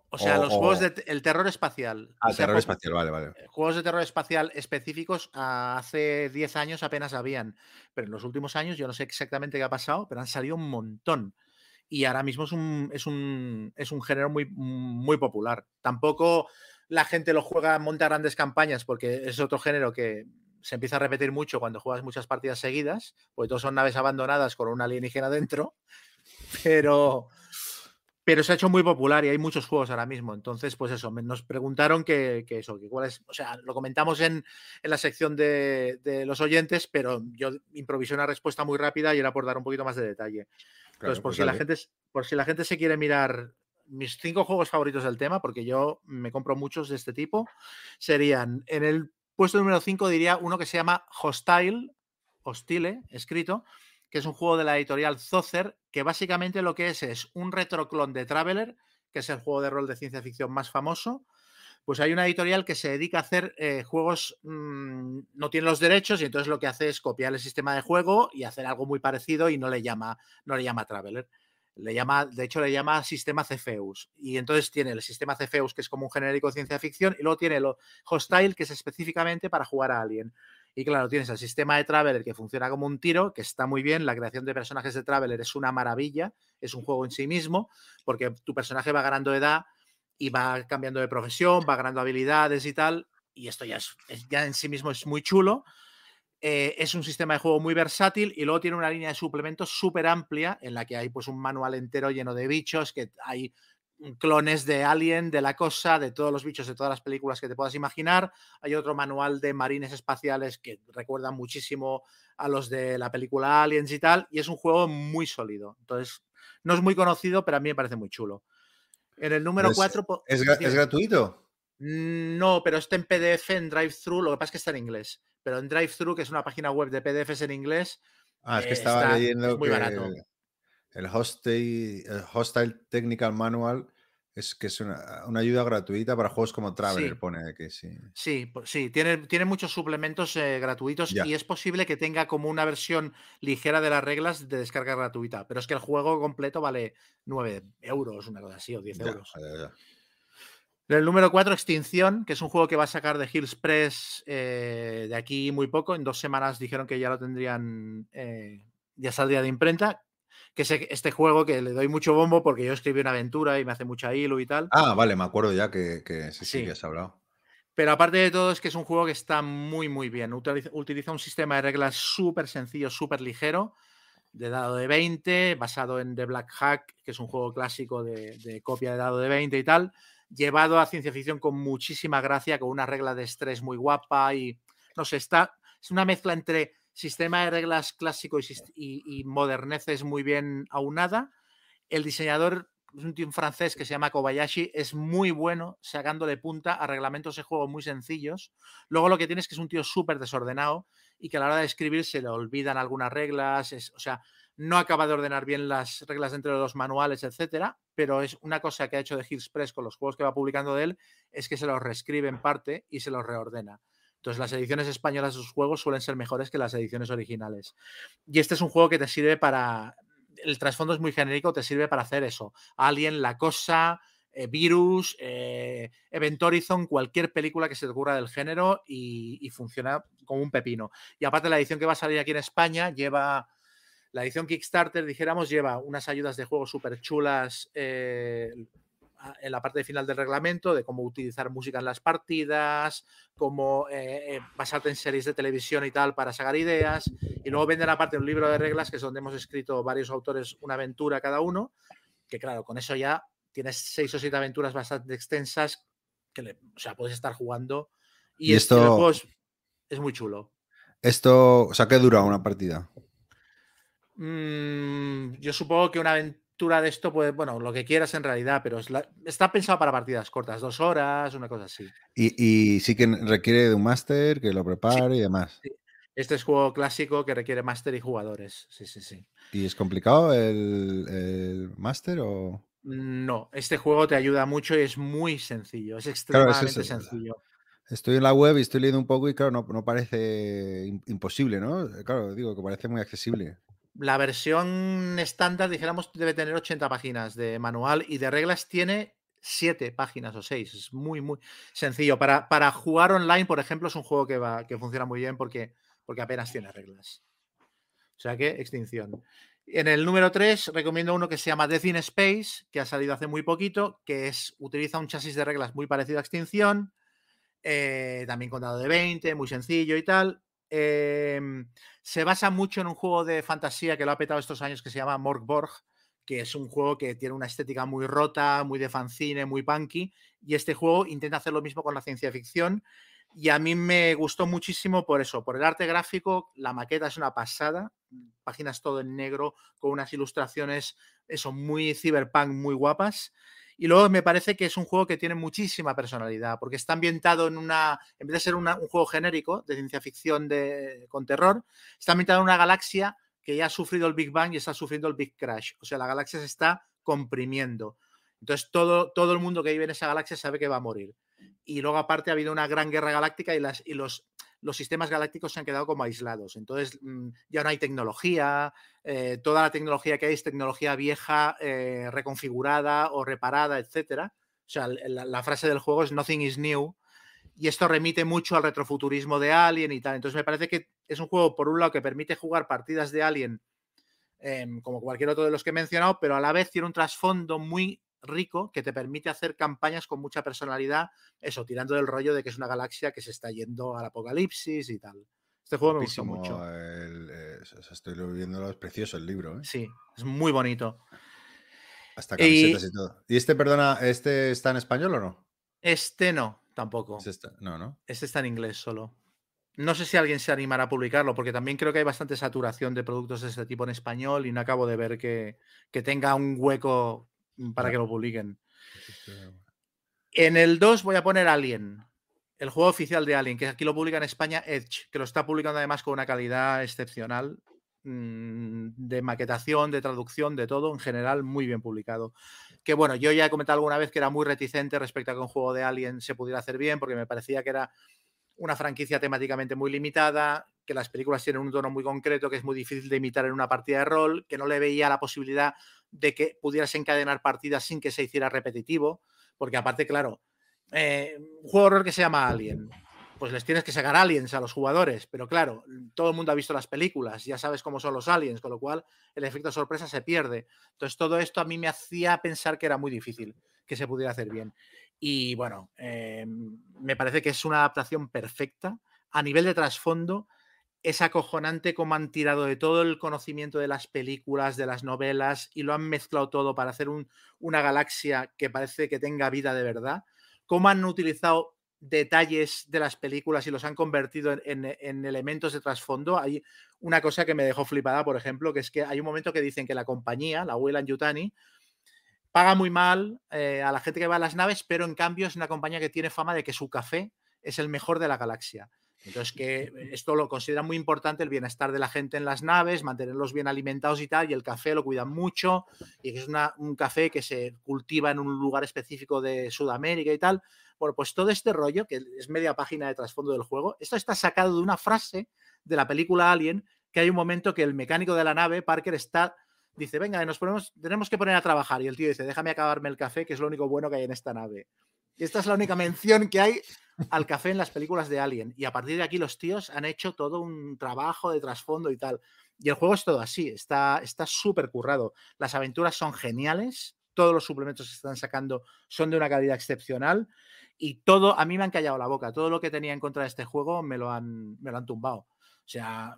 O sea, los juegos de el terror espacial. Ah, terror espacial, vale, vale. Eh, juegos de terror espacial específicos hace 10 años apenas habían, pero en los últimos años yo no sé exactamente qué ha pasado, pero han salido un montón. Y ahora mismo es un, es un, es un género muy, muy popular. Tampoco la gente lo juega, monta grandes campañas, porque es otro género que se empieza a repetir mucho cuando juegas muchas partidas seguidas, porque todos son naves abandonadas con una alienígena dentro, pero pero se ha hecho muy popular y hay muchos juegos ahora mismo. Entonces, pues eso, nos preguntaron que, eso, que cuál es, o sea, lo comentamos en, la sección de, los oyentes, pero yo improvisé una respuesta muy rápida y era por dar un poquito más de detalle. Entonces, por, pues si la gente, por si la gente se quiere mirar mis cinco juegos favoritos del tema, porque yo me compro muchos de este tipo, serían en el puesto número 5 diría uno que se llama Hostile, Hostile, escrito, que es un juego de la editorial Zocer, que básicamente lo que es es un retroclon de Traveler, que es el juego de rol de ciencia ficción más famoso. Pues hay una editorial que se dedica a hacer eh, juegos, mm, no tiene los derechos y entonces lo que hace es copiar el sistema de juego y hacer algo muy parecido y no le llama, no le llama Traveler. Le llama, de hecho, le llama sistema Cepheus. Y entonces tiene el sistema Cepheus, que es como un genérico de ciencia ficción, y luego tiene el Hostile, que es específicamente para jugar a Alien. Y claro, tienes el sistema de Traveler que funciona como un tiro, que está muy bien. La creación de personajes de Traveler es una maravilla, es un juego en sí mismo, porque tu personaje va ganando edad y va cambiando de profesión, va ganando habilidades y tal. Y esto ya, es, ya en sí mismo es muy chulo. Eh, es un sistema de juego muy versátil y luego tiene una línea de suplementos súper amplia en la que hay pues un manual entero lleno de bichos, que hay clones de Alien, de la cosa, de todos los bichos de todas las películas que te puedas imaginar. Hay otro manual de marines espaciales que recuerda muchísimo a los de la película Aliens y tal, y es un juego muy sólido. Entonces, no es muy conocido, pero a mí me parece muy chulo. En el número 4... ¿Es, gratuito? No, pero está en PDF, en DriveThru, lo que pasa es que está en inglés. Pero en DriveThru, que es una página web de PDFs en inglés... Ah, es que estaba leyendo muy barato. El Hostile, el Hostile Technical Manual es que es una, ayuda gratuita para juegos como Traveler, pone que sí. Sí, sí, tiene, tiene muchos suplementos eh, gratuitos y es posible que tenga como una versión ligera de las reglas de descarga gratuita, pero es que el juego completo vale 9 euros, una cosa así, o 10 euros. El número 4, Extinción, que es un juego que va a sacar de Hills Press eh, de aquí muy poco. En dos semanas dijeron que ya lo tendrían, eh, ya saldría de imprenta que es este juego que le doy mucho bombo porque yo escribí una aventura y me hace mucha hilo y tal. Ah, vale, me acuerdo ya que, que sí, sí, que has hablado. Pero aparte de todo es que es un juego que está muy, muy bien. Utiliza, un sistema de reglas súper sencillo, súper ligero, de dado de 20, basado en The Black Hack, que es un juego clásico de, de copia de dado de 20 y tal, llevado a ciencia ficción con muchísima gracia, con una regla de estrés muy guapa y, no sé, está, es una mezcla entre sistema de reglas clásico y, moderneces muy bien aunada. El diseñador es un tío francés que se llama Kobayashi, es muy bueno sacándole punta a reglamentos de juego muy sencillos. Luego lo que tiene es que es un tío súper desordenado y que a la hora de escribir se le olvidan algunas reglas, o sea, no acaba de ordenar bien las reglas dentro de los manuales, etcétera, pero es una cosa que ha hecho de Press con los juegos que va publicando de él, es que se los reescribe en parte y se los reordena. Entonces, las ediciones españolas de sus juegos suelen ser mejores que las ediciones originales. Y este es un juego que te sirve para. El trasfondo es muy genérico, te sirve para hacer eso. Alien, La Cosa, eh, Virus, eh, Event Horizon, cualquier película que se te ocurra del género y, funciona como un pepino. Y aparte, la edición que va a salir aquí en España lleva. La edición Kickstarter, dijéramos, lleva unas ayudas de juego súper chulas. Eh, en la parte final del reglamento de cómo utilizar música en las partidas, cómo eh, eh, basarte en series de televisión y tal para sacar ideas. Y luego venden aparte un libro de reglas, que es donde hemos escrito varios autores una aventura cada uno, que claro, con eso ya tienes seis o siete aventuras bastante extensas que o sea, puedes estar jugando. Y, esto es, muy chulo. Esto, o sea, ¿qué dura una partida? Mm, yo supongo que una aventura de esto, pues bueno, lo que quieras en realidad, pero está pensado para partidas cortas, dos horas, una cosa así. Y, sí que requiere de un máster que lo prepare y demás. Este es juego clásico que requiere máster y jugadores. Sí, sí, sí. ¿Y es complicado el, máster o...? No, este juego te ayuda mucho y es muy sencillo, es extremadamente sencillo. Estoy en la web y estoy leyendo un poco y claro, no, no parece imposible, ¿no? Claro, digo que parece muy accesible. La versión estándar, dijéramos, debe tener 80 páginas de manual y de reglas tiene 7 páginas o 6. Es muy, muy sencillo. Para, para, jugar online, por ejemplo, es un juego que, va, que funciona muy bien porque, porque apenas tiene reglas. O sea que, extinción. En el número 3 recomiendo uno que se llama Death in Space, que ha salido hace muy poquito, que es, utiliza un chasis de reglas muy parecido a Extinción, eh, también con dado de 20, muy sencillo y tal. Em, se basa mucho en un juego de fantasía que lo ha petado estos años que se llama Morgborg, que es un juego que tiene una estética muy rota, muy de fanzine, muy punky, y este juego intenta hacer lo mismo con la ciencia ficción. Y a mí me gustó muchísimo por eso, por el arte gráfico, la maqueta es una pasada, páginas todo en negro, con unas ilustraciones, eso, muy cyberpunk, muy guapas. Y luego me parece que es un juego que tiene muchísima personalidad, porque está ambientado en una, en vez de ser un juego genérico de ciencia ficción de, con terror, está ambientado en una galaxia que ya ha sufrido el Big Bang y está sufriendo el Big Crash. O sea, la galaxia se está comprimiendo. Entonces todo, todo el mundo que vive en esa galaxia sabe que va a morir. Y luego aparte ha habido una gran guerra galáctica y, las, y los, los sistemas galácticos se han quedado como aislados. Entonces mm, ya no hay tecnología, eh, toda la tecnología que hay es tecnología vieja, eh, reconfigurada o reparada, etc. O sea, la, frase del juego es Nothing is new. Y esto remite mucho al retrofuturismo de Alien y tal. Entonces me parece que es un juego, por un lado, que permite jugar partidas de Alien em, como cualquier otro de los que he mencionado, pero a la vez tiene un trasfondo muy rico que te permite hacer campañas con mucha personalidad, eso, tirando del rollo de que es una galaxia que se está yendo al apocalipsis y tal. Este juego me gustó mucho. Eh, estoy viéndolo, es precioso el libro. ¿eh? Sí, es muy bonito. Hasta camisetas y, todo. ¿Y este, perdona, este está en español o no? Este no, tampoco. Este no, ¿no? Este está en inglés solo. No sé si alguien se animará a publicarlo, porque también creo que hay bastante saturación de productos de este tipo en español y no acabo de ver que, que tenga un hueco para que lo publiquen. En el 2 voy a poner Alien, el juego oficial de Alien, que aquí lo publica en España Edge, que lo está publicando además con una calidad excepcional mm, de maquetación, de traducción, de todo, en general muy bien publicado. Que bueno, yo ya he comentado alguna vez que era muy reticente respecto a que un juego de Alien se pudiera hacer bien, porque me parecía que era una franquicia temáticamente muy limitada, que las películas tienen un tono muy concreto que es muy difícil de imitar en una partida de rol, que no le veía la posibilidad de que pudieras encadenar partidas sin que se hiciera repetitivo, porque aparte, claro, eh, un juego horror que se llama Alien, pues les tienes que sacar aliens a los jugadores, pero claro, todo el mundo ha visto las películas, ya sabes cómo son los aliens, con lo cual el efecto sorpresa se pierde. Entonces todo esto a mí me hacía pensar que era muy difícil que se pudiera hacer bien. Y bueno, eh, me parece que es una adaptación perfecta. A nivel de trasfondo, es acojonante cómo han tirado de todo el conocimiento de las películas, de las novelas, y lo han mezclado todo para hacer una galaxia que parece que tenga vida de verdad. Cómo han utilizado detalles de las películas y los han convertido en, elementos de trasfondo. Hay una cosa que me dejó flipada, por ejemplo, que es que hay un momento que dicen que la compañía, la Weyland Yutani, paga muy mal eh, a la gente que va a las naves, pero en cambio es una compañía que tiene fama de que su café es el mejor de la galaxia. Entonces, que esto lo considera muy importante el bienestar de la gente en las naves, mantenerlos bien alimentados y tal, y el café lo cuidan mucho, y es un café que se cultiva en un lugar específico de Sudamérica y tal. Bueno, pues todo este rollo, que es media página de trasfondo del juego, esto está sacado de una frase de la película Alien, que hay un momento que el mecánico de la nave, Parker, está dice, venga, nos ponemos, tenemos que poner a trabajar. Y el tío dice, déjame acabarme el café, que es lo único bueno que hay en esta nave. Esta es la única mención que hay al café en las películas de Alien. Y a partir de aquí los tíos han hecho todo un trabajo de trasfondo y tal. Y el juego es todo así, está súper currado. Las aventuras son geniales, todos los suplementos que están sacando son de una calidad excepcional y todo, a mí me han callado la boca, todo lo que tenía en contra de este juego me lo han, me lo han tumbado. O sea,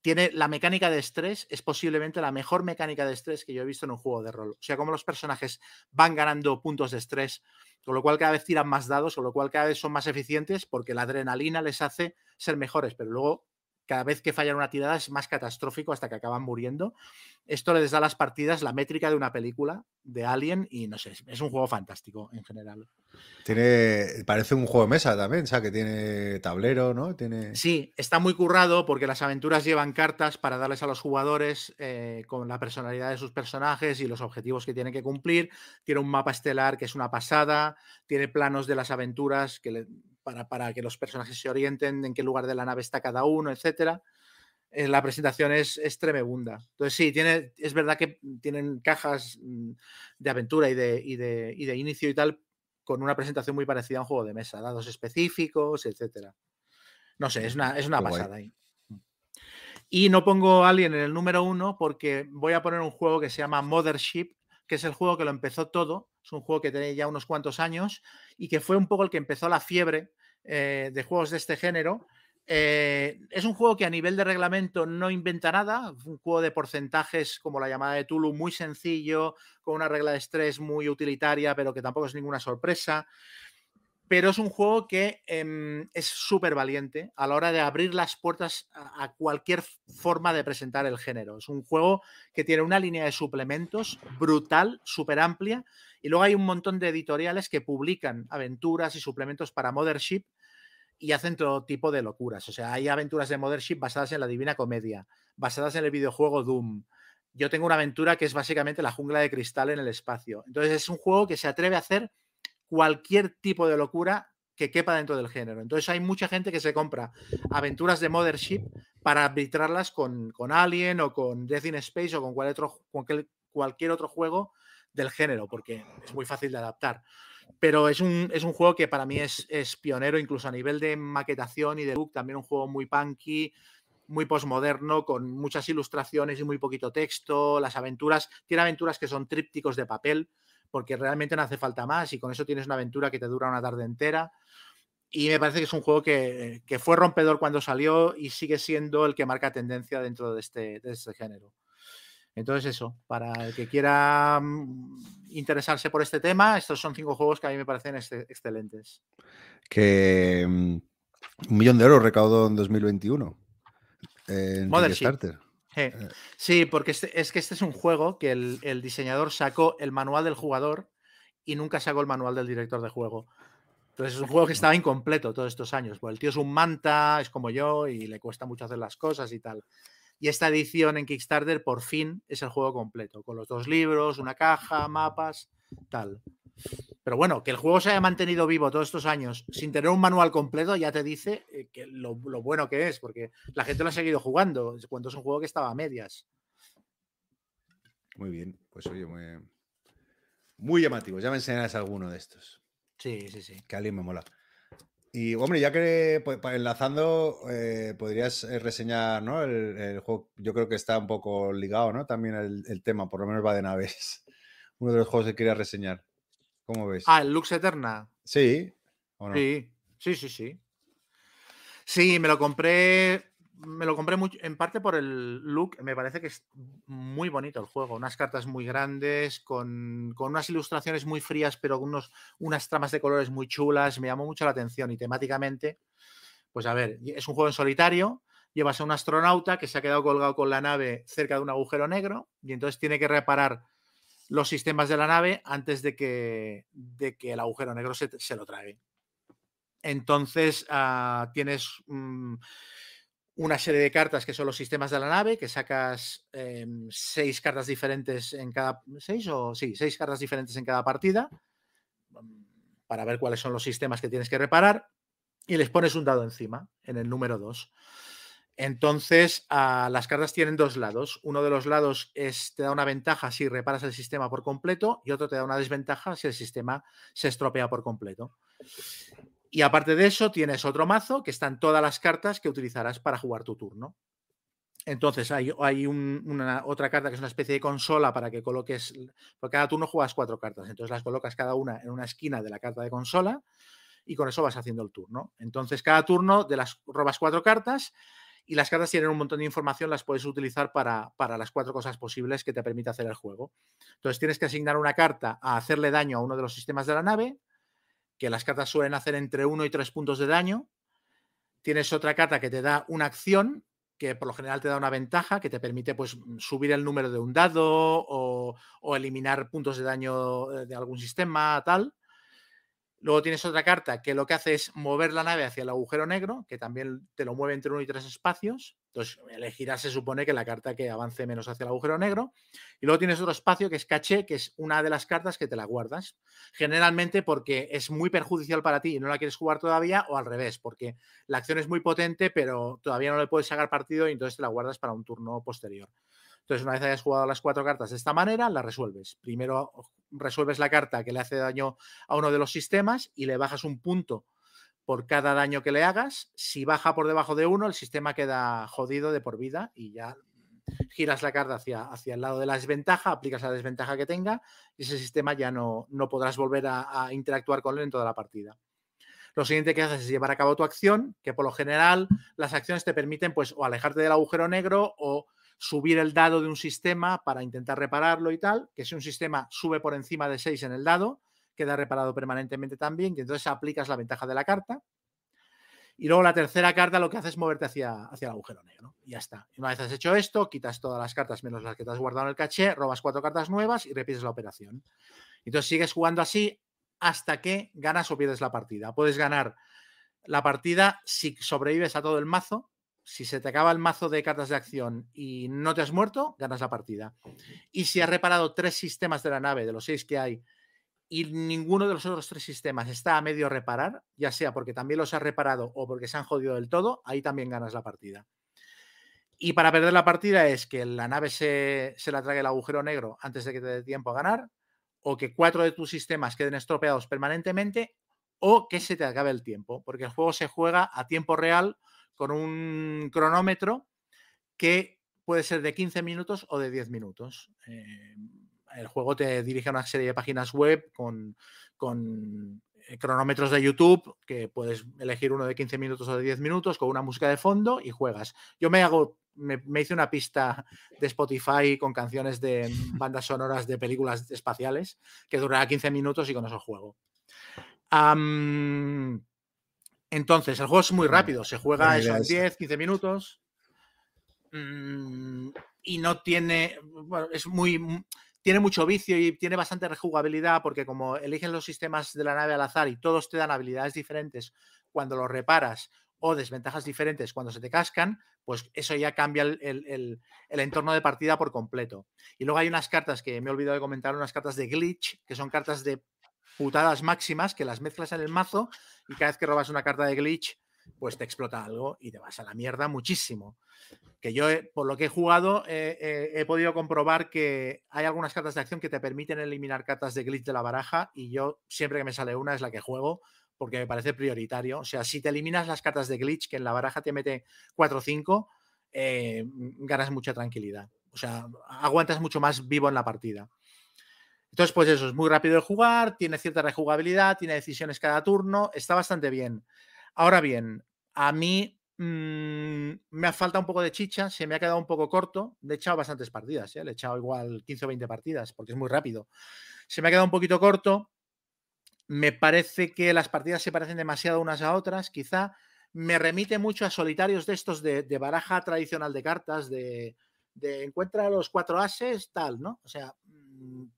tiene la mecánica de estrés, es posiblemente la mejor mecánica de estrés que yo he visto en un juego de rol. O sea, como los personajes van ganando puntos de estrés, con lo cual cada vez tiran más dados, con lo cual cada vez son más eficientes porque la adrenalina les hace ser mejores, pero luego cada vez que fallan una tirada es más catastrófico hasta que acaban muriendo. Esto les da a las partidas la métrica de una película de Alien y no sé, es un juego fantástico en general. Tiene, parece un juego de mesa también, o sea, que tiene tablero, ¿no? Tiene... Sí, está muy currado porque las aventuras llevan cartas para darles a los jugadores eh, con la personalidad de sus personajes y los objetivos que tienen que cumplir. Tiene un mapa estelar que es una pasada, tiene planos de las aventuras que le, para, que los personajes se orienten en qué lugar de la nave está cada uno, etcétera. eh, la presentación es, es tremenda. Entonces, sí, tiene, es verdad que tienen cajas mm, de aventura y de, y de, y de inicio y tal, con una presentación muy parecida a un juego de mesa, dados específicos, etcétera. No sé, es una, es una pasada ahí. Y no pongo Alien en el número uno porque voy a poner un juego que se llama Mothership, que es el juego que lo empezó todo. Es un juego que tiene ya unos cuantos años y que fue un poco el que empezó la fiebre eh, de juegos de este género. Eh, es un juego que a nivel de reglamento no inventa nada, un juego de porcentajes como la llamada de Tulu, muy sencillo, con una regla de estrés muy utilitaria, pero que tampoco es ninguna sorpresa. Pero es un juego que em, es súper valiente a la hora de abrir las puertas a, cualquier forma de presentar el género. Es un juego que tiene una línea de suplementos brutal, súper amplia, y luego hay un montón de editoriales que publican aventuras y suplementos para Mothership y hacen todo tipo de locuras. O sea, hay aventuras de Mothership basadas en la Divina Comedia, basadas en el videojuego Doom. Yo tengo una aventura que es básicamente la jungla de cristal en el espacio. Entonces es un juego que se atreve a hacer cualquier tipo de locura que quepa dentro del género. Entonces hay mucha gente que se compra aventuras de Mothership para arbitrarlas con, con Alien o con Death in Space o con cualquier otro, cualquier otro juego del género, porque es muy fácil de adaptar pero es un, es un juego que para mí es, es, pionero, incluso a nivel de maquetación y de look, también un juego muy punky, muy postmoderno, con muchas ilustraciones y muy poquito texto. Las aventuras, tiene aventuras que son trípticos de papel, porque realmente no hace falta más, y con eso tienes una aventura que te dura una tarde entera. Y me parece que es un juego que, que fue rompedor cuando salió y sigue siendo el que marca tendencia dentro de este, de este género. Entonces, eso, para el que quiera mm, interesarse por este tema, estos son cinco juegos que a mí me parecen excelentes. Que mm, un millón de euros recaudó en 2021 en Kickstarter. Eh. Sí, porque este, es que este es un juego que el, diseñador sacó el manual del jugador y nunca sacó el manual del director de juego. Entonces es un juego que estaba incompleto todos estos años. Pues el tío es un manta, es como yo y le cuesta mucho hacer las cosas y tal. Y esta edición en Kickstarter por fin es el juego completo, con los dos libros, una caja, mapas, tal. Pero bueno, que el juego se haya mantenido vivo todos estos años sin tener un manual completo ya te dice eh, que lo, bueno que es, porque la gente lo ha seguido jugando, cuando es un juego que estaba a medias. Muy bien, pues oye, muy, muy llamativo. Ya me enseñarás alguno de estos. Sí, sí, sí. Que alguien me mola. Y hombre, ya que pues, enlazando, eh, podrías eh, reseñar, ¿no? El, juego, yo creo que está un poco ligado, ¿no? También el, tema, por lo menos va de naves. Uno de los juegos que quería reseñar. ¿Cómo ves? Ah, el Lux Eterna. Sí. Sí, sí, sí, sí. Sí, me lo compré me lo compré en parte por el look. Me parece que es muy bonito el juego. Unas cartas muy grandes, con, unas ilustraciones muy frías, pero con unos, unas tramas de colores muy chulas. Me llamó mucho la atención y temáticamente, pues a ver, es un juego en solitario. Llevas a un astronauta que se ha quedado colgado con la nave cerca de un agujero negro y entonces tiene que reparar los sistemas de la nave antes de que, de que el agujero negro se, lo trague. Entonces ah, tienes una serie de cartas que son los sistemas de la nave, que sacas em, seis cartas diferentes en cada. ¿Seis o sí? Seis cartas diferentes en cada partida mm, para ver cuáles son los sistemas que tienes que reparar y les pones un dado encima en el número 2. Entonces, ah, las cartas tienen dos lados. Uno de los lados es, te da una ventaja si reparas el sistema por completo y otro te da una desventaja si el sistema se estropea por completo. Y aparte de eso, tienes otro mazo que están todas las cartas que utilizarás para jugar tu turno. Entonces hay, una, otra carta que es una especie de consola para que coloques, por cada turno juegas cuatro cartas, entonces las colocas cada una en una esquina de la carta de consola y con eso vas haciendo el turno. Entonces cada turno de las robas cuatro cartas y las cartas tienen un montón de información, las puedes utilizar para, para las cuatro cosas posibles que te permite hacer el juego. Entonces tienes que asignar una carta a hacerle daño a uno de los sistemas de la nave, que las cartas suelen hacer entre 1 y 3 puntos de daño. Tienes otra carta que te da una acción, que por lo general te da una ventaja, que te permite pues, subir el número de un dado o, eliminar puntos de daño eh, de algún sistema, tal. Luego tienes otra carta que lo que hace es mover la nave hacia el agujero negro, que también te lo mueve entre uno y tres espacios. Entonces elegirás, se supone que la carta que avance menos hacia el agujero negro. Y luego tienes otro espacio que es caché, que es una de las cartas que te la guardas. Generalmente porque es muy perjudicial para ti y no la quieres jugar todavía, o al revés, porque la acción es muy potente, pero todavía no le puedes sacar partido y entonces te la guardas para un turno posterior. Entonces, una vez hayas jugado las cuatro cartas de esta manera, las resuelves. Primero resuelves la carta que le hace daño a uno de los sistemas y le bajas un punto por cada daño que le hagas. Si baja por debajo de uno, el sistema queda jodido de por vida y ya giras la carta hacia, hacia el lado de la desventaja, aplicas la desventaja que tenga y ese sistema ya no, no podrás volver a, interactuar con él en toda la partida. Lo siguiente que haces es llevar a cabo tu acción, que por lo general las acciones te permiten pues o alejarte del agujero negro o subir el dado de un sistema para intentar repararlo y tal, que si un sistema sube por encima de 6 en el dado, queda reparado permanentemente también, y entonces aplicas la ventaja de la carta. Y luego la tercera carta lo que hace es moverte hacia, hacia el agujero negro. Y ya está. Una vez has hecho esto, quitas todas las cartas menos las que te has guardado en el caché, robas cuatro cartas nuevas y repites la operación. Entonces sigues jugando así hasta que ganas o pierdes la partida. Puedes ganar la partida si sobrevives a todo el mazo, si se te acaba el mazo de cartas de acción y no te has muerto, ganas la partida. Y si has reparado tres sistemas de la nave, de los seis que hay, y ninguno de los otros tres sistemas está a medio reparar, ya sea porque también los has reparado o porque se han jodido del todo, ahí también ganas la partida. Y para perder la partida es que la nave se, se la trague el agujero negro antes de que te dé tiempo a ganar, o que cuatro de tus sistemas queden estropeados permanentemente, o que se te acabe el tiempo, porque el juego se juega a tiempo real con un cronómetro que puede ser de 15 minutos o de 10 minutos. Eh, el juego te dirige a una serie de páginas web con, eh, cronómetros de YouTube, que puedes elegir uno de 15 minutos o de 10 minutos con una música de fondo y juegas. Yo me hago, me, hice una pista de Spotify con canciones de bandas sonoras de películas espaciales que durará 15 minutos y con eso juego. Entonces, el juego es muy rápido, se juega eso en 10, 15 minutos. Mm, y no tiene. Bueno, es muy. Tiene mucho vicio y tiene bastante rejugabilidad porque, como eligen los sistemas de la nave al azar y todos te dan habilidades diferentes cuando los reparas o desventajas diferentes cuando se te cascan, pues eso ya cambia el, el, entorno de partida por completo. Y luego hay unas cartas que me he olvidado de comentar, unas cartas de glitch, que son cartas de putadas máximas que las mezclas en el mazo y cada vez que robas una carta de glitch, pues te explota algo y te vas a la mierda muchísimo. Que yo, por lo que he jugado, he podido comprobar que hay algunas cartas de acción que te permiten eliminar cartas de glitch de la baraja y yo siempre que me sale una es la que juego porque me parece prioritario. O sea, si te eliminas las cartas de glitch que en la baraja te mete 4 o 5, eh, ganas mucha tranquilidad. O sea, aguantas mucho más vivo en la partida. Entonces, pues eso, es muy rápido de jugar, tiene cierta rejugabilidad, tiene decisiones cada turno, está bastante bien. Ahora bien, a mí mm, me ha falta un poco de chicha, se me ha quedado un poco corto. Le he echado bastantes partidas, ¿eh? le he echado igual 15 o 20 partidas, porque es muy rápido. Se me ha quedado un poquito corto. Me parece que las partidas se parecen demasiado unas a otras, quizá. Me remite mucho a solitarios de estos de, baraja tradicional de cartas, de, encuentra los cuatro ases, tal, ¿no? O sea,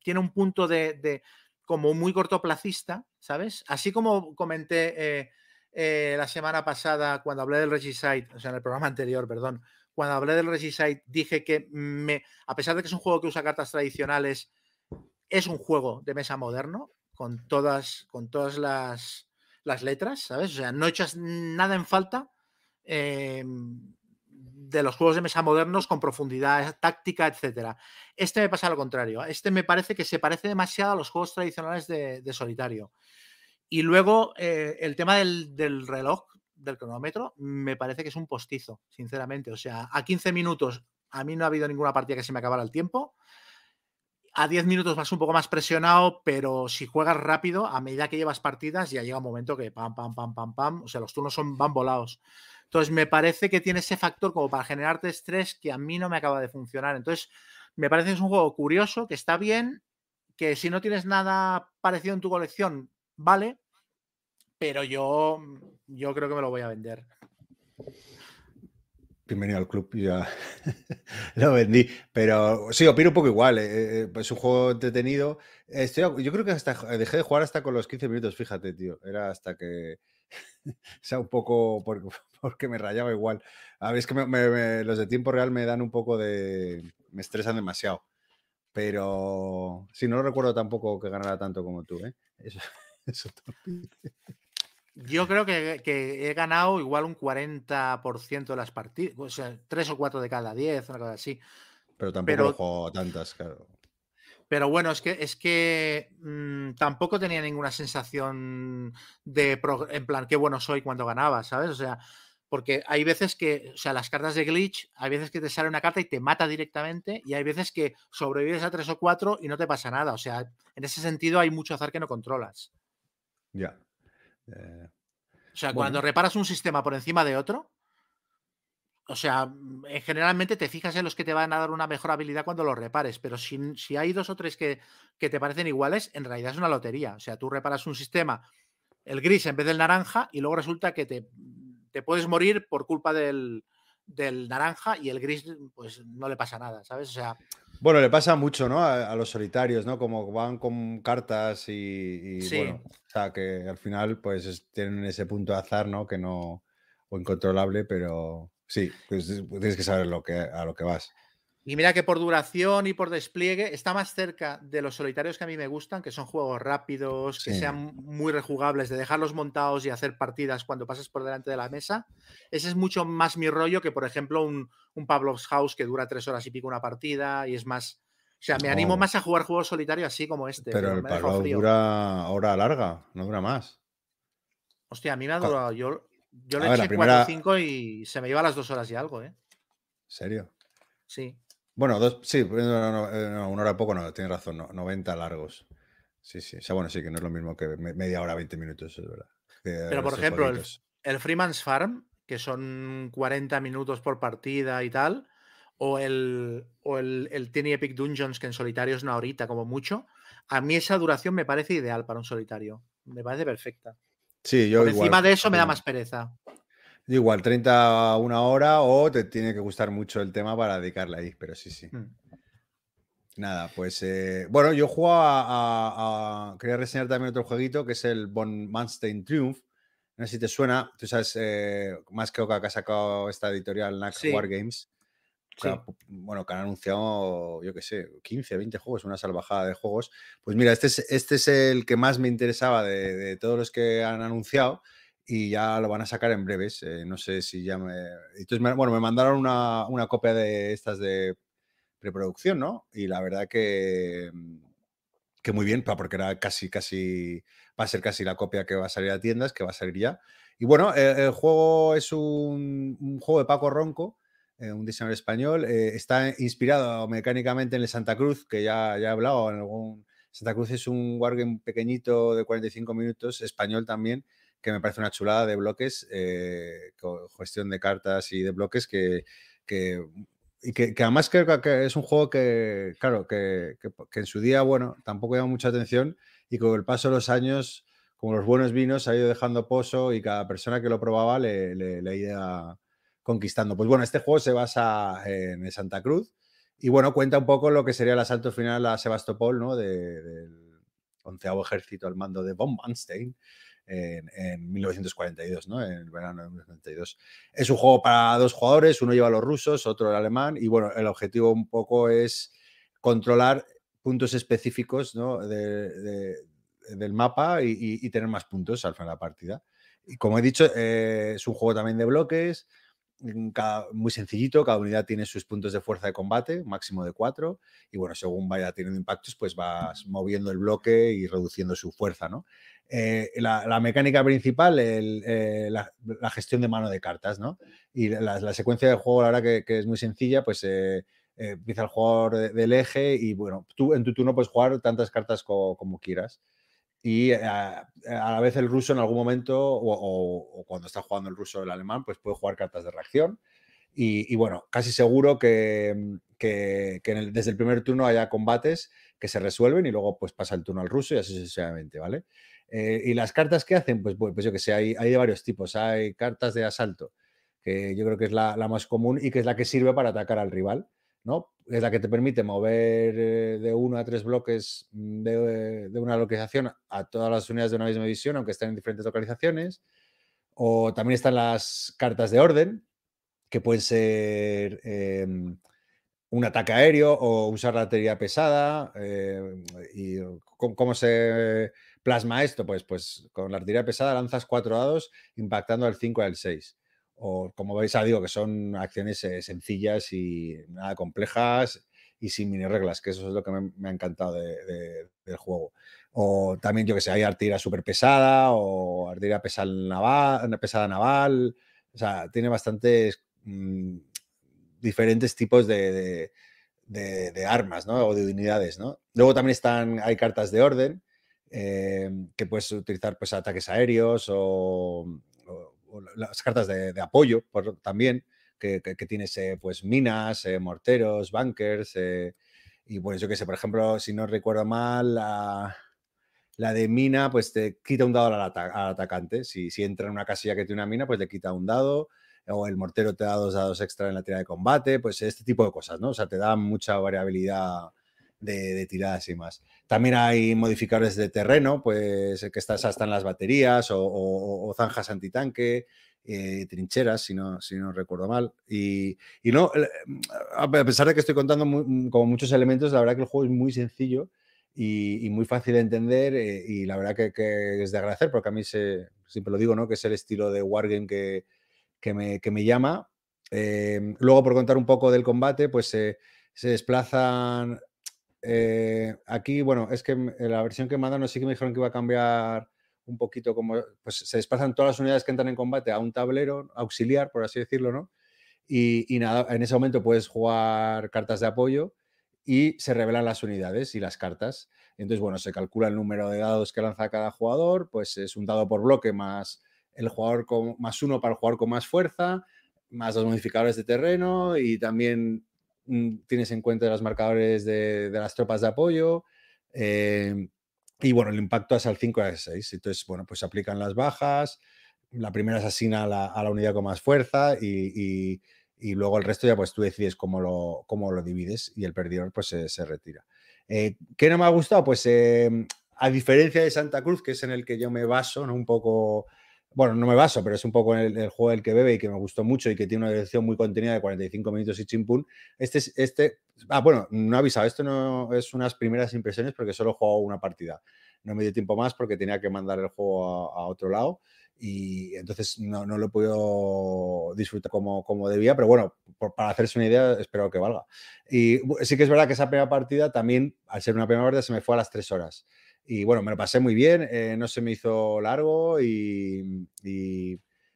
tiene un punto de, como muy cortoplacista, ¿sabes? Así como comenté eh, eh, la semana pasada cuando hablé del Regicide, o sea, en el programa anterior, perdón, cuando hablé del Regicide dije que me, a pesar de que es un juego que usa cartas tradicionales, es un juego de mesa moderno con todas, con todas las, las letras, ¿sabes? O sea, no echas nada en falta. Eh, de los juegos de mesa modernos con profundidad táctica, etcétera. Este me pasa lo contrario. Este me parece que se parece demasiado a los juegos tradicionales de, solitario. Y luego eh, el tema del, reloj, del cronómetro, me parece que es un postizo, sinceramente. O sea, a 15 minutos a mí no ha habido ninguna partida que se me acabara el tiempo. A 10 minutos vas un poco más presionado, pero si juegas rápido, a medida que llevas partidas, ya llega un momento que pam, pam, pam, pam, pam. O sea, los turnos son, van volados. Entonces, me parece que tiene ese factor como para generarte estrés que a mí no me acaba de funcionar. Entonces, me parece que es un juego curioso, que está bien, que si no tienes nada parecido en tu colección, vale, pero yo, yo creo que me lo voy a vender. Bienvenido al club, ya lo vendí. Pero sí, opino un poco igual. Eh, eh, es un juego entretenido. Yo creo que hasta dejé de jugar hasta con los 15 minutos, fíjate, tío. Era hasta que. O sea, un poco porque, me rayaba igual. A ver, es que los de tiempo real me dan un poco de. Me estresan demasiado. Pero sí, no recuerdo tampoco que ganara tanto como tú, ¿eh? Eso, eso yo creo que, he ganado igual un 40% de las partidas, o sea, 3 o 4 de cada 10, una cosa así. Pero tampoco he jugado tantas, claro. Pero bueno, es que, es que mm, tampoco tenía ninguna sensación de, en plan, qué bueno soy cuando ganaba, ¿sabes? O sea, porque hay veces que, o sea, las cartas de glitch, hay veces que te sale una carta y te mata directamente, y hay veces que sobrevives a 3 o 4 y no te pasa nada. O sea, en ese sentido hay mucho azar que no controlas. Ya. Eh, o sea, cuando reparas un sistema por encima de otro, o sea, mm, eh, generalmente te fijas en los que te van a dar una mejor habilidad cuando los repares, pero si, si hay dos o tres que, te parecen iguales, en realidad es una lotería. O sea, tú reparas un sistema, el gris en vez del naranja, y luego resulta que te, te puedes morir por culpa del, del naranja y el gris, pues no le pasa nada, ¿sabes? O sea, bueno, le pasa mucho, ¿no? A, los solitarios, ¿no? Como van con cartas y, bueno, o sea, que al final, pues tienen ese punto de azar, ¿no? Que no, o incontrolable, pero sí, pues, tienes que saber lo que, a lo que vas. Y mira que por duración y por despliegue está más cerca de los solitarios que a mí me gustan, que son juegos rápidos, que sean muy rejugables, de dejarlos montados y hacer partidas cuando pasas por delante de la mesa. Ese es mucho más mi rollo que, por ejemplo, un, un Pavlov's House que dura tres horas y pico una partida y es más... O sea, me animo más a jugar juegos solitarios así como este. Pero, el Pavlov dura hora larga, no dura más. Hostia, a mí me ha durado... Yo, yo le eché 4 o 5 y se me iba a las dos horas y algo, ¿eh? ¿Serio? Sí. Bueno, dos, sí, eh, una hora poco, no, tienes razón, no, 90 largos. Sí, sí. O sea, bueno, sí, que no es lo mismo que media hora, 20 minutos, es verdad. Pero, por ejemplo, el, Freeman's Farm, que son 40 minutos por partida y tal, o el, o el, el Tiny Epic Dungeons, que en solitario es una horita como mucho, a mí esa duración me parece ideal para un solitario. Me parece perfecta. Sí, yo por encima de eso me da más pereza. Igual, 30 a una hora o te tiene que gustar mucho el tema para dedicarle ahí, pero sí, sí. Mm. Nada, pues eh, bueno, yo juego a, Quería reseñar también otro jueguito que es el Von Manstein Triumph. No sé si te suena, tú sabes, eh, más que Oka que ha sacado esta editorial NAC Bueno, que han anunciado, yo qué sé, 15, 20 juegos, una salvajada de juegos. Pues mira, este es, este es el que más me interesaba de todos los que han anunciado y ya lo van a sacar en breves. Eh, no sé si ya me. Entonces, bueno, me mandaron una, una, copia de estas de preproducción, ¿no? Y la verdad que, mm, que muy bien, porque era casi, casi. Va a ser casi la copia que va a salir a tiendas, que va a salir ya. Y bueno, el, juego es un, un, juego de Paco Ronco, eh, un diseñador español. Eh, está inspirado mecánicamente en el Santa Cruz, que ya, ya he hablado en algún. Santa Cruz es un wargame pequeñito de 45 minutos, español también, que me parece una chulada de bloques, eh, gestión de cartas y de bloques que, y que, además creo que es un juego que, claro, que, en su día, bueno, tampoco llama mucha atención y con el paso de los años, como los buenos vinos, ha ido dejando pozo y cada persona que lo probaba le, le, iba conquistando. Pues bueno, este juego se basa en Santa Cruz y bueno, cuenta un poco lo que sería el asalto final a Sebastopol, ¿no? del onceavo ejército al mando de von Manstein en, 1942, ¿no? En el verano de 1942. Es un juego para dos jugadores, uno lleva a los rusos, otro el alemán, y bueno, el objetivo un poco es controlar puntos específicos ¿no? del mapa y, tener más puntos al final de la partida. Y como he dicho, eh, es un juego también de bloques, muy sencillito, cada unidad tiene sus puntos de fuerza de combate, máximo de cuatro, y bueno, según vaya teniendo impactos, pues vas moviendo el bloque y reduciendo su fuerza, ¿no? Eh, la, mecánica principal, eh, la, gestión de mano de cartas, ¿no? Y la, secuencia de juego, la verdad que, es muy sencilla, pues eh, empieza el jugador del eje y bueno, tú en tu turno puedes jugar tantas cartas como quieras. Y a, la vez el ruso en algún momento, o, cuando está jugando el ruso o el alemán, pues puede jugar cartas de reacción. Y, bueno, casi seguro que, que, desde el primer turno haya combates que se resuelven y luego pues pasa el turno al ruso y así sucesivamente, ¿vale? Eh, y las cartas que hacen, pues, pues, yo que sé, hay, hay, de varios tipos. Hay cartas de asalto, que yo creo que es la, más común y que es la que sirve para atacar al rival, ¿no? Es la que te permite mover eh, de uno a tres bloques de, una localización a todas las unidades de una misma división, aunque estén en diferentes localizaciones. O también están las cartas de orden, que pueden ser em, un ataque aéreo o usar la artillería pesada. Eh, ¿Y cómo, se plasma esto? Pues, pues con la artillería pesada lanzas cuatro dados impactando al 5 y al 6 o como veis, digo que son acciones eh, sencillas y nada complejas y sin mini reglas, que eso es lo que me, ha encantado del juego. O también, yo que sé, hay artillería súper pesada o artillería pesada naval, pesada naval. O sea, tiene bastantes mm, diferentes tipos de, armas, ¿no? O de unidades, ¿no? Luego también están, hay cartas de orden eh, que puedes utilizar pues ataques aéreos o las cartas de, apoyo también, que, tienes eh, pues minas, eh, morteros, bunkers, eh, y bueno, yo que sé, por ejemplo, si no recuerdo mal, la, de mina, pues te quita un dado al, atacante. Si, si, entra en una casilla que tiene una mina, pues le quita un dado. O el mortero te da dos dados extra en la tira de combate. Pues este tipo de cosas, ¿no? O sea, te da mucha variabilidad de, tiradas y más. También hay modificadores de terreno, pues que estás hasta en las baterías o, zanjas antitanque, eh, trincheras, si no, si no recuerdo mal. Y, no, a pesar de que estoy contando como muchos elementos, la verdad que el juego es muy sencillo y, muy fácil de entender eh, y la verdad que, es de agradecer porque a mí siempre lo digo, ¿no? Que es el estilo de Wargame que, que, me, que me llama. Eh, luego, por contar un poco del combate, pues se desplazan eh, aquí, bueno, es que la versión que mandaron sí que me dijeron que iba a cambiar un poquito como, pues se desplazan todas las unidades que entran en combate a un tablero auxiliar, por así decirlo, ¿no? Y, nada, en ese momento puedes jugar cartas de apoyo y se revelan las unidades y las cartas. Entonces, bueno, se calcula el número de dados que lanza cada jugador, pues es un dado por bloque más el jugador con más uno para el jugador con más fuerza, más los modificadores de terreno y también tienes en cuenta los marcadores de, las tropas de apoyo. Eh, y bueno, el impacto es al 5 y al 6. Entonces, bueno, pues se aplican las bajas. La primera se asigna a la, unidad con más fuerza y, luego el resto ya pues tú decides cómo lo, cómo lo divides y el perdedor pues se, retira. Eh, ¿Qué no me ha gustado? Pues em, a diferencia de Santa Cruz, que es en el que yo me baso, ¿no? un poco bueno, no me baso, pero es un poco el, juego del que bebe y que me gustó mucho y que tiene una dirección muy contenida de 45 minutos y chimpún. Este es, este, ah, bueno, no he avisado, esto no es unas primeras impresiones porque solo he jugado una partida. No me dio tiempo más porque tenía que mandar el juego a, otro lado y entonces no, no, lo he podido disfrutar como, como debía, pero bueno, para hacerse una idea, espero que valga. Y sí que es verdad que esa primera partida también, al ser una primera partida, se me fue a las tres horas. Y bueno, me lo pasé muy bien, eh, no se me hizo largo y...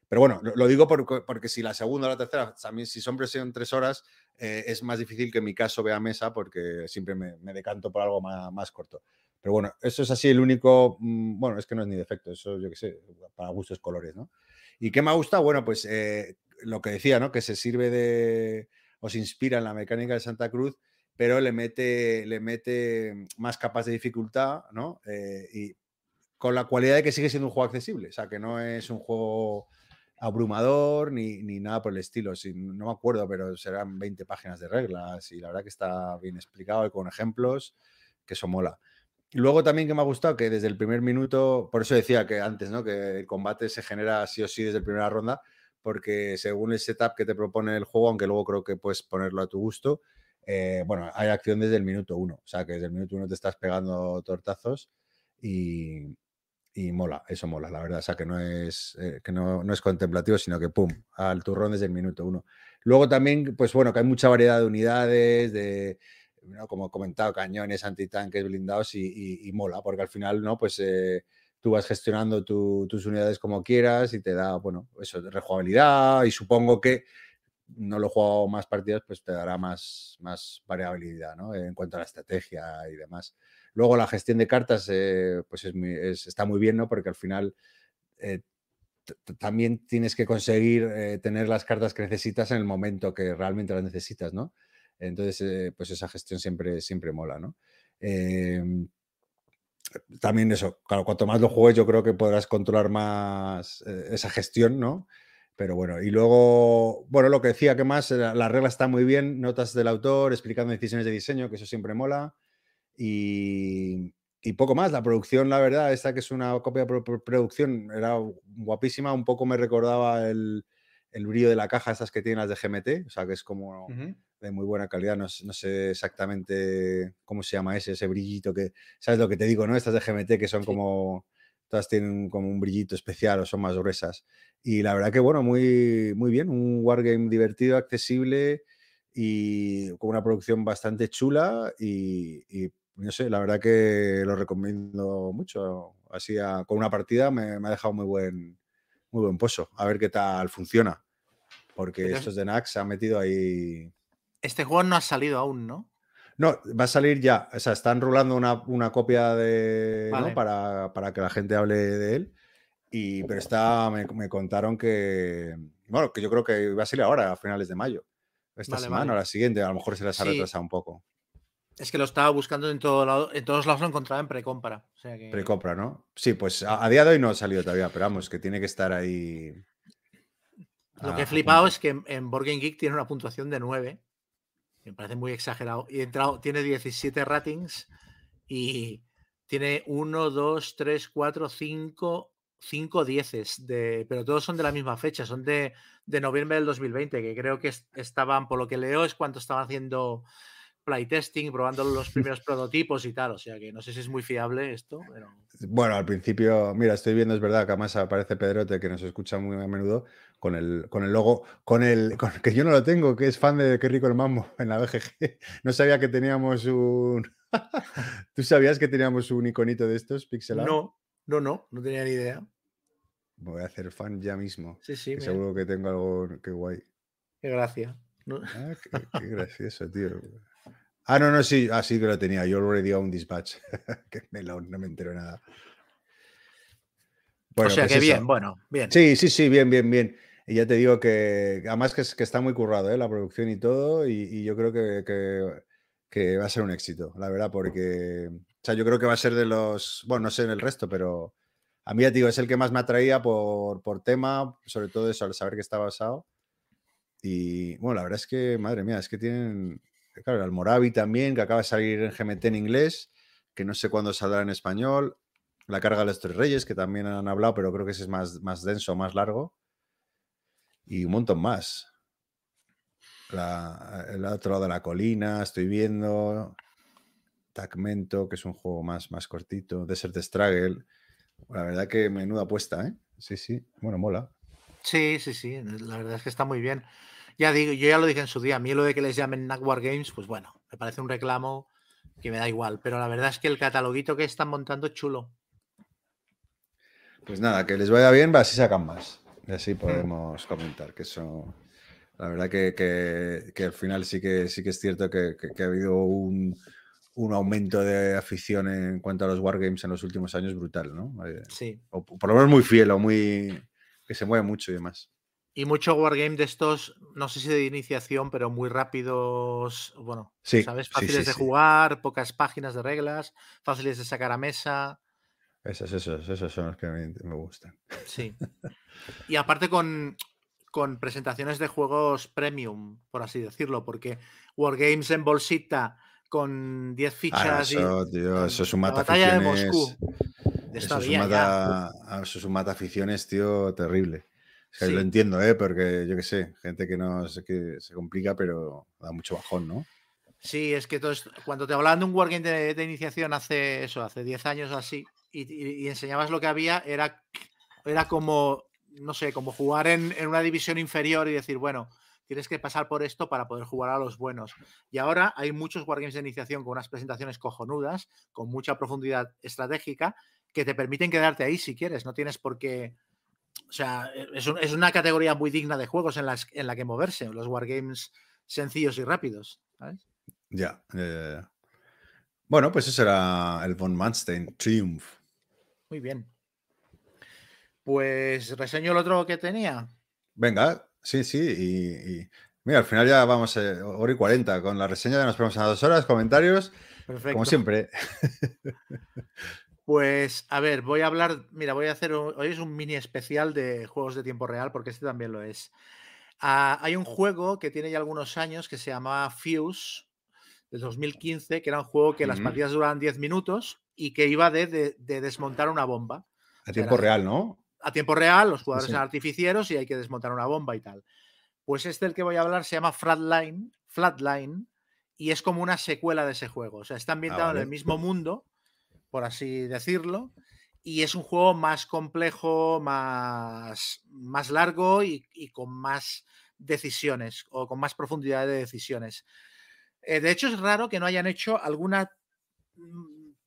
pero bueno, lo, digo porque, si la segunda o la tercera, también si son presión tres horas, eh, es más difícil que en mi caso vea mesa porque siempre me, decanto por algo más, corto. Pero bueno, eso es así el único, mm, bueno, es que no es ni defecto, eso yo qué sé, para gustos colores, ¿no? ¿Y qué me ha gustado? Bueno, pues eh, lo que decía, ¿no? Que se sirve de, o se inspira en la mecánica de Santa Cruz pero le mete, le mete más capas de dificultad, ¿no? Eh, y con la cualidad de que sigue siendo un juego accesible, o sea, que no es un juego abrumador ni, nada por el estilo. Si, no me acuerdo, pero serán 20 páginas de reglas y la verdad que está bien explicado y con ejemplos, que eso mola. Luego también que me ha gustado que desde el primer minuto, por eso decía que antes, ¿no? Que el combate se genera sí o sí desde la primera ronda, porque según el setup que te propone el juego, aunque luego creo que puedes ponerlo a tu gusto, eh, bueno, hay acción desde el minuto uno, o sea que desde el minuto uno te estás pegando tortazos y, mola, eso mola, la verdad, o sea que no es, eh, que no, es contemplativo, sino que pum, al turrón desde el minuto uno. Luego también, pues bueno, que hay mucha variedad de unidades, de, como he comentado, cañones, antitanques, blindados y, mola, porque al final, ¿no? Pues eh, tú vas gestionando tus unidades como quieras y te da, bueno, eso, rejugabilidad y supongo que no lo he jugado más partidas, pues te dará más, más variabilidad ¿no? en cuanto a la estrategia y demás. Luego la gestión de cartas eh, pues es está muy bien, ¿no? porque al final eh, también tienes que conseguir eh, tener las cartas que necesitas en el momento que realmente las necesitas, ¿no? Entonces, pues esa gestión siempre, siempre mola, ¿no? Em, también eso, claro, cuanto más lo juegues, yo creo que podrás controlar más esa gestión, ¿no? Pero bueno, y luego, bueno, lo que decía, que más? La, regla está muy bien, notas del autor, explicando decisiones de diseño, que eso siempre mola. Y, poco más. La producción, la verdad, esta que es una copia de producción, era guapísima. Un poco me recordaba el, brillo de la caja, estas que tienen las de GMT, o sea, que es como de muy buena calidad. No, sé exactamente cómo se llama ese, ese brillito que, ¿sabes lo que te digo, no? Estas de GMT que son como todas tienen como un brillito especial o son más gruesas. Y la verdad que, bueno, muy, muy bien, un wargame divertido, accesible y con una producción bastante chula y, no sé, la verdad que lo recomiendo mucho. Así con una partida me, ha dejado muy buen, muy buen pozo. A ver qué tal funciona. Porque estos de Nax se han metido ahí. Este juego no ha salido aún, ¿no? No, va a salir ya. O sea, están rulando una, copia de. Para, que la gente hable de él. Y, pero está, me, contaron que. Bueno, que yo creo que va a salir ahora, a finales de mayo. Esta semana o la siguiente. A lo mejor se les ha retrasado un poco. Es que lo estaba buscando en, todo lado, en todos lados, lo encontraba en precompra. Precompra, ¿no? Sí, pues a, día de hoy no ha salido todavía, pero vamos, que tiene que estar ahí. Lo que he flipado es que en, en Geek tiene una puntuación de 9 me parece muy exagerado. Y entrado, tiene 17 ratings y tiene 1, 2, 3, 4, 5, 5 dieces, de, pero todos son de la misma fecha, son de, de noviembre del 2020, que creo que estaban, por lo que leo, es cuando estaban haciendo playtesting, probando los primeros prototipos y tal. O sea que no sé si es muy fiable esto. Bueno, al principio, mira, estoy viendo, es verdad que además aparece Pedrote, que nos escucha muy a menudo, con el, con el logo, con el que yo no lo tengo, que es fan de Qué rico el mambo en la BGG. No sabía que teníamos un. ¿Tú sabías que teníamos un iconito de estos pixelados? No, no, no, no tenía ni idea. Voy a hacer fan ya mismo. Sí, sí. seguro que tengo algo que guay. Qué gracia. Ah, qué, gracioso, tío. Ah, no, no, sí, ah, sí que lo tenía. Yo already own dispatch. que no me entero nada. Bueno, o sea pues que bien, bueno, bien. Sí, sí, sí, bien, bien, bien. Y ya te digo que además que, que está muy currado ¿eh? la producción y todo, y, yo creo que, que, va a ser un éxito, la verdad, porque o sea, yo creo que va a ser de los, bueno, no sé en el resto, pero a mí ya te digo, es el que más me atraía por, por tema, sobre todo eso, al saber que está basado. Y bueno, la verdad es que, madre mía, es que tienen, claro, el Almoravi también, que acaba de salir en GMT en inglés, que no sé cuándo saldrá en español. La carga de los tres reyes, que también han hablado, pero creo que ese es más, más denso, más largo y un montón más. el otro lado de la colina, estoy viendo. Tacmento, que es un juego más, más cortito. Desert Struggle. La verdad que menuda apuesta, ¿eh? Sí, sí. Bueno, mola. Sí, sí, sí. La verdad es que está muy bien. Ya digo, yo ya lo dije en su día. A mí lo de que les llamen War Games, pues bueno, me parece un reclamo que me da igual. Pero la verdad es que el cataloguito que están montando es chulo. Pues nada, que les vaya bien, va si sacan más. Y así mm. podemos comentar que eso. La verdad que, al final sí que sí que es cierto que, ha habido un, aumento de afición en cuanto a los wargames en los últimos años brutal, ¿no? Eh, sí. O por lo menos muy fiel o muy. que se mueve mucho y demás. Y mucho wargame de estos, no sé si de iniciación, pero muy rápidos, bueno, ¿sabes? Fáciles de jugar, pocas páginas de reglas, fáciles de sacar a mesa. Esos, esos, esos son los que me, gustan. Sí. Y aparte con, presentaciones de juegos premium, por así decirlo, porque Wargames en bolsita con 10 fichas. eso, y, tío, eso es un mata aficiones. Eso es, un mata, eso es un mata aficiones, tío, terrible. Lo entiendo, ¿eh? Porque yo qué sé, gente que no sé que se complica, pero da mucho bajón, ¿no? Sí, es que todo cuando te hablaban de un wargame de, iniciación hace eso, hace 10 años o así, y, enseñabas lo que había, era, era como no sé, como jugar en, una división inferior y decir, bueno, tienes que pasar por esto para poder jugar a los buenos. Y ahora hay muchos wargames de iniciación con unas presentaciones cojonudas, con mucha profundidad estratégica, que te permiten quedarte ahí si quieres. No tienes por qué. O sea, es, una categoría muy digna de juegos en, las, en la que moverse, los wargames sencillos y rápidos. Ya. bueno, pues eso era el Von Manstein Triumph. Muy bien. Pues reseño el otro que tenía. Venga, sí, sí. Y, mira, al final ya vamos a eh, hora y 40 con la reseña de nos ponemos a dos horas, comentarios. Perfecto. Como siempre. Pues a ver, voy a hablar, mira, voy a hacer, hoy es un mini especial de juegos de tiempo real porque este también lo es. Ah, hay un juego que tiene ya algunos años que se llama Fuse, de 2015, que era un juego que las partidas duraban 10 minutos y que iba de, desmontar una bomba. A tiempo real, ¿no? A tiempo real, los jugadores eran artificieros y hay que desmontar una bomba y tal. Pues este del que voy a hablar se llama Flatline, Flatline y es como una secuela de ese juego. O sea, está ambientado ah, en el mismo mundo, por así decirlo, y es un juego más complejo, más, más largo y, con más decisiones o con más profundidad de decisiones. Eh, de hecho, es raro que no hayan hecho alguna,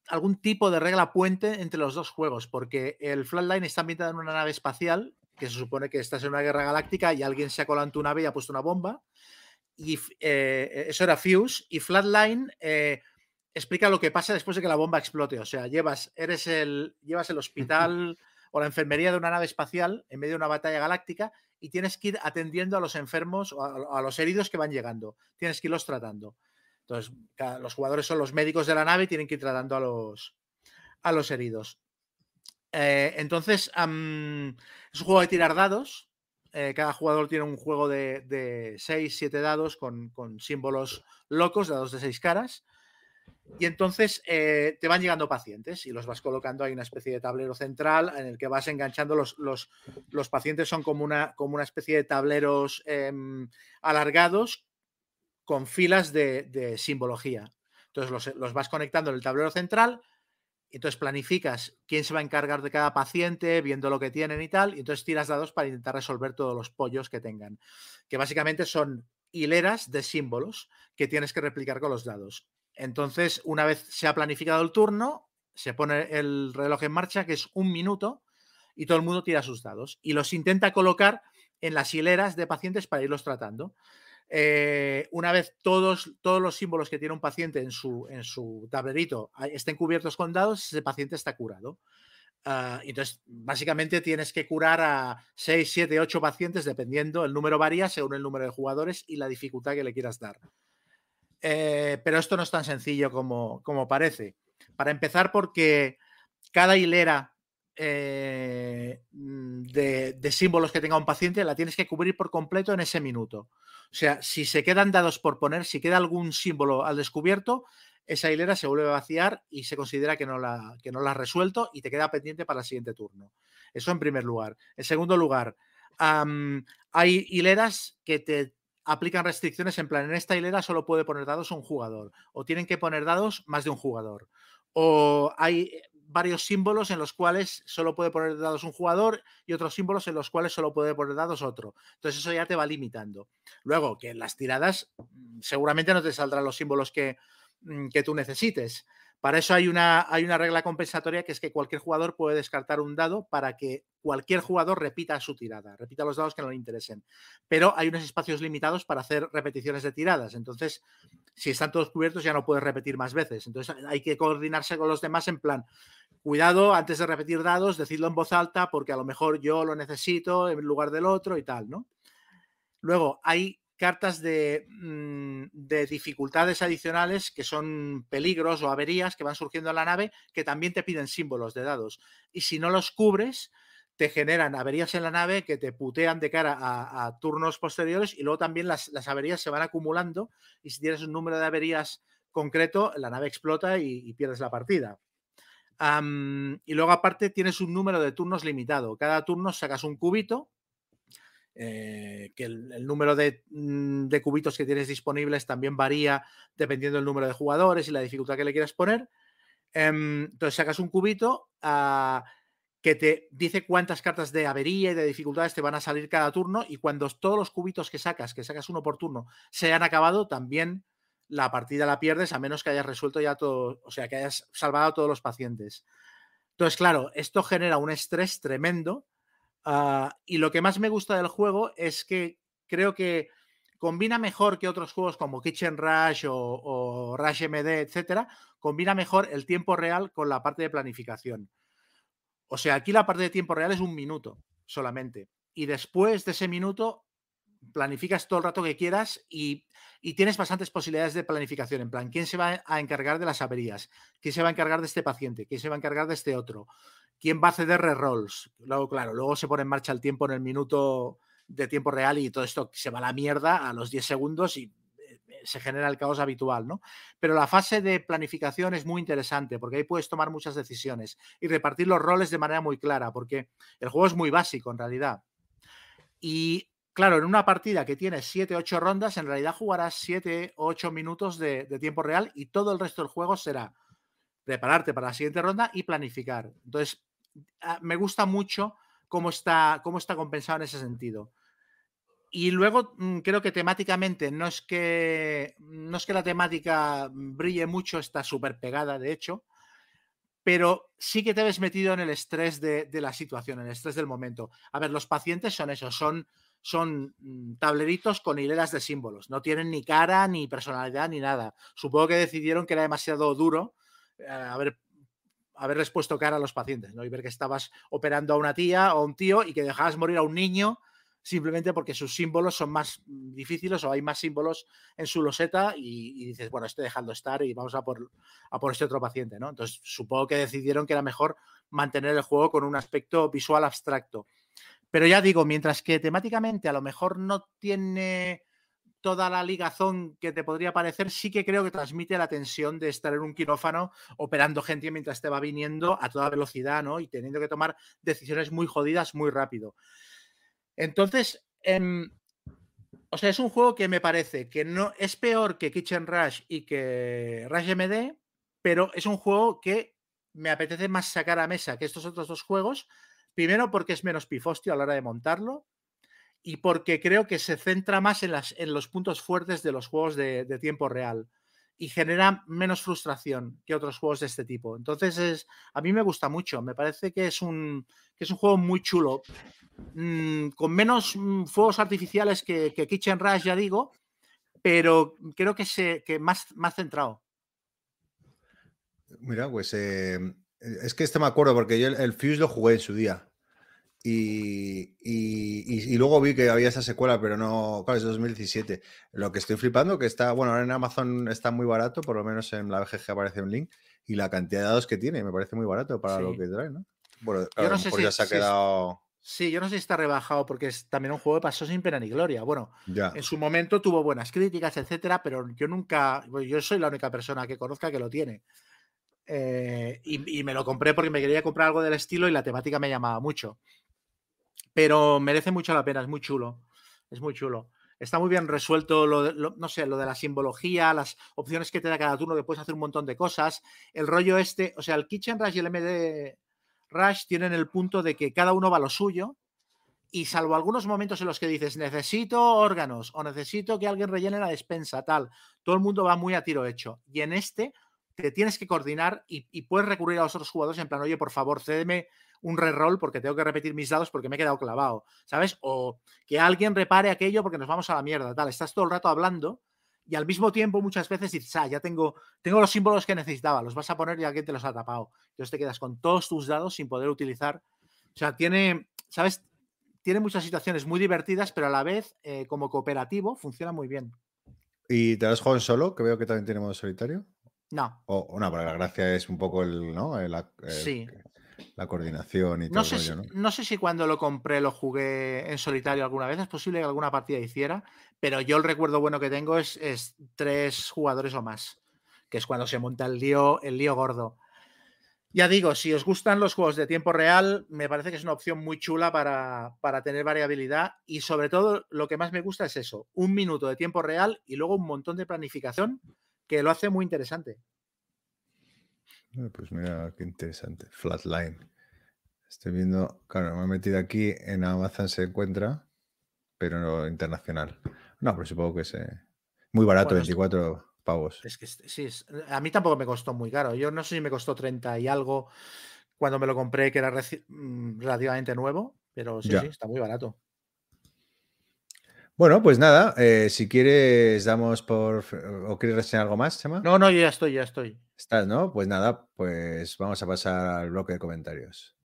algún tipo de regla puente entre los dos juegos, porque el Flatline está ambientado en una nave espacial, que se supone que estás en una guerra galáctica y alguien se ha colado en tu nave y ha puesto una bomba. Y eh, eso era Fuse. Y Flatline eh, explica lo que pasa después de que la bomba explote. O sea, llevas, eres el, llevas el hospital o la enfermería de una nave espacial en medio de una batalla galáctica y tienes que ir atendiendo a los enfermos o a, los heridos que van llegando. Tienes que irlos tratando. Entonces, los jugadores son los médicos de la nave y tienen que ir tratando a los, a los heridos. Eh, entonces, es un juego de tirar dados. Eh, cada jugador tiene un juego de 6, 7 dados con, con, símbolos locos, dados de 6 caras. Y entonces eh, te van llegando pacientes y los vas colocando. Hay una especie de tablero central en el que vas enganchando los, los, los pacientes, son como una, como una especie de tableros em, alargados con filas de, simbología. Entonces los, los, vas conectando en el tablero central. Y entonces planificas quién se va a encargar de cada paciente, viendo lo que tienen y tal. Y entonces tiras dados para intentar resolver todos los pollos que tengan. Que básicamente son hileras de símbolos que tienes que replicar con los dados. Entonces, una vez se ha planificado el turno, se pone el reloj en marcha, que es un minuto, y todo el mundo tira sus dados y los intenta colocar en las hileras de pacientes para irlos tratando. Eh, una vez todos, todos los símbolos que tiene un paciente en su, en su tablerito estén cubiertos con dados, ese paciente está curado. Ah, entonces, básicamente tienes que curar a 6, 7, 8 pacientes, dependiendo, el número varía según el número de jugadores y la dificultad que le quieras dar. Eh, pero esto no es tan sencillo como, como parece. Para empezar, porque cada hilera eh, mm, de, símbolos que tenga un paciente la tienes que cubrir por completo en ese minuto. O sea, si se quedan dados por poner, si queda algún símbolo al descubierto, esa hilera se vuelve a vaciar y se considera que no la, que no la has resuelto y te queda pendiente para el siguiente turno. Eso en primer lugar. En segundo lugar, hay hileras que te aplican restricciones en plan, en esta hilera solo puede poner dados un jugador, o tienen que poner dados más de un jugador, o hay varios símbolos en los cuales solo puede poner dados un jugador y otros símbolos en los cuales solo puede poner dados otro. Entonces eso ya te va limitando. Luego, que en las tiradas mm, seguramente no te saldrán los símbolos que, mm, que tú necesites. Para eso hay una, hay una regla compensatoria que es que cualquier jugador puede descartar un dado para que cualquier jugador repita su tirada, repita los dados que no le interesen. Pero hay unos espacios limitados para hacer repeticiones de tiradas. Entonces, si están todos cubiertos, ya no puedes repetir más veces. Entonces, hay que coordinarse con los demás en plan, cuidado, antes de repetir dados, decidlo en voz alta porque a lo mejor yo lo necesito en lugar del otro y tal, ¿no? Luego, hay cartas mm, de, dificultades adicionales que son peligros o averías que van surgiendo en la nave que también te piden símbolos de dados. Y si no los cubres, te generan averías en la nave que te putean de cara a, turnos posteriores y luego también las, averías se van acumulando y si tienes un número de averías concreto, la nave explota y, pierdes la partida. Y luego aparte tienes un número de turnos limitado. Cada turno sacas un cubito eh, que el, número mm, de, cubitos que tienes disponibles también varía dependiendo del número de jugadores y la dificultad que le quieras poner. Em, entonces sacas un cubito ah, que te dice cuántas cartas de avería y de dificultades te van a salir cada turno y cuando todos los cubitos que sacas, que sacas uno por turno, se han acabado, también la partida la pierdes a menos que hayas resuelto ya todo, o sea, que hayas salvado a todos los pacientes. Entonces, claro, esto genera un estrés tremendo Ah, y lo que más me gusta del juego es que creo que combina mejor que otros juegos como Kitchen Rush o, Rush MD, etcétera, combina mejor el tiempo real con la parte de planificación. O sea, aquí la parte de tiempo real es un minuto solamente. Y después de ese minuto planificas todo el rato que quieras y, tienes bastantes posibilidades de planificación. En plan, ¿quién se va a encargar de las averías? ¿Quién se va a encargar de este paciente? ¿Quién se va a encargar de este otro? ¿Quién va a ceder rerolls? Luego, claro, luego se pone en marcha el tiempo en el minuto de tiempo real y todo esto se va a la mierda a los 10 segundos y eh, se genera el caos habitual, ¿no? Pero la fase de planificación es muy interesante porque ahí puedes tomar muchas decisiones y repartir los roles de manera muy clara porque el juego es muy básico en realidad. Y claro, en una partida que tiene 7, 8 rondas, en realidad jugarás 7 o 8 minutos de, tiempo real y todo el resto del juego será prepararte para la siguiente ronda y planificar. Entonces, ah, me gusta mucho cómo está, cómo está compensado en ese sentido. Y luego mm, creo que temáticamente no es que no es que la temática brille mucho, está súper pegada, de hecho, pero sí que te ves metido en el estrés de, de, la situación, en el estrés del momento. A ver, los pacientes son eso, son son mm, tableritos con hileras de símbolos. No tienen ni cara, ni personalidad, ni nada. Supongo que decidieron que era demasiado duro eh, haber, haberles puesto cara a los pacientes, ¿no? Y ver que estabas operando a una tía o a un tío y que dejabas morir a un niño simplemente porque sus símbolos son más difíciles o hay más símbolos en su loseta y, dices, bueno, estoy dejando estar y vamos a por, a por este otro paciente, ¿no? Entonces, supongo que decidieron que era mejor mantener el juego con un aspecto visual abstracto. Pero ya digo, mientras que temáticamente a lo mejor no tiene toda la ligazón que te podría parecer, sí que creo que transmite la tensión de estar en un quirófano operando gente mientras te va viniendo a toda velocidad, ¿no? Y teniendo que tomar decisiones muy jodidas muy rápido. Entonces, em, o sea, es un juego que me parece que no es peor que Kitchen Rush y que Rush MD, pero es un juego que me apetece más sacar a mesa que estos otros dos juegos Primero porque es menos pifostio a la hora de montarlo y porque creo que se centra más en, las, en los puntos fuertes de los juegos de, tiempo real y genera menos frustración que otros juegos de este tipo. Entonces, es, a mí me gusta mucho. Me parece que es un, que es un juego muy chulo, mm, con menos mm, fuegos artificiales que, Kitchen Rush, ya digo, pero creo que, se, que más, más centrado. Mira, pues eh, es que este me acuerdo porque yo el, Fuse lo jugué en su día. Y, luego vi que había esa secuela, pero no, claro, es 2017. Lo que estoy flipando, que está, bueno, ahora en Amazon está muy barato, por lo menos en la BGG aparece un link, y la cantidad de dados que tiene, me parece muy barato para lo que trae, ¿no? Bueno, claro, no sé si, ya se ha quedado... Sí, yo no sé si está rebajado porque es también un juego que pasó sin pena ni gloria. Bueno, en su momento tuvo buenas críticas, etcétera, pero yo nunca, yo soy la única persona que conozca que lo tiene. Eh, y, me lo compré porque me quería comprar algo del estilo y la temática me llamaba mucho. Pero merece mucho la pena, es muy chulo. Es muy chulo. Está muy bien resuelto lo, no sé, lo de la simbología, las opciones que te da cada turno, que puedes hacer un montón de cosas. El rollo este, o sea, el Kitchen Rush y el MD Rush tienen el punto de que cada uno va a lo suyo. Y salvo algunos momentos en los que dices, necesito órganos o necesito que alguien rellene la despensa, tal, todo el mundo va muy a tiro hecho. Y en este, te tienes que coordinar y, puedes recurrir a los otros jugadores en plan, oye, por favor, cédeme un reroll porque tengo que repetir mis dados porque me he quedado clavado, ¿sabes? O que alguien repare aquello porque nos vamos a la mierda, tal. Estás todo el rato hablando y al mismo tiempo muchas veces dices, ah, ya tengo, tengo los símbolos que necesitaba, los vas a poner y alguien te los ha tapado. Entonces te quedas con todos tus dados sin poder utilizar. O sea, tiene, ¿sabes? Tiene muchas situaciones muy divertidas, pero a la vez, eh, como cooperativo, funciona muy bien. ¿Y te has jugado solo? Que veo que también tiene modo solitario. No. O, no, pero la gracia es un poco el, ¿no? sí. La coordinación y todo sé, ello, ¿no? ¿no? sé si cuando lo compré lo jugué en solitario alguna vez. Es posible que alguna partida hiciera, pero yo el recuerdo bueno que tengo es, es tres jugadores o más, que es cuando se monta el lío, el lío gordo. Ya digo, si os gustan los juegos de tiempo real, me parece que es una opción muy chula para, para, tener variabilidad y sobre todo lo que más me gusta es eso, un minuto de tiempo real y luego un montón de planificación que lo hace muy interesante. Ah, pues mira, qué interesante. Flatline. Estoy viendo, claro, me he metido aquí, en Amazon se encuentra, pero no internacional. No, pero supongo que es eh, muy barato, 24 pavos. Es que sí, a mí tampoco me costó muy caro. Yo no sé si me costó 30 y algo cuando me lo compré, que era mm, relativamente nuevo, pero sí, sí, está muy barato. Bueno, pues nada, eh, si quieres, damos por. ¿O quieres reseñar algo más, Chema? No, no, ya estoy, ya estoy. Estás, ¿no? Pues nada, pues vamos a pasar al bloque de comentarios.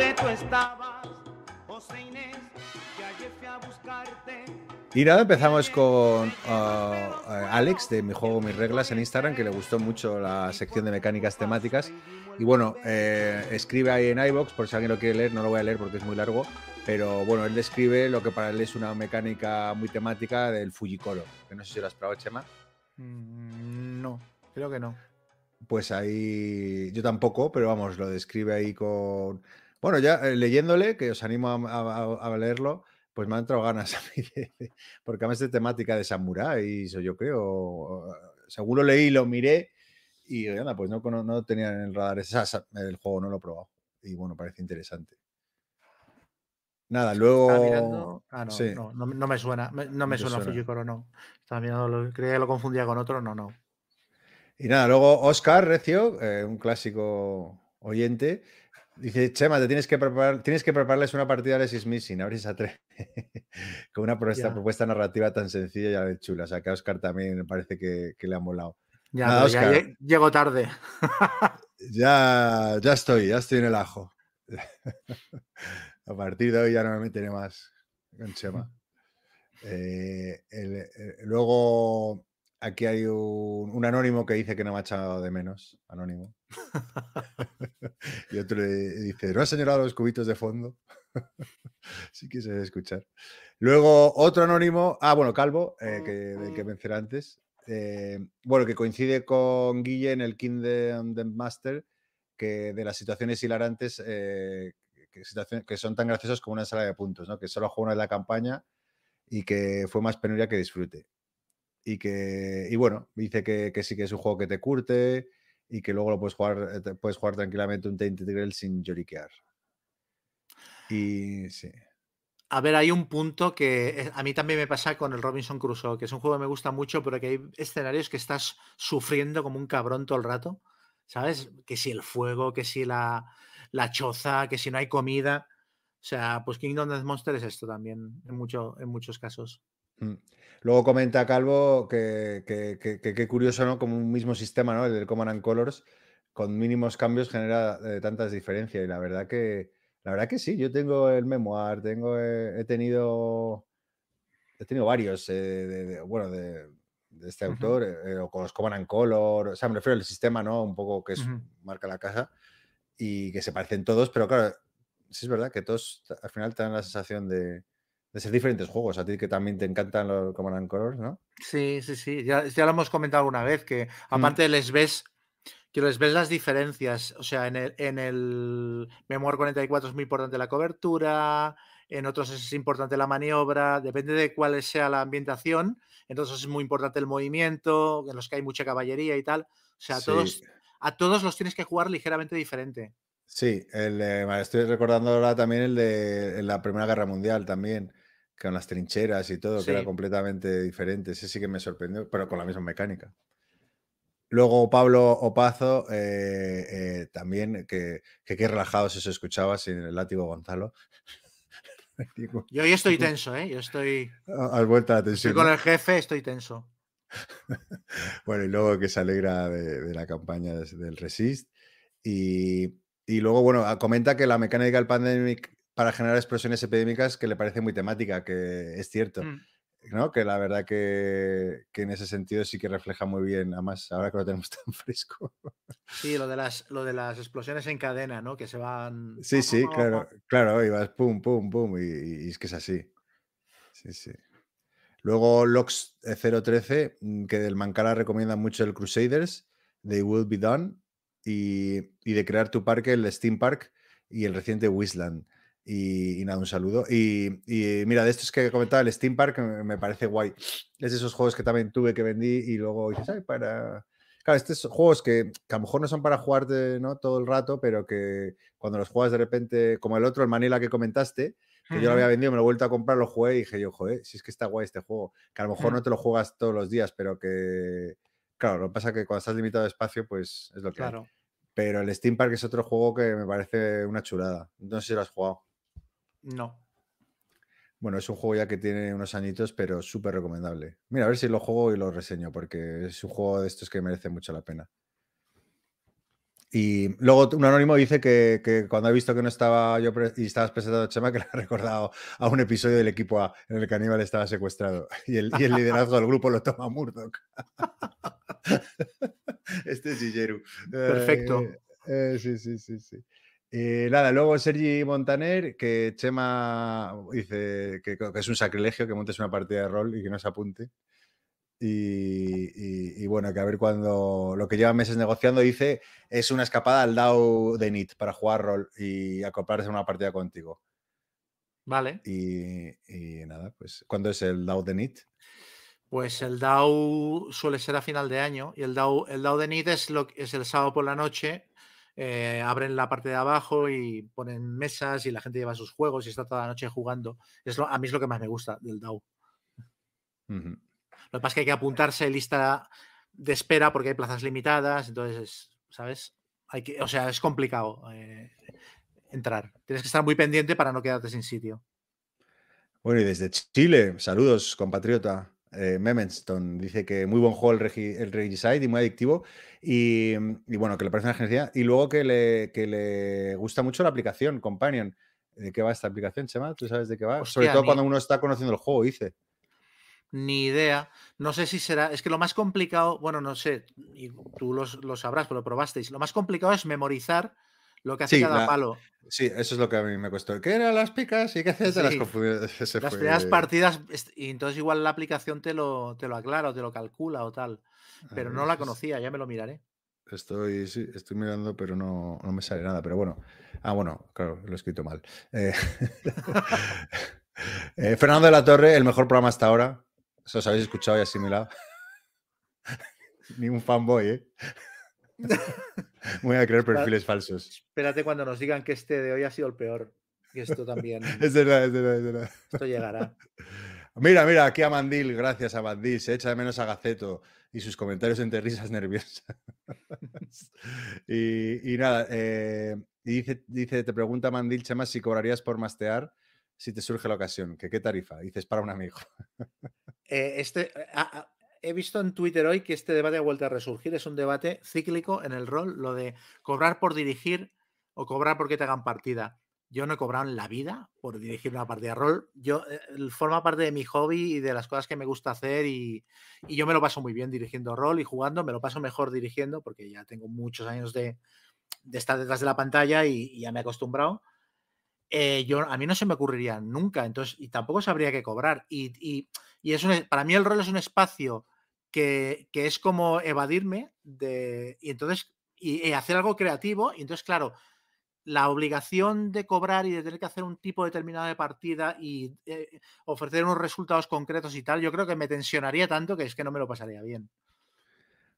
Estabas, José Inés, que ayer fui a buscarte. Y nada, empezamos con uh, Alex de Mi Juego, Mis Reglas en Instagram, que le gustó mucho la sección de mecánicas temáticas. Y bueno, eh, escribe ahí en iBox, por si alguien lo quiere leer, no lo voy a leer porque es muy largo, pero bueno, él describe lo que para él es una mecánica muy temática del Fujikoro, que no sé si lo has probado, Chema. Mm, no, creo que no. Pues ahí yo tampoco, pero vamos, lo describe ahí con... Bueno, ya eh, leyéndole, que os animo a, leerlo, pues me han entrado ganas a mí, porque además de temática de samurái, eso yo creo, según lo leí, lo miré y anda, pues no, no, tenía en el radar ese, el juego, no lo he probado. Y bueno, parece interesante. Nada, luego. Ah, no, no, no, me suena. No me suena, Fujikoro, no. Estaba mirando, creía que lo confundía con otro, no, no. Y nada, luego Oscar Recio, eh, un clásico oyente, dice: Chema, te tienes que preparar, tienes que prepararles una partida de Six Missing, a ver si se atreve. con una propuesta, narrativa tan sencilla y chula. O sea, que a Oscar también me parece que, le ha molado. Ya, ya llego tarde. ya, ya estoy, ya estoy en el ajo. A partir de hoy ya no me meteré más con Chema. Eh, eh, luego aquí hay un, anónimo que dice que no me ha echado de menos. Anónimo. y otro le dice: ¿No has señalado los cubitos de fondo? sí quise escuchar. Luego otro anónimo. Ah, bueno, Calvo, eh, que, del que mencioné antes. bueno, que coincide con Guille en el Kingdom Master, que de las situaciones hilarantes que, son tan graciosos como una sala de puntos, ¿no? Que solo jugó una de la campaña y que fue más penuria que disfrute. Y que, y bueno, dice que, sí que es un juego que te curte y que luego lo puedes jugar, eh, puedes jugar tranquilamente un Tainted Grail sin lloriquear. Y sí. A ver, hay un punto que a mí también me pasa con el Robinson Crusoe, que es un juego que me gusta mucho, pero que hay escenarios que estás sufriendo como un cabrón todo el rato, ¿sabes? Que si el fuego, que si la, la choza, que si no hay comida. O sea, pues Kingdom Death Monster es esto también, en, mucho, en muchos casos. Mm. Luego comenta Calvo que, que, curioso, ¿no? Como un mismo sistema, ¿no? El del Command and Colors, con mínimos cambios genera eh, tantas diferencias. Y la verdad que, la verdad que sí, yo tengo el memoir, tengo, eh, he tenido, he tenido varios, eh, de, bueno, de, este autor, o con los Command and Colors, o sea, me refiero al sistema, ¿no? Un poco que es, marca la casa y que se parecen todos, pero claro, sí es verdad que todos al final te dan la sensación de, ser diferentes juegos. A ti que también te encantan los Command Colors, ¿no? Sí, sí, sí. Ya, ya, lo hemos comentado alguna vez, que mm. aparte les ves que les ves las diferencias. O sea, en el, en el Memoir 44 es muy importante la cobertura, en otros es importante la maniobra, depende de cuál sea la ambientación. Entonces es muy importante el movimiento, en los que hay mucha caballería y tal. O sea, todos a todos los tienes que jugar ligeramente diferente. Sí, el, estoy recordando ahora también el de la Primera Guerra Mundial también, con las trincheras y todo, que era completamente diferente. Ese sí que me sorprendió, pero con la misma mecánica. Luego Pablo Opazo, eh, eh, también, que, qué relajado se escuchaba sin el látigo Gonzalo. Yo hoy estoy tenso, ¿eh? Yo estoy. Has vuelto a la tensión. Estoy con el jefe, estoy tenso. bueno, y luego que se alegra de, la campaña del Resist. Y, luego, bueno, ah, comenta que la mecánica del Pandemic para generar explosiones epidémicas que le parece muy temática, que es cierto. Mm. ¿no? Que la verdad que, en ese sentido sí que refleja muy bien, además ahora que lo tenemos tan fresco. Sí, lo de las, lo de las explosiones en cadena, ¿no? Que se van. Sí, sí, claro, claro, y vas pum, pum, pum, y, y es que es así. Sí, sí. Luego Lox 013, mm, que del Mancala recomienda mucho el Crusaders, They Will Be Done, y, de crear tu parque, el Steam Park y el reciente Wisland. Y, nada, un saludo. Y, mira, de estos que comentaba, el Steam Park me, parece guay. Es de esos juegos que también tuve que vendí y luego dices, ay, para. Claro, estos juegos que, a lo mejor no son para jugarte ¿no? todo el rato, pero que cuando los juegas de repente, como el otro, el Manila que comentaste, que yo lo había vendido, me lo he vuelto a comprar, lo jugué y dije yo, joder, si es que está guay este juego, que a lo mejor no mm. te lo juegas todos los días, pero que, claro, lo que pasa es que cuando estás limitado de espacio, pues es lo que claro. Pero el Steam Park es otro juego que me parece una chulada. No sé si lo has jugado. No. Bueno, es un juego ya que tiene unos añitos, pero súper recomendable. Mira, a ver si lo juego y lo reseño, porque es un juego de estos que merece mucho la pena. Y luego un anónimo dice que, cuando ha visto que no estaba yo y estabas presentando a Chema, que le ha recordado a un episodio del equipo A en el que Aníbal estaba secuestrado y el, liderazgo del grupo lo toma Murdoch. este es Gigeru. Perfecto. Eh, sí, sí, sí, sí. Eh, nada, luego Sergi Montaner, que Chema dice que, que, es un sacrilegio que montes una partida de rol y que no se apunte. Y, bueno, que a ver cuando lo que lleva meses negociando dice es una escapada al DAO de NIT para jugar rol y acoplarse a una partida contigo. Vale. Y, nada, pues ¿cuándo es el DAO de NIT? Pues el DAO suele ser a final de año y el DAO, el DAO de NIT es, lo, es el sábado por la noche. Eh, abren la parte de abajo y ponen mesas y la gente lleva sus juegos y está toda la noche jugando. Es a mí es lo que más me gusta del DAO. Lo que pasa es que hay que apuntarse lista de espera porque hay plazas limitadas, entonces, ¿sabes? Hay que, o sea, es complicado eh, entrar. Tienes que estar muy pendiente para no quedarte sin sitio. Bueno, y desde Chile, saludos, compatriota. Eh, Memenston dice que muy buen juego el, Regicide y muy adictivo. Y, bueno, que le parece una agencia. Y luego que le, que le gusta mucho la aplicación, Companion. ¿De qué va esta aplicación, Chema? ¿Tú sabes de qué va? Sobre todo cuando uno está conociendo el juego, dice ni idea. No sé si será. Es que lo más complicado, bueno, no sé, y tú lo sabrás, pero lo probasteis. Lo más complicado es memorizar lo que hace cada palo. Sí, eso es lo que a mí me costó. ¿Qué eran las picas y qué haces? Las, las primeras partidas, y entonces igual la aplicación te lo, te lo aclara o te lo calcula o tal. Pero no la conocía, ya me lo miraré. Estoy, sí, estoy mirando, pero no, no, me sale nada. Pero bueno. Ah, bueno, claro, lo he escrito mal. Eh, eh, Fernando de la Torre, el mejor programa hasta ahora. Eso os habéis escuchado y asimilado. Ni un fanboy, ¿eh? Voy a creer perfiles falsos. Espérate cuando nos digan que este de hoy ha sido el peor. Y esto también. es verdad, es verdad, es verdad. Esto llegará. Mira, mira, aquí a Mandil, gracias a Mandil, se echa de menos a Gaceto y sus comentarios entre risas nerviosas. y, nada, eh, y dice, dice, te pregunta Mandil, Chema, si cobrarías por mastear si te surge la ocasión. ¿Que ¿Qué tarifa? Dices para un amigo. Eh, este, eh, ah, ah, he visto en Twitter hoy que este debate ha vuelto a resurgir. Es un debate cíclico en el rol, lo de cobrar por dirigir o cobrar porque te hagan partida. Yo no he cobrado en la vida por dirigir una partida de rol. Yo eh, forma parte de mi hobby y de las cosas que me gusta hacer y, yo me lo paso muy bien dirigiendo rol y jugando. Me lo paso mejor dirigiendo porque ya tengo muchos años de, estar detrás de la pantalla y, ya me he acostumbrado. Yo, a mí no se me ocurriría nunca, entonces, y tampoco sabría qué cobrar. y y es para mí el rol es un espacio que, es como evadirme de, y entonces y, hacer algo creativo. Y entonces, claro, la obligación de cobrar y de tener que hacer un tipo determinado de partida y eh, ofrecer unos resultados concretos y tal, yo creo que me tensionaría tanto que es que no me lo pasaría bien.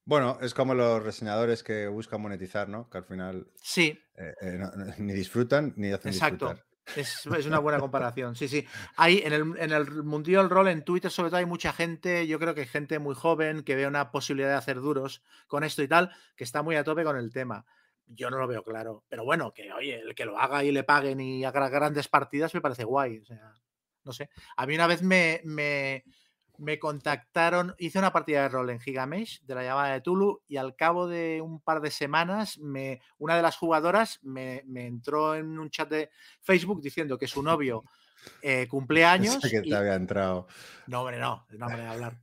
Bueno, es como los reseñadores que buscan monetizar, ¿no? Que al final sí. Eh, eh, ni disfrutan ni hacen Exacto. Es, una buena comparación, sí, sí. Hay en el, en el mundillo del rol, en Twitter sobre todo, hay mucha gente, yo creo que gente muy joven que ve una posibilidad de hacer duros con esto y tal, que está muy a tope con el tema. Yo no lo veo claro, pero bueno, que oye, el que lo haga y le paguen y haga grandes partidas me parece guay. O sea, no sé. A mí una vez me, me me contactaron, hice una partida de rol en Gigamesh de la llamada de Tulu y al cabo de un par de semanas me, una de las jugadoras me, entró en un chat de Facebook diciendo que su novio eh, cumpleaños. que te había entrado. No, hombre, no, no me voy a hablar.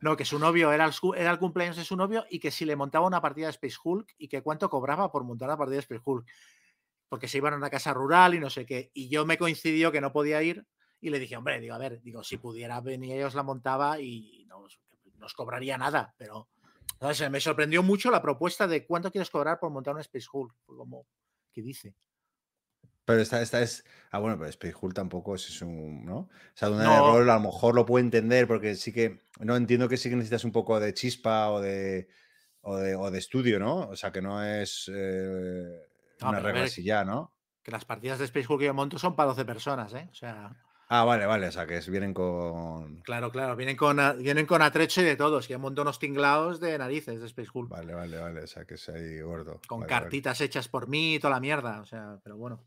No, que su novio era el, era el cumpleaños de su novio y que si le montaba una partida de Space Hulk y que cuánto cobraba por montar una partida de Space Hulk. Porque se iban a una casa rural y no sé qué. Y yo me coincidió que no podía ir y le dije, hombre, digo, a ver, digo, si pudiera venir ellos la montaba y no nos cobraría nada, pero me sorprendió mucho la propuesta de cuánto quieres cobrar por montar un Space Hulk. Como, ¿qué dice? Pero esta, esta es. Ah, bueno, pero Space Hulk tampoco es un. ¿No? O sea, un error a lo mejor lo puedo entender porque sí que. No entiendo que sí que necesitas un poco de chispa o de. O de, estudio, ¿no? O sea, que no es. Eh, una regla así ya, ¿no? Que las partidas de Space Hulk que yo monto son para 12 personas, ¿eh? O sea. Ah, vale, vale, o sea que vienen con. Claro, claro, vienen con, vienen con atrecho y de todo. Si hay un montón unos tinglados de narices de Space Hulk. Vale, vale, vale, o sea que es ahí gordo. Con cartitas hechas por mí y toda la mierda, o sea, pero bueno.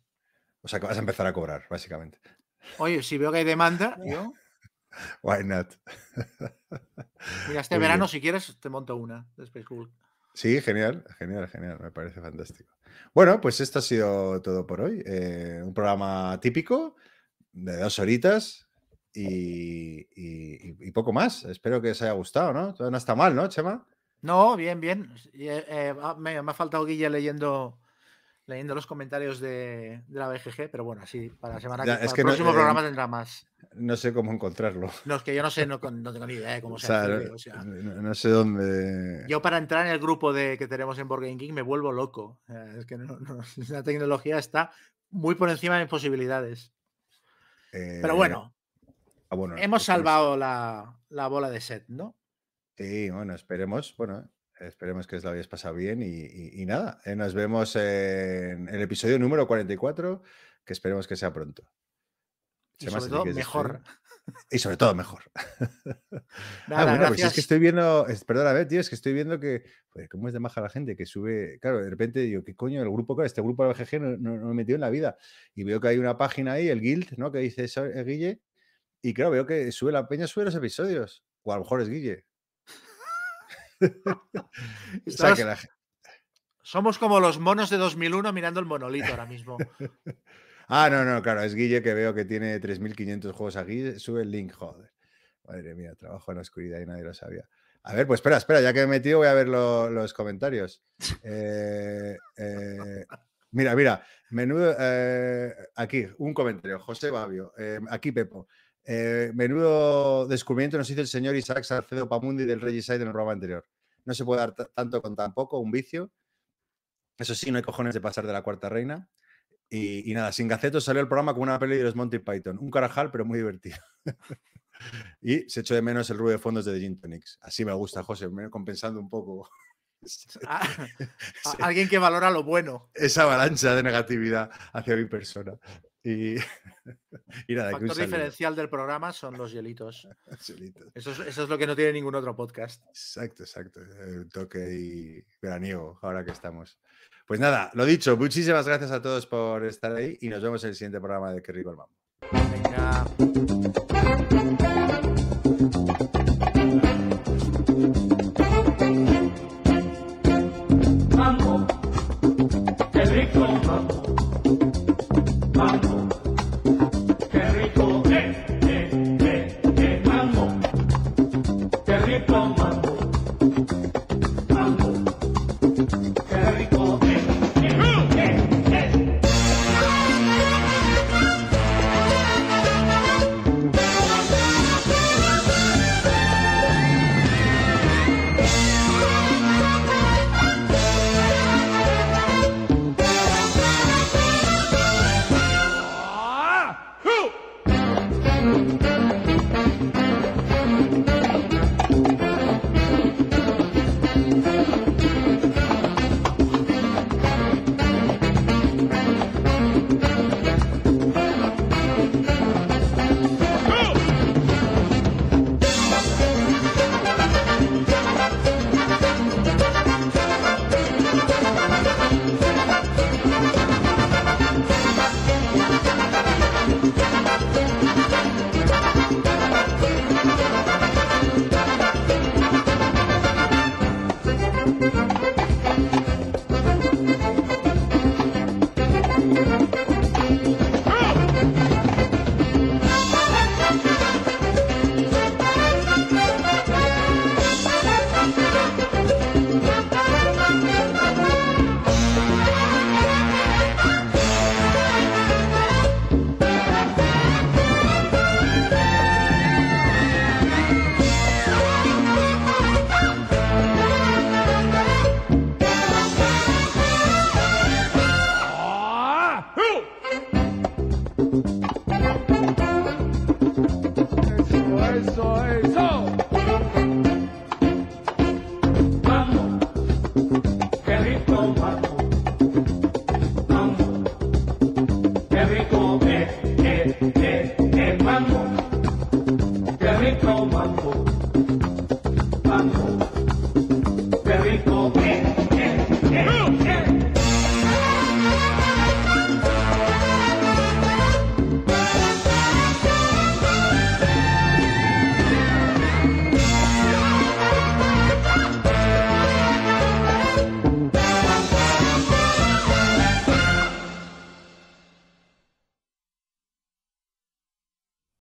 O sea que vas a empezar a cobrar, básicamente. Oye, si veo que hay demanda, yo. Why not? Mira, este verano, si quieres, te monto una de Space Hulk. Sí, genial, genial, genial, me parece fantástico. Bueno, pues esto ha sido todo por hoy. Eh, un programa típico de dos horitas y, poco más. Espero que os haya gustado, ¿no? No está mal, ¿no, Chema? No, bien, bien. Eh, eh, me, ha faltado Guille leyendo leyendo los comentarios de, la BGG, pero bueno, así para la semana que, el próximo programa tendrá más. No sé cómo encontrarlo. No, es que yo no sé, no, tengo ni idea de cómo se no, sé dónde. Yo para entrar en el grupo de, que tenemos en Board King me vuelvo loco. Es que la tecnología está muy por encima de mis posibilidades. Pero bueno, ah, bueno hemos salvado la, la, bola de set, ¿no? Sí, bueno, esperemos. Bueno, Esperemos que os lo hayáis pasado bien y, nada, eh, nos vemos en el episodio número 44, que esperemos que sea pronto. Y sobre todo mejor. Y sobre todo mejor. ah, bueno, pues es que estoy viendo, perdóname, tío, es que estoy viendo que, pues, cómo es de maja la gente que sube, claro, de repente digo, ¿qué coño? El grupo, este grupo de BGG no, no, me metió en la vida. Y veo que hay una página ahí, el Guild, ¿no? Que dice eso, eh, Guille, y claro, veo que sube la peña, sube los episodios. O a lo mejor es Guille. Somos como los monos de 2001 mirando el monolito ahora mismo. ah, no, no, claro, es Guille que veo que tiene 3.500 juegos aquí. Sube el link, joder. Madre mía, trabajo en la oscuridad y nadie lo sabía. A ver, pues espera, espera, ya que me he metido voy a ver los comentarios. Eh, eh, mira, mira, menudo, eh, aquí, un comentario, José Babio, aquí Pepo. Menudo descubrimiento nos hizo el señor Isaac Salcedo Pamundi del Regicide en el programa anterior. No se puede dar tanto con tan poco, un vicio. Eso sí, no hay cojones de pasar de la cuarta reina. Y, nada, sin gacetos salió el programa con una peli de los Monty Python. Un carajal, pero muy divertido. y se echó de menos el ruido de fondos de The Gin Tonics. Así me gusta, José, compensando un poco. Ah, alguien que valora lo bueno. Esa avalancha de negatividad hacia mi persona. Y, El factor diferencial del programa son los hielitos. Eso, es, lo que no tiene ningún otro podcast. Exacto, exacto. El toque y veraniego, ahora que estamos. Pues nada, lo dicho, muchísimas gracias a todos por estar ahí y nos vemos en el siguiente programa de Que Rico Venga.